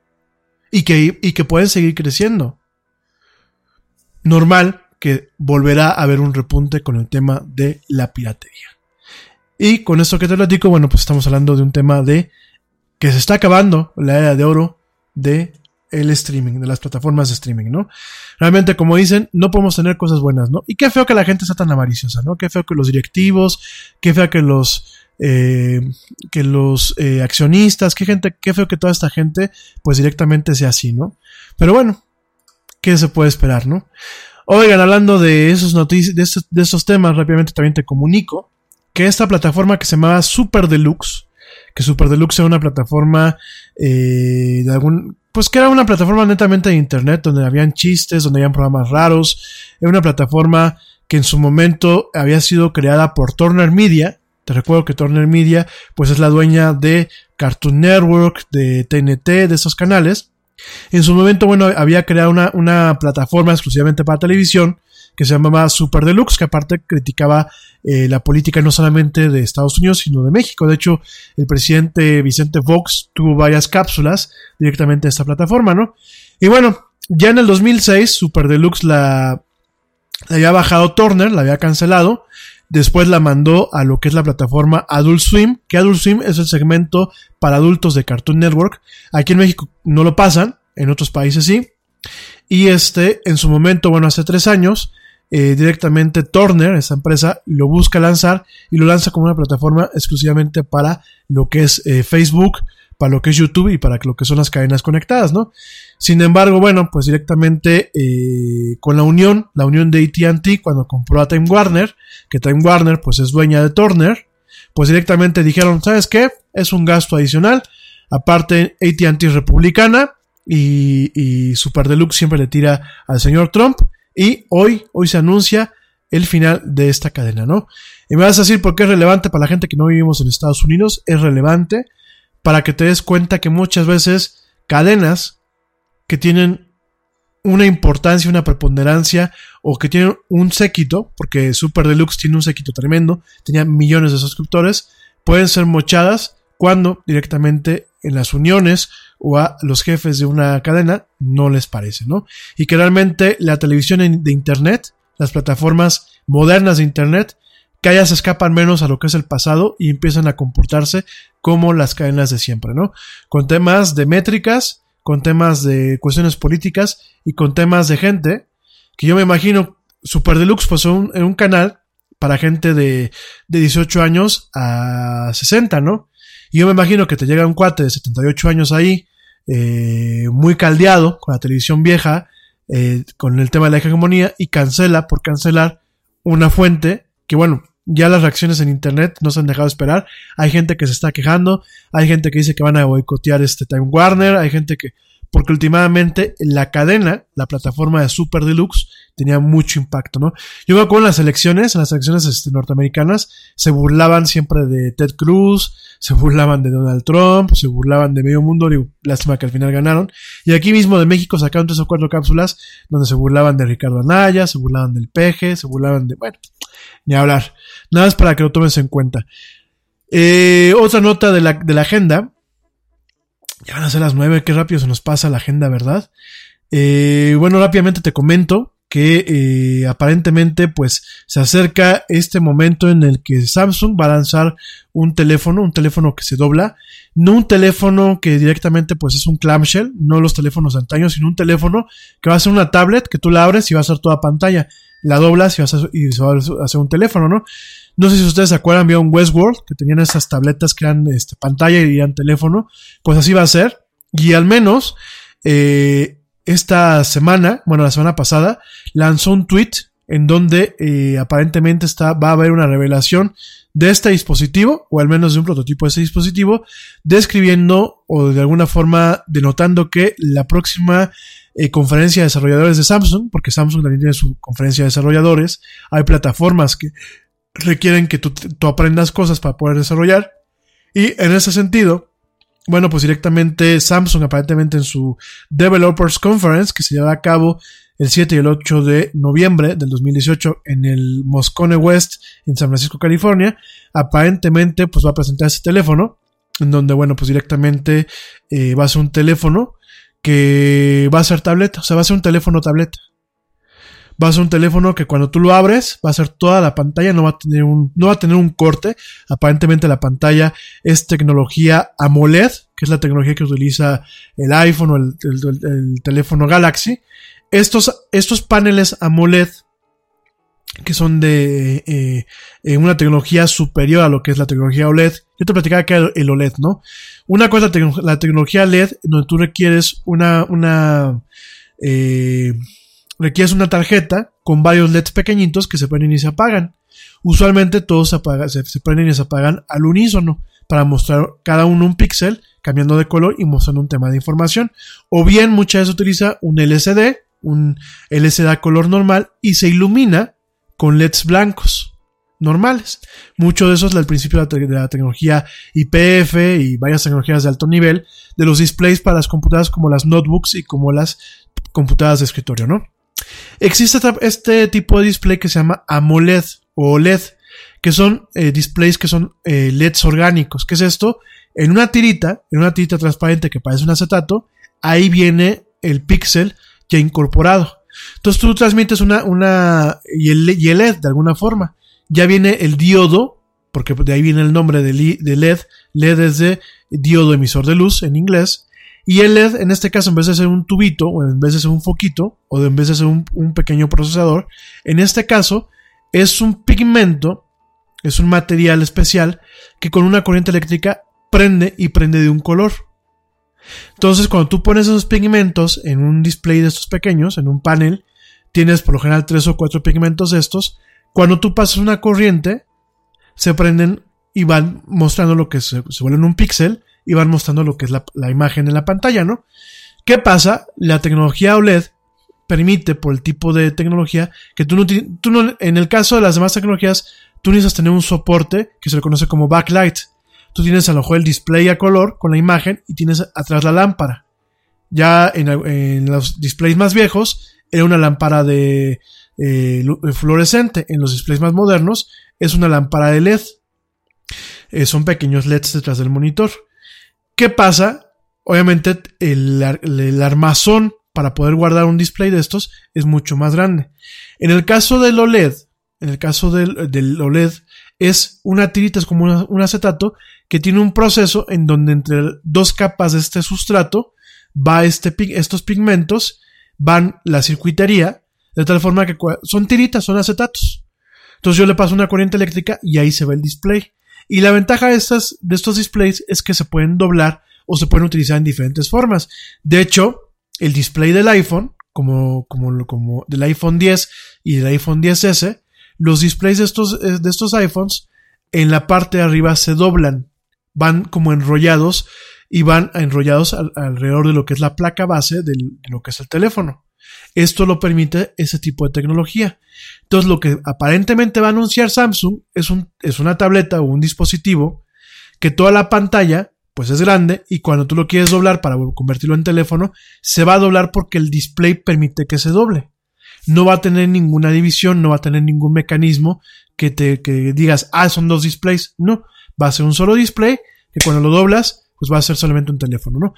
Y que, y que pueden seguir creciendo. Normal que volverá a haber un repunte con el tema de la piratería. Y con esto que te platico, bueno, pues estamos hablando de un tema de que se está acabando la era de oro de el streaming, de las plataformas de streaming, ¿no? Realmente, como dicen, no podemos tener cosas buenas, ¿no? Y qué feo que la gente sea tan avariciosa, ¿no? Qué feo que los directivos, qué feo que los, eh, que los eh, accionistas, qué gente, qué feo que toda esta gente, pues directamente sea así, ¿no? Pero bueno, ¿qué se puede esperar, no? Oigan, hablando de esos de esos temas, rápidamente también te comunico que esta plataforma que se llamaba Super Deluxe, que Super Deluxe era una plataforma eh, de algún, pues que era una plataforma netamente de internet donde habían chistes, donde habían programas raros, era una plataforma que en su momento había sido creada por Turner Media. Te recuerdo que Turner Media pues es la dueña de Cartoon Network, de TNT, de esos canales. En su momento, bueno, había creado una, una plataforma exclusivamente para televisión que se llamaba Super Deluxe, que aparte criticaba eh, la política no solamente de Estados Unidos, sino de México. De hecho, el presidente Vicente Fox tuvo varias cápsulas directamente de esta plataforma, ¿no? Y bueno, ya en el 2006, Super Deluxe la, la había bajado Turner, la había cancelado. Después la mandó a lo que es la plataforma Adult Swim, que Adult Swim es el segmento para adultos de Cartoon Network. Aquí en México no lo pasan, en otros países sí. Y este, en su momento, bueno, hace tres años, eh, directamente Turner, esa empresa, lo busca lanzar y lo lanza como una plataforma exclusivamente para lo que es eh, Facebook, para lo que es YouTube y para lo que son las cadenas conectadas, ¿no? Sin embargo, bueno, pues directamente eh, con la unión, la unión de AT&T cuando compró a Time Warner, que Time Warner pues es dueña de Turner, pues directamente dijeron, ¿sabes qué? Es un gasto adicional. Aparte, AT&T es republicana y, y Super Deluxe siempre le tira al señor Trump. Y hoy, hoy se anuncia el final de esta cadena, ¿no? Y me vas a decir por qué es relevante para la gente que no vivimos en Estados Unidos. Es relevante para que te des cuenta que muchas veces cadenas que tienen una importancia, una preponderancia o que tienen un séquito, porque Super Deluxe tiene un séquito tremendo, tenía millones de suscriptores, pueden ser mochadas cuando directamente en las uniones o a los jefes de una cadena no les parece, ¿no? Y que realmente la televisión de Internet, las plataformas modernas de Internet, que se escapan menos a lo que es el pasado y empiezan a comportarse como las cadenas de siempre, ¿no? Con temas de métricas, con temas de cuestiones políticas y con temas de gente que yo me imagino Super Deluxe pues en un canal para gente de, de 18 años a 60, ¿no? Y yo me imagino que te llega un cuate de 78 años ahí, eh, muy caldeado, con la televisión vieja, eh, con el tema de la hegemonía, y cancela por cancelar una fuente que, bueno, ya las reacciones en internet no se han dejado esperar. Hay gente que se está quejando, hay gente que dice que van a boicotear este Time Warner, hay gente que porque últimamente la cadena, la plataforma de Super Deluxe, tenía mucho impacto, ¿no? Yo me acuerdo en las elecciones, en las elecciones este, norteamericanas, se burlaban siempre de Ted Cruz, se burlaban de Donald Trump, se burlaban de medio mundo, digo, lástima que al final ganaron. Y aquí mismo de México sacaron tres o cuatro cápsulas donde se burlaban de Ricardo Anaya, se burlaban del peje, se burlaban de, bueno, ni hablar. Nada más para que lo tomes en cuenta. Eh, otra nota de la, de la agenda, ya van a ser las nueve, qué rápido se nos pasa la agenda, ¿verdad? Eh, bueno, rápidamente te comento que eh, aparentemente pues se acerca este momento en el que Samsung va a lanzar un teléfono, un teléfono que se dobla, no un teléfono que directamente pues es un clamshell, no los teléfonos de antaño, sino un teléfono que va a ser una tablet que tú la abres y va a ser toda pantalla, la doblas y, vas a, y se va a hacer un teléfono, ¿no? No sé si ustedes se acuerdan, había un Westworld que tenían esas tabletas que eran este, pantalla y eran teléfono. Pues así va a ser. Y al menos eh, esta semana, bueno, la semana pasada, lanzó un tweet en donde eh, aparentemente está, va a haber una revelación de este dispositivo, o al menos de un prototipo de ese dispositivo, describiendo o de alguna forma denotando que la próxima eh, conferencia de desarrolladores de Samsung, porque Samsung también tiene su conferencia de desarrolladores, hay plataformas que requieren que tú, aprendas cosas para poder desarrollar. Y en ese sentido, bueno, pues directamente Samsung aparentemente en su Developers Conference que se llevará a cabo el 7 y el 8 de noviembre del 2018 en el Moscone West en San Francisco, California. Aparentemente, pues va a presentar ese teléfono, en donde, bueno, pues directamente eh, va a ser un teléfono que va a ser tableta, o sea, va a ser un teléfono tableta. Va a ser un teléfono que cuando tú lo abres, va a ser toda la pantalla, no va a tener un, no va a tener un corte. Aparentemente la pantalla es tecnología AMOLED, que es la tecnología que utiliza el iPhone o el, el- el teléfono Galaxy. Estos, estos paneles AMOLED, que son de eh, eh, una tecnología superior a lo que es la tecnología OLED. Yo te platicaba que el OLED, ¿no? Una cosa, la tecnología LED, donde tú requieres una, una, eh, requieres una tarjeta con varios LEDs pequeñitos que se prenden y se apagan. Usualmente todos se, apaga- se, prenden y se apagan al unísono para mostrar cada uno un píxel cambiando de color y mostrando un tema de información. O bien muchas veces utiliza un LCD, un LCD a color normal y se ilumina con LEDs blancos normales. Mucho de eso es el principio de la tecnología IPF y varias tecnologías de alto nivel de los displays para las computadoras como las notebooks y como las computadoras de escritorio, ¿no? Existe este tipo de display que se llama AMOLED o OLED, que son eh, displays que son eh, LEDs orgánicos. ¿Qué es esto? En una tirita, en una tirita transparente que parece un acetato, ahí viene el píxel ya incorporado. Entonces tú transmites una, una, y el, y el LED de alguna forma. Ya viene el diodo, porque de ahí viene el nombre de LED. LED es de diodo emisor de luz en inglés. Y el LED, en este caso, en vez de ser un tubito, o en vez de ser un foquito, o en vez de ser un, pequeño procesador, en este caso es un pigmento, es un material especial que con una corriente eléctrica prende y prende de un color. Entonces, cuando tú pones esos pigmentos en un display de estos pequeños, en un panel, tienes por lo general tres o cuatro pigmentos de estos. Cuando tú pasas una corriente, se prenden y van mostrando lo que se, se vuelven un píxel y van mostrando lo que es la, imagen en la pantalla, ¿no? ¿Qué pasa? La tecnología OLED permite, por el tipo de tecnología, que tú no, tú no, en el caso de las demás tecnologías, tú necesitas tener un soporte que se le conoce como backlight. Tú tienes a lo mejor el display a color con la imagen y tienes atrás la lámpara. Ya en, los displays más viejos era una lámpara de eh, lu- fluorescente. En los displays más modernos es una lámpara de LED. Eh, son pequeños LEDs detrás del monitor. ¿Qué pasa? Obviamente el, ar- el armazón para poder guardar un display de estos es mucho más grande. En el caso del OLED, en el caso del, OLED, es una tirita, es como un acetato que tiene un proceso en donde entre dos capas de este sustrato va este, estos pigmentos, van la circuitería, de tal forma que son tiritas, son acetatos. Entonces yo le paso una corriente eléctrica y ahí se ve el display. Y la ventaja de, estas, de estos displays es que se pueden doblar o se pueden utilizar en diferentes formas. De hecho, el display del iPhone, como, como, como del iPhone 10 y del iPhone 10S, los displays de estos, eh, de estos iPhones en la parte de arriba se doblan, van como enrollados y van enrollados al- alrededor de lo que es la placa base de lo que es el teléfono. Esto lo permite ese tipo de tecnología. Entonces, lo que aparentemente va a anunciar Samsung es, un, es una tableta o un dispositivo que toda la pantalla pues es grande y cuando tú lo quieres doblar para convertirlo en teléfono, se va a doblar porque el display permite que se doble. No va a tener ninguna división, no va a tener ningún mecanismo que te que digas, ah, son dos displays. No, va a ser un solo display que cuando lo doblas, pues va a ser solamente un teléfono, ¿no?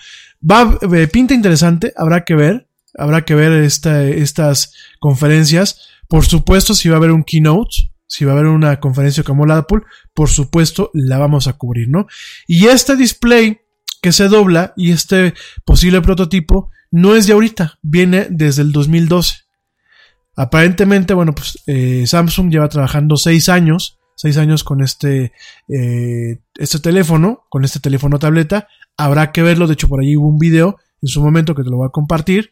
Va, eh, pinta interesante, habrá que ver, habrá que ver esta, estas conferencias. Por supuesto, si va a haber un keynote, si va a haber una conferencia como la Apple, por supuesto la vamos a cubrir, ¿no? Y este display que se dobla y este posible prototipo no es de ahorita, viene desde el 2012. Aparentemente, bueno, pues eh, Samsung lleva trabajando seis años, seis años con este, eh, este teléfono, con este teléfono tableta. Habrá que verlo, de hecho por ahí hubo un video en su momento que te lo voy a compartir.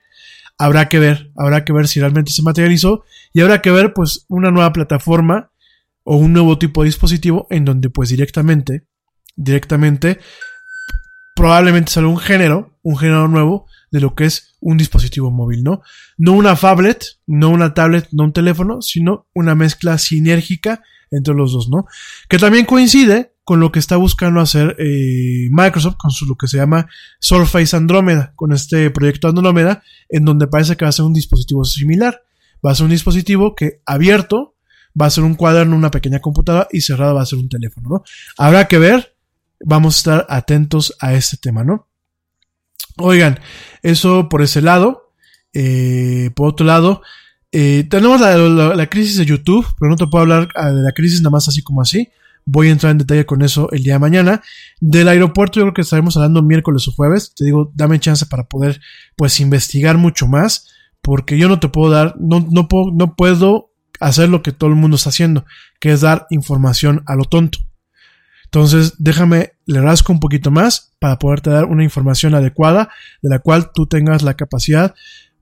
Habrá que ver, habrá que ver si realmente se materializó y habrá que ver pues una nueva plataforma o un nuevo tipo de dispositivo en donde pues directamente, directamente probablemente salga un género, un género nuevo de lo que es un dispositivo móvil, ¿no? No una phablet, no una tablet, no un teléfono, sino una mezcla sinérgica entre los dos, ¿no? Que también coincide, con lo que está buscando hacer eh, Microsoft con su, lo que se llama Surface Andromeda, con este proyecto Andromeda, en donde parece que va a ser un dispositivo similar. Va a ser un dispositivo que abierto va a ser un cuaderno, una pequeña computadora y cerrada va a ser un teléfono, ¿no? Habrá que ver, vamos a estar atentos a este tema, ¿no? Oigan, eso por ese lado. Eh, por otro lado, eh, tenemos la, la, crisis de YouTube, pero no te puedo hablar ah, de la crisis nada más así como así. Voy a entrar en detalle con eso el día de mañana. Del aeropuerto yo creo que estaremos hablando miércoles o jueves. Te digo, dame chance para poder pues investigar mucho más. Porque yo no te puedo dar, no, no, puedo, no puedo hacer lo que todo el mundo está haciendo, que es dar información a lo tonto. Entonces, déjame, le rasco un poquito más para poderte dar una información adecuada de la cual tú tengas la capacidad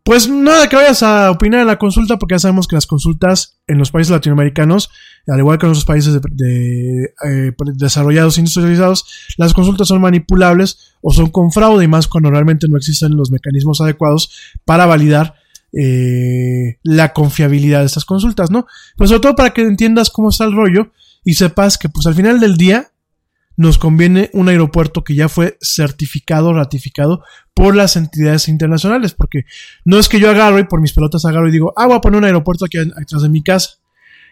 pues nada que vayas a opinar en la consulta, porque ya sabemos que las consultas en los países latinoamericanos, al igual que en otros países de, eh, desarrollados e industrializados, las consultas son manipulables o son con fraude, y más cuando realmente no existen los mecanismos adecuados para validar eh, la confiabilidad de estas consultas, ¿no? Pues sobre todo para que entiendas cómo está el rollo y sepas que pues al final del día nos conviene un aeropuerto que ya fue certificado, ratificado por las entidades internacionales, porque no es que yo agarro y por mis pelotas agarro y digo, ah, voy a poner un aeropuerto aquí atrás de mi casa.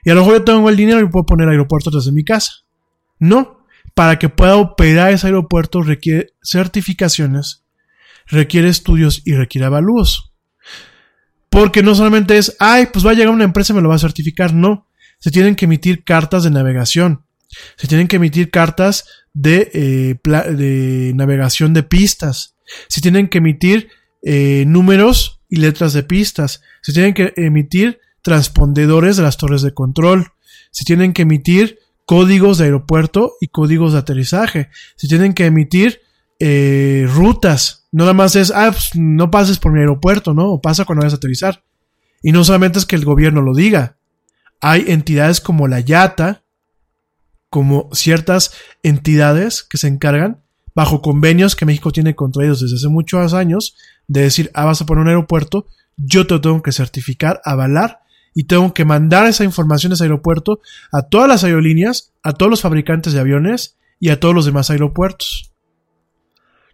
Y a lo mejor yo tengo el dinero y puedo poner aeropuerto atrás de mi casa. No, para que pueda operar ese aeropuerto requiere certificaciones, requiere estudios y requiere avalúos. Porque no solamente es, ay, pues va a llegar una empresa y me lo va a certificar, no. Se tienen que emitir cartas de navegación se tienen que emitir cartas de, eh, de navegación de pistas. Se tienen que emitir eh, números y letras de pistas. Se tienen que emitir transpondedores de las torres de control. Se tienen que emitir códigos de aeropuerto y códigos de aterrizaje. Se tienen que emitir eh, rutas. No nada más es, ah, pues, no pases por mi aeropuerto, ¿no? O pasa cuando vayas a aterrizar. Y no solamente es que el gobierno lo diga. Hay entidades como la YATA, como ciertas entidades que se encargan, bajo convenios que México tiene contraídos desde hace muchos años, de decir, ah, vas a poner un aeropuerto, yo te lo tengo que certificar, avalar, y tengo que mandar esa información de ese aeropuerto a todas las aerolíneas, a todos los fabricantes de aviones y a todos los demás aeropuertos.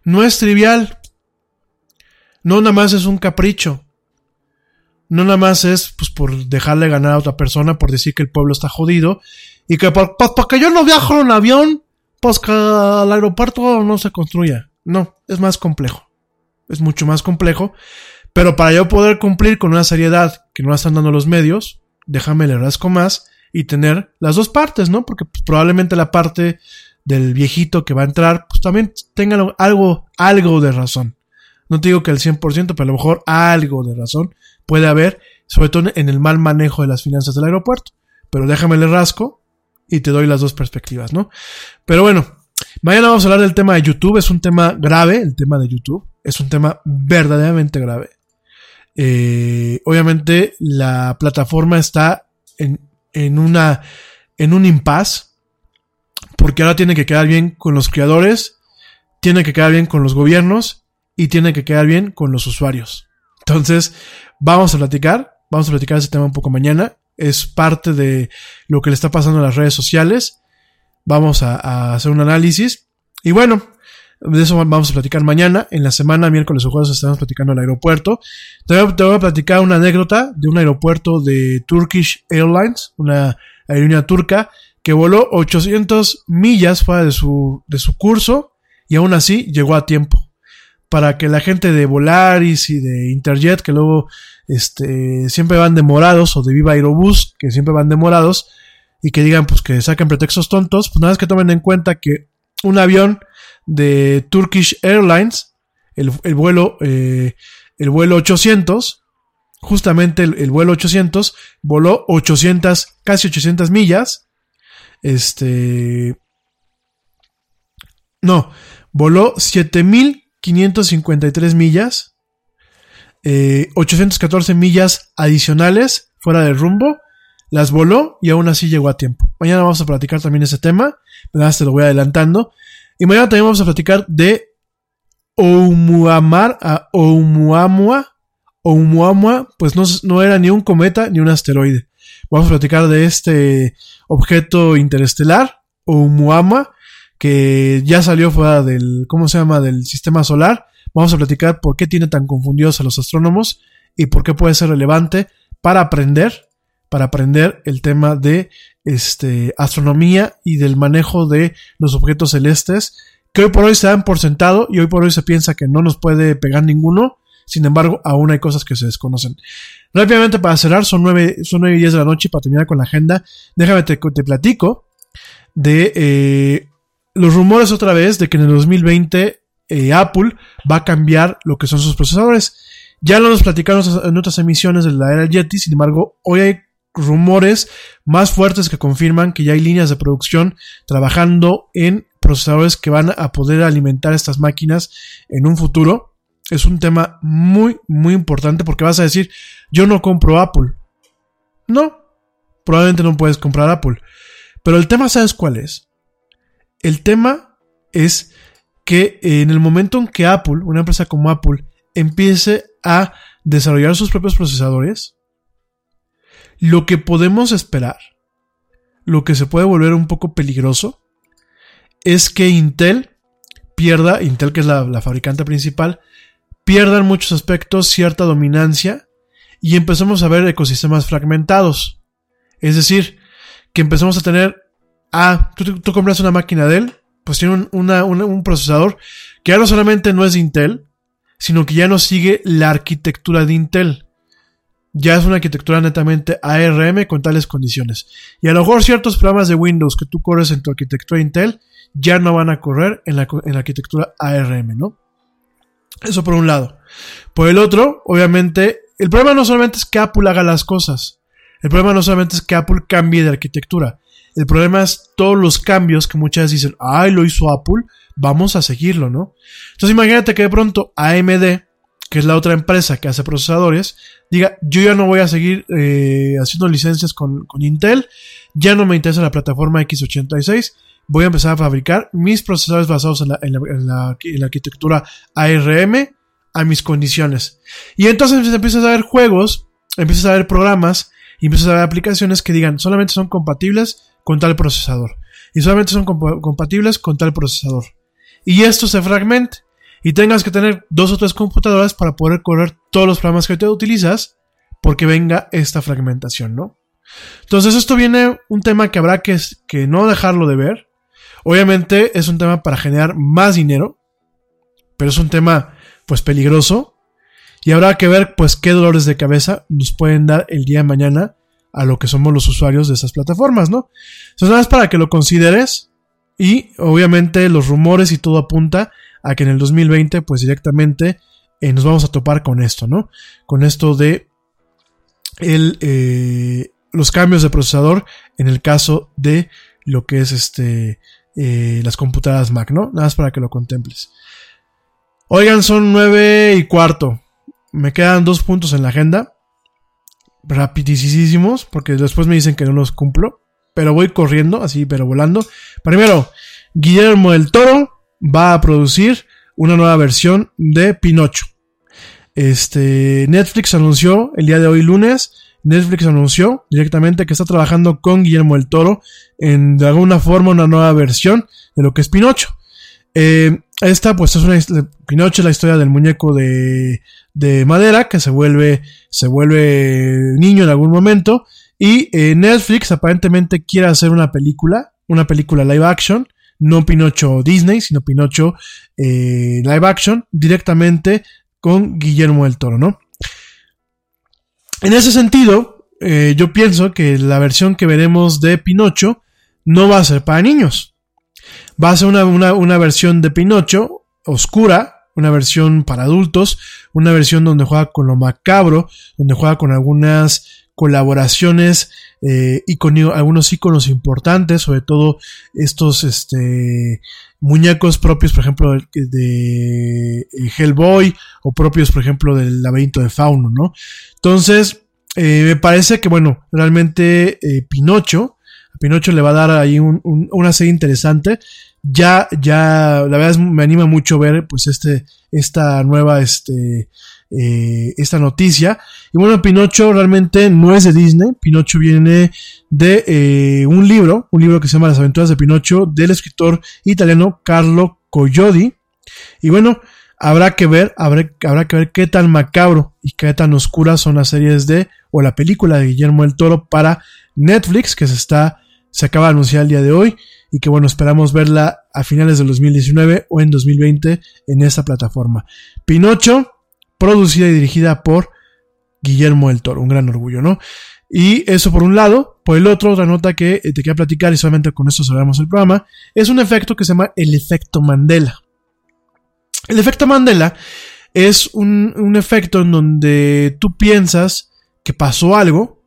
No es trivial. No nada más es un capricho. No nada más es pues, por dejarle ganar a otra persona, por decir que el pueblo está jodido y que por, pues, porque yo no viajo en avión, pues que el aeropuerto no se construya. No, es más complejo. Es mucho más complejo. Pero para yo poder cumplir con una seriedad que no están dando los medios, déjame le rasco más y tener las dos partes, ¿no? Porque pues, probablemente la parte del viejito que va a entrar, pues también tenga algo, algo de razón. No te digo que el 100%, pero a lo mejor algo de razón puede haber, sobre todo en el mal manejo de las finanzas del aeropuerto. Pero déjame le rasco y te doy las dos perspectivas, ¿no? Pero bueno, mañana vamos a hablar del tema de YouTube, es un tema grave, el tema de YouTube, es un tema verdaderamente grave. Eh, obviamente la plataforma está en, en, una, en un impasse, porque ahora tiene que quedar bien con los creadores, tiene que quedar bien con los gobiernos y tiene que quedar bien con los usuarios. Entonces, vamos a platicar, vamos a platicar ese tema un poco mañana es parte de lo que le está pasando en las redes sociales. Vamos a, hacer un análisis. Y bueno, de eso vamos a platicar mañana. En la semana, miércoles o jueves, estamos platicando el aeropuerto. Te voy, a, platicar una anécdota de un aeropuerto de Turkish Airlines, una aerolínea turca, que voló 800 millas fuera de su, de su curso y aún así llegó a tiempo. Para que la gente de Volaris y de Interjet, que luego este, siempre van demorados, o de Viva Aerobús, que siempre van demorados, y que digan, pues que saquen pretextos tontos, pues nada más que tomen en cuenta que un avión de Turkish Airlines, el, vuelo, eh, el vuelo 800, justamente el, vuelo 800, voló 800, casi 800 millas, este, no, voló 7553 millas, 814 eh, millas adicionales fuera del rumbo, las voló y aún así llegó a tiempo. Mañana vamos a platicar también ese tema, ¿verdad? Te lo voy adelantando. Y mañana también vamos a platicar de Oumuamua, Oumuamua, Oumuamua, pues no, no era ni un cometa ni un asteroide. Vamos a platicar de este objeto interestelar, Oumuamua, que ya salió fuera del, ¿cómo se llama?, del sistema solar. Vamos a platicar por qué tiene tan confundidos a los astrónomos y por qué puede ser relevante para aprender, para aprender el tema de este, astronomía y del manejo de los objetos celestes, que hoy por hoy se dan por sentado y hoy por hoy se piensa que no nos puede pegar ninguno. Sin embargo, aún hay cosas que se desconocen. Rápidamente para cerrar, son nueve, son nueve y diez de la noche para terminar con la agenda, déjame te, te platico de eh, los rumores otra vez de que en el 2020 eh, Apple va a cambiar lo que son sus procesadores. Ya lo hemos platicado en otras emisiones de la era Yeti, sin embargo, hoy hay rumores más fuertes que confirman que ya hay líneas de producción trabajando en procesadores que van a poder alimentar estas máquinas en un futuro. Es un tema muy, muy importante porque vas a decir, yo no compro Apple. No, probablemente no puedes comprar Apple. Pero el tema, ¿sabes cuál es? El tema es que en el momento en que Apple, una empresa como Apple, empiece a desarrollar sus propios procesadores, lo que podemos esperar, lo que se puede volver un poco peligroso, es que Intel pierda, Intel que es la, fabricante principal, pierda en muchos aspectos cierta dominancia y empezamos a ver ecosistemas fragmentados. Es decir, que empezamos a tener, ah, tú, compras una máquina de él, pues tiene un, un procesador que ya no solamente no es Intel, sino que ya no sigue la arquitectura de Intel. Ya es una arquitectura netamente ARM con tales condiciones. Y a lo mejor ciertos programas de Windows que tú corres en tu arquitectura Intel ya no van a correr en la, en la arquitectura ARM, ¿no? Eso por un lado. Por el otro, obviamente, el problema no solamente es que Apple haga las cosas. El problema no solamente es que Apple cambie de arquitectura. El problema es todos los cambios que muchas veces dicen, ay, lo hizo Apple, vamos a seguirlo, ¿no? Entonces imagínate que de pronto AMD, que es la otra empresa que hace procesadores, diga, yo ya no voy a seguir eh, haciendo licencias con, Intel, ya no me interesa la plataforma x86, voy a empezar a fabricar mis procesadores basados en la, en la arquitectura ARM a mis condiciones. Y entonces empiezas a ver juegos, empiezas a ver programas y empiezas a ver aplicaciones que digan solamente son compatibles con tal procesador. Y solamente son compatibles con tal procesador. Y esto se fragmente. Y tengas que tener dos o tres computadoras para poder correr todos los programas que te utilizas. Porque venga esta fragmentación, ¿no? Entonces esto viene un tema que habrá que, que no dejarlo de ver. Obviamente es un tema para generar más dinero. Pero es un tema pues peligroso. Y habrá que ver pues qué dolores de cabeza nos pueden dar el día de mañana a lo que somos los usuarios de esas plataformas, ¿no? Entonces nada más para que lo consideres y obviamente los rumores y todo apunta a que en el 2020 pues directamente eh, nos vamos a topar con esto, ¿no? Con esto de el, eh, los cambios de procesador en el caso de lo que es este eh, las computadoras Mac, ¿no? Nada más para que lo contemples. Oigan, son nueve y cuarto. Me quedan dos puntos en la agenda rapidísimos, porque después me dicen que no los cumplo, pero voy corriendo, así, pero volando. Primero, Guillermo del Toro va a producir una nueva versión de Pinocho. Este, Netflix anunció el día de hoy lunes, Netflix anunció directamente que está trabajando con Guillermo del Toro en de alguna forma una nueva versión de lo que es Pinocho. Eh, esta, pues, es una. Pinocho la historia del muñeco de, de madera que se vuelve, se vuelve niño en algún momento. Y eh, Netflix aparentemente quiere hacer una película, una película live action, no Pinocho Disney, sino Pinocho eh, live action, directamente con Guillermo del Toro, ¿no? En ese sentido, yo pienso que la versión que veremos de Pinocho no va a ser para niños Va a ser una, versión de Pinocho oscura, una versión para adultos, una versión donde juega con lo macabro, donde juega con algunas colaboraciones eh, y con algunos iconos importantes, sobre todo estos este, muñecos propios, por ejemplo, de, eh, Hellboy o propios, por ejemplo, del laberinto de Fauno, ¿no? Entonces, eh, me parece que, bueno, realmente Pinocho Pinocho le va a dar ahí una serie interesante. Ya, ya, la verdad me anima mucho ver, pues, este, esta nueva, este, eh, esta noticia. Y bueno, Pinocho realmente no es de Disney. Pinocho viene de eh, un libro, un libro que se llama Las aventuras de Pinocho, del escritor italiano Carlo Collodi. Y bueno, habrá que ver, habrá, habrá que ver qué tan macabro y qué tan oscura son las series de, o la película de Guillermo del Toro para Netflix, que se está, se acaba de anunciar el día de hoy y que bueno, esperamos verla a finales del 2019 o en 2020 en esta plataforma. Pinocho, producida y dirigida por Guillermo del Toro, un gran orgullo, ¿no? Y eso por un lado, por el otro, otra nota que eh, te quiero platicar y solamente con esto cerramos el programa, es un efecto que se llama el efecto Mandela. El efecto Mandela es un efecto en donde tú piensas que pasó algo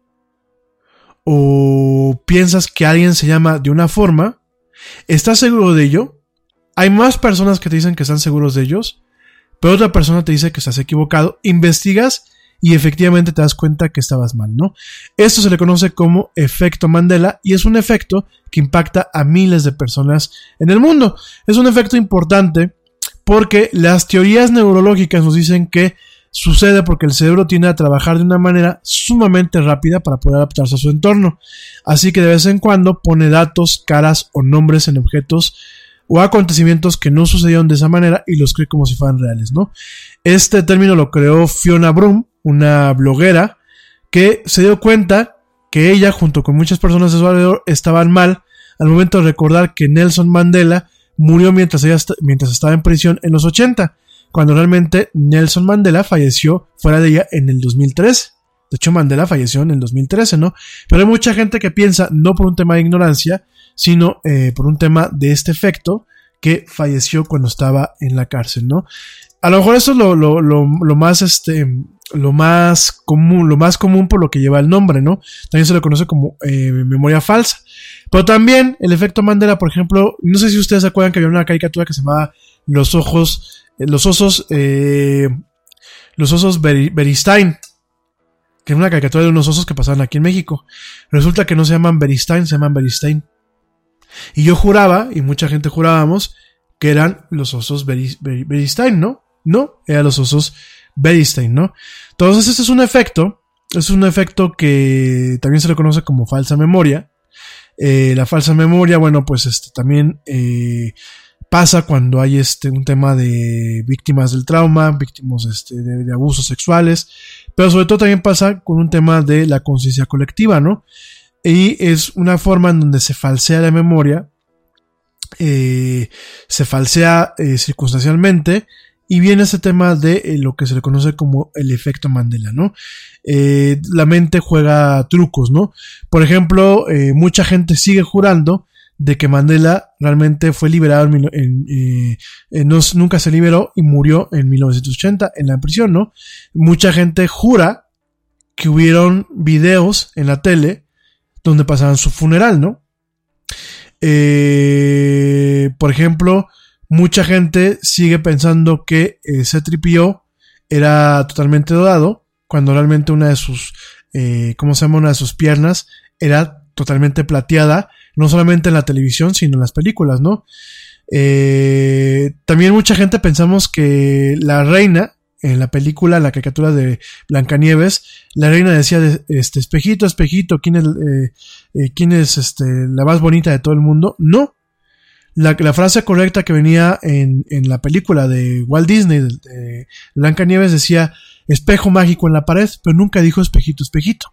o piensas que alguien se llama de una forma, estás seguro de ello, hay más personas que te dicen que están seguros de ellos, pero otra persona te dice que estás equivocado, investigas y efectivamente te das cuenta que estabas mal, ¿no? Esto se le conoce como efecto Mandela y es un efecto que impacta a miles de personas en el mundo. Es un efecto importante porque las teorías neurológicas nos dicen que sucede porque el cerebro tiende a trabajar de una manera sumamente rápida para poder adaptarse a su entorno. Así que de vez en cuando pone datos, caras o nombres en objetos o acontecimientos que no sucedieron de esa manera y los cree como si fueran reales, ¿no? Este término lo creó Fiona Broom, una bloguera, que se dio cuenta que ella, junto con muchas personas de su alrededor, estaban mal al momento de recordar que Nelson Mandela murió mientras, ella mientras estaba en prisión en los 80, cuando realmente Nelson Mandela falleció fuera de ella en el 2013. De hecho, Mandela falleció en el 2013, ¿no? Pero hay mucha gente que piensa, no por un tema de ignorancia, sino eh, por un tema de este efecto, que falleció cuando estaba en la cárcel, ¿no? A lo mejor eso es lo, lo, lo, lo, más, este, lo más común, lo más común por lo que lleva el nombre, ¿no? También se le conoce como eh, memoria falsa. Pero también el efecto Mandela, por ejemplo, no sé si ustedes se acuerdan que había una caricatura que se llamaba Los ojos, los osos, eh, los osos Beristain, que era una caricatura de unos osos que pasaban aquí en México. Resulta que no se llaman Beristain, se llaman Beristain. Y yo juraba, y mucha gente jurábamos, que eran los osos Beristain, ¿no? No, eran los osos Beristain, ¿no? Entonces, este es un efecto, es un efecto que también se le conoce como falsa memoria. Eh, la falsa memoria, bueno, pues este también eh, pasa cuando hay este un tema de víctimas del trauma, víctimas este, de, abusos sexuales, pero sobre todo también pasa con un tema de la conciencia colectiva, ¿no? Y es una forma en donde se falsea la memoria, eh, se falsea eh, circunstancialmente y viene ese tema de eh, lo que se le conoce como el efecto Mandela, ¿no? La mente juega trucos, ¿no? Por ejemplo, mucha gente sigue jurando de que Mandela realmente fue liberado en, en, eh, no, nunca se liberó y murió en 1980 en la prisión, ¿no? Mucha gente jura que hubieron videos en la tele donde pasaban su funeral, ¿no? Eh, por ejemplo, mucha gente sigue pensando que eh, C-3PO era totalmente dodado, cuando realmente una de sus, eh, ¿cómo se llama? Una de sus piernas era totalmente plateada, no solamente en la televisión, sino en las películas, ¿no? Eh, también mucha gente pensamos que la reina, en la película, la caricatura de Blancanieves, la reina decía, de, este, espejito, espejito, ¿quién es, eh, eh, quién es este, la más bonita de todo el mundo? No, la, frase correcta que venía en, en, la película de Walt Disney, de, de Blanca Nieves, decía espejo mágico en la pared, pero nunca dijo espejito, espejito.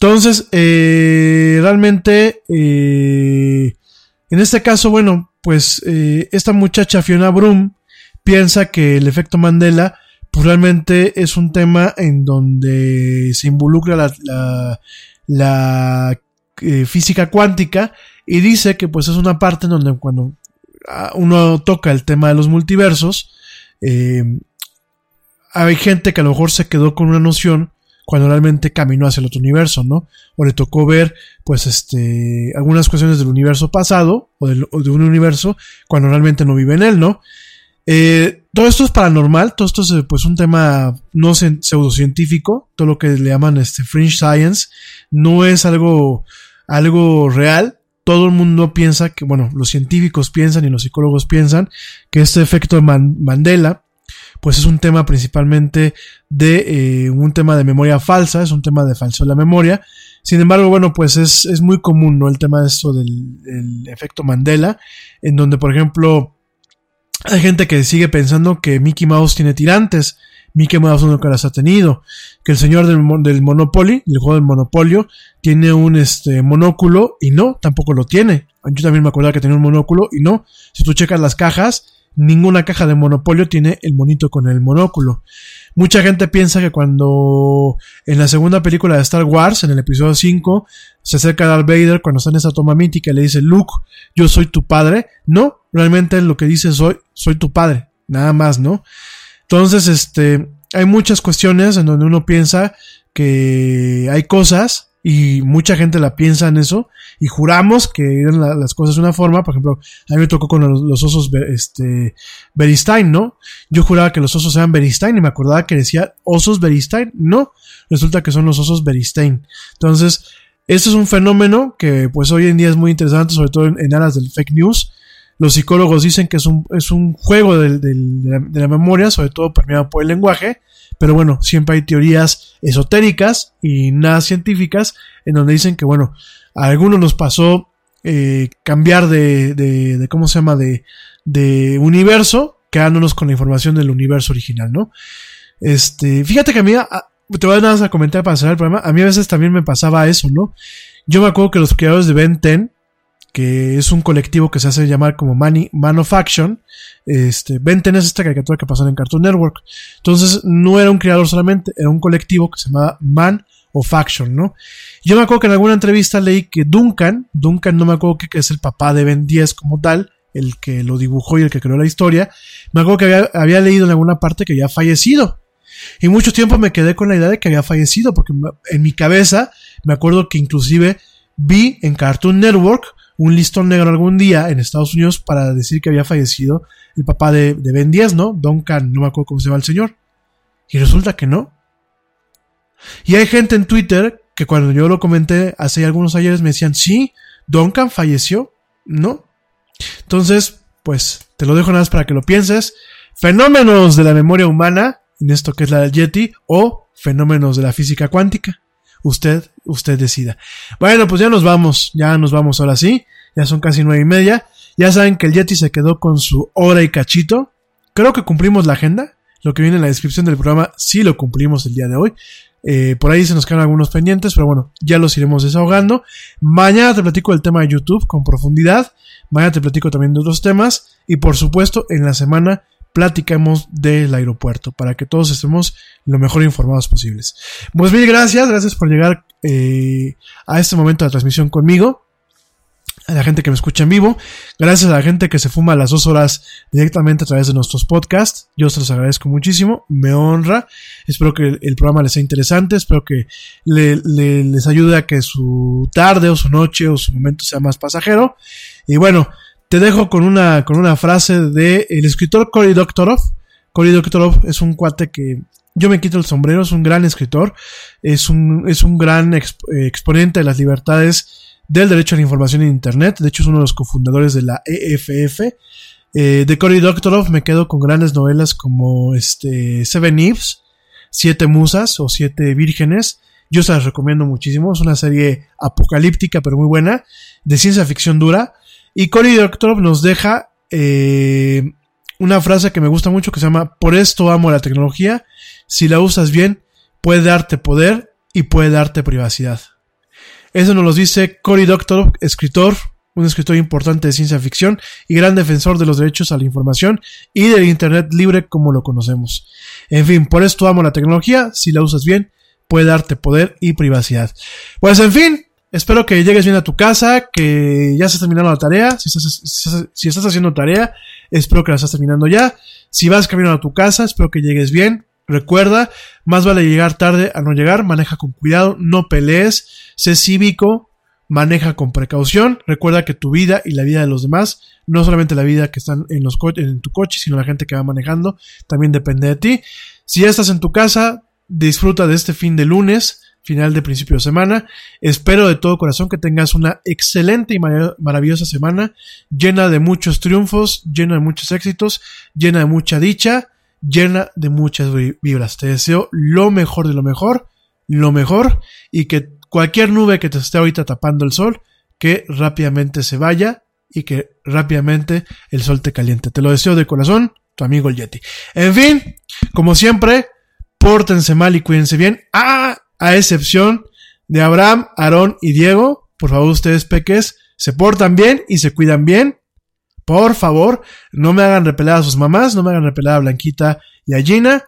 Entonces, eh, realmente, eh, en este caso, bueno, pues eh, esta muchacha Fiona Broom piensa que el efecto Mandela, pues realmente es un tema en donde se involucra la, la, eh, física cuántica y dice que pues es una parte en donde cuando uno toca el tema de los multiversos, eh, hay gente que a lo mejor se quedó con una noción cuando realmente caminó hacia el otro universo, ¿no? O le tocó ver, pues, este, algunas cuestiones del universo pasado o, de un universo cuando realmente no vive en él, ¿no? Eh, todo esto es paranormal, todo esto es pues un tema no pseudocientífico, todo lo que le llaman este fringe science, no es algo, algo real, todo el mundo piensa que, bueno, los científicos piensan y los psicólogos piensan que este efecto de Man Mandela, pues es un tema principalmente de eh, un tema de memoria falsa, es un tema de falso de la memoria. Sin embargo, bueno, pues es, es muy común, ¿no? El tema de esto del, del efecto Mandela, en donde, por ejemplo, hay gente que sigue pensando que Mickey Mouse tiene tirantes. Mickey Mouse nunca las ha tenido. Que el señor del, del Monopoly, el juego del Monopolio, tiene un este, monóculo y no, tampoco lo tiene. Yo también me acordaba que tenía un monóculo y no. Si tú checas las cajas, ninguna caja de Monopolio tiene el monito con el monóculo. Mucha gente piensa que cuando en la segunda película de Star Wars, en el episodio 5, se acerca a Darth Vader cuando está en esa toma mítica y le dice, Luke, yo soy tu padre. No, realmente lo que dice soy, soy tu padre. Nada más, ¿no? Entonces, este, hay muchas cuestiones en donde uno piensa que hay cosas y mucha gente la piensa en eso y juramos que eran la, las cosas de una forma, por ejemplo, a mí me tocó con los, osos este Beristain, ¿no? Yo juraba que los osos eran Beristain y me acordaba que decía osos Beristain, no, resulta que son los osos Beristain. Entonces, este es un fenómeno que pues hoy en día es muy interesante, sobre todo en, en aras del fake news. Los psicólogos dicen que es un, es un juego del, de, la, de la memoria, sobre todo permeado por el lenguaje, pero bueno, siempre hay teorías esotéricas y nada científicas en donde dicen que, bueno, a algunos nos pasó eh, cambiar de, de, ¿cómo se llama?, de, de universo, quedándonos con la información del universo original, ¿no? Este, fíjate que a mí, a, te voy a nada más a comentar para cerrar el programa, a mí a veces también me pasaba eso, ¿no? Yo me acuerdo que los creadores de Ben 10, que es un colectivo que se hace llamar como Money, Man of Action. Este, 10 es esta caricatura que pasó en Cartoon Network. Entonces, no era un creador solamente, era un colectivo que se llamaba Man of Action, ¿no? Yo me acuerdo que en alguna entrevista leí que Duncan, Duncan no me acuerdo que, que es el papá de Ben 10 como tal, el que lo dibujó y el que creó la historia, me acuerdo que había, había leído en alguna parte que había fallecido. Y mucho tiempo me quedé con la idea de que había fallecido, porque en mi cabeza me acuerdo que inclusive vi en Cartoon Network un listón negro algún día en Estados Unidos para decir que había fallecido el papá de, Ben 10, ¿no? Duncan, no me acuerdo cómo se llama el señor. Y resulta que no. Y hay gente en Twitter que cuando yo lo comenté hace algunos ayeres me decían, sí, Duncan falleció, ¿no? Entonces, pues te lo dejo nada más para que lo pienses. Fenómenos de la memoria humana, en esto que es la del Yeti, o fenómenos de la física cuántica. Usted, usted decida. Bueno, pues ya nos vamos, ya nos vamos ahora sí. Ya son casi nueve y media. Ya saben que el Yeti se quedó con su hora y cachito. Creo que cumplimos la agenda. Lo que viene en la descripción del programa sí lo cumplimos el día de hoy. Eh, por ahí se nos quedan algunos pendientes, pero bueno, ya los iremos desahogando. Mañana te platico del tema de YouTube con profundidad. Mañana te platico también de otros temas. Y por supuesto, en la semana platiquemos del aeropuerto para que todos estemos lo mejor informados posibles. Pues mil gracias, gracias por llegar eh, a este momento de transmisión conmigo. A la gente que me escucha en vivo, gracias a la gente que se fuma las dos horas directamente a través de nuestros podcasts. Yo se los agradezco muchísimo, me honra. Espero que el, programa les sea interesante, espero que le, le, les ayude a que su tarde o su noche o su momento sea más pasajero. Y bueno, te dejo con una, con una frase de el escritor Cory Doctorow. Cory Doctorow es un cuate que yo me quito el sombrero, es un gran escritor, es un, es un gran exp exponente de las libertades del derecho a la información en Internet. De hecho, es uno de los cofundadores de la EFF. Eh, de Cory Doctorow me quedo con grandes novelas como este, Seven Eves, Siete Musas o Siete Vírgenes. Yo se las recomiendo muchísimo. Es una serie apocalíptica, pero muy buena, de ciencia ficción dura. Y Cory Doctorow nos deja eh, una frase que me gusta mucho que se llama Por esto amo la tecnología. Si la usas bien, puede darte poder y puede darte privacidad. Eso nos lo dice Cory Doctorow, escritor, un escritor importante de ciencia ficción y gran defensor de los derechos a la información y del Internet libre como lo conocemos. En fin, por esto amo la tecnología. Si la usas bien, puede darte poder y privacidad. Pues en fin, Espero que llegues bien a tu casa, que ya estés terminando la tarea. Si estás, si estás haciendo tarea, espero que la estás terminando ya. Si vas camino a tu casa, espero que llegues bien. Recuerda, más vale llegar tarde a no llegar. Maneja con cuidado, no pelees, sé cívico, maneja con precaución. Recuerda que tu vida y la vida de los demás, no solamente la vida que están en, los en tu coche, sino la gente que va manejando, también depende de ti. Si ya estás en tu casa, disfruta de este fin de lunes final de principio de semana. Espero de todo corazón que tengas una excelente y mar maravillosa semana, llena de muchos triunfos, llena de muchos éxitos, llena de mucha dicha llena de muchas vibras. Te deseo lo mejor de lo mejor, lo mejor, y que cualquier nube que te esté ahorita tapando el sol, que rápidamente se vaya y que rápidamente el sol te caliente. Te lo deseo de corazón, tu amigo el Yeti. En fin, como siempre, pórtense mal y cuídense bien, a, a excepción de Abraham, Aarón y Diego. Por favor, ustedes peques, se portan bien y se cuidan bien. Por favor, no me hagan repelar a sus mamás, no me hagan repelar a Blanquita y a Gina.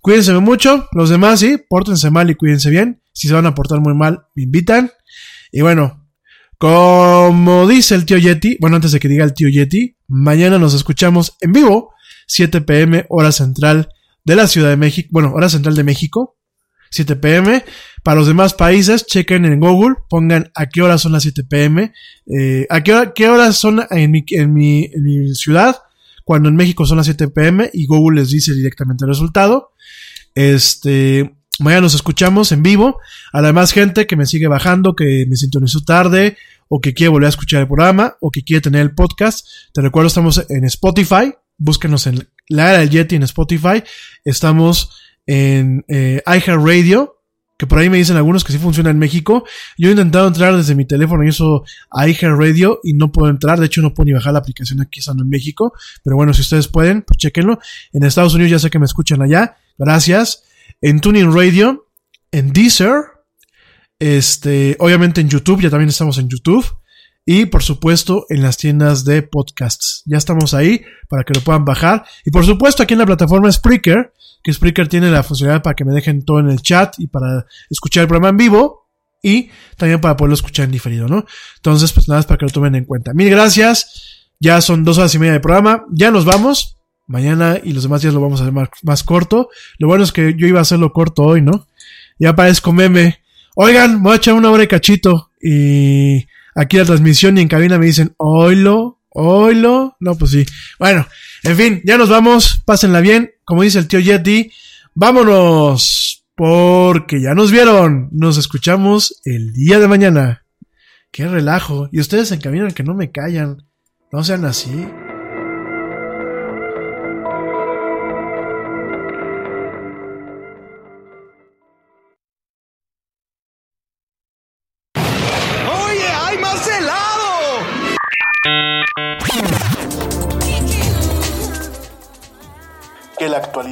Cuídense mucho. Los demás, sí, pórtense mal y cuídense bien. Si se van a portar muy mal, me invitan. Y bueno, como dice el tío Yeti, bueno, antes de que diga el tío Yeti, mañana nos escuchamos en vivo, 7 pm, hora central de la Ciudad de México, bueno, hora central de México, 7 pm. Para los demás países, chequen en Google, pongan a qué hora son las 7 pm, eh, a qué, hora, qué horas son en mi, en, mi, en mi ciudad, cuando en México son las 7 pm y Google les dice directamente el resultado. Este, mañana nos escuchamos en vivo. A la demás gente que me sigue bajando, que me sintonizó tarde, o que quiere volver a escuchar el programa, o que quiere tener el podcast, te recuerdo, estamos en Spotify. Búsquenos en la era del Yeti en Spotify. Estamos en eh, iHeartRadio, que por ahí me dicen algunos que sí funciona en México. Yo he intentado entrar desde mi teléfono y eso iHeartRadio y no puedo entrar. De hecho, no puedo ni bajar la aplicación aquí estando en México. Pero bueno, si ustedes pueden, pues chequenlo. En Estados Unidos ya sé que me escuchan allá. Gracias. En Tuning Radio, en Deezer, este, obviamente en YouTube, ya también estamos en YouTube. Y por supuesto en las tiendas de podcasts. Ya estamos ahí para que lo puedan bajar. Y por supuesto aquí en la plataforma Spreaker, que Spreaker tiene la funcionalidad para que me dejen todo en el chat y para escuchar el programa en vivo. Y también para poderlo escuchar en diferido, ¿no? Entonces, pues nada, es para que lo tomen en cuenta. Mil gracias. Ya son dos horas y media de programa. Ya nos vamos. Mañana y los demás días lo vamos a hacer más, corto. Lo bueno es que yo iba a hacerlo corto hoy, ¿no? Ya parezco meme. Oigan, voy a echar una hora de cachito. Y aquí la transmisión y en cabina me dicen, oilo, oilo. No, pues sí. Bueno, en fin, ya nos vamos. Pásenla bien. Como dice el tío Yeti, vámonos. Porque ya nos vieron. Nos escuchamos el día de mañana. Qué relajo. Y ustedes en cabina que no me callan. No sean así.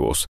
Skywars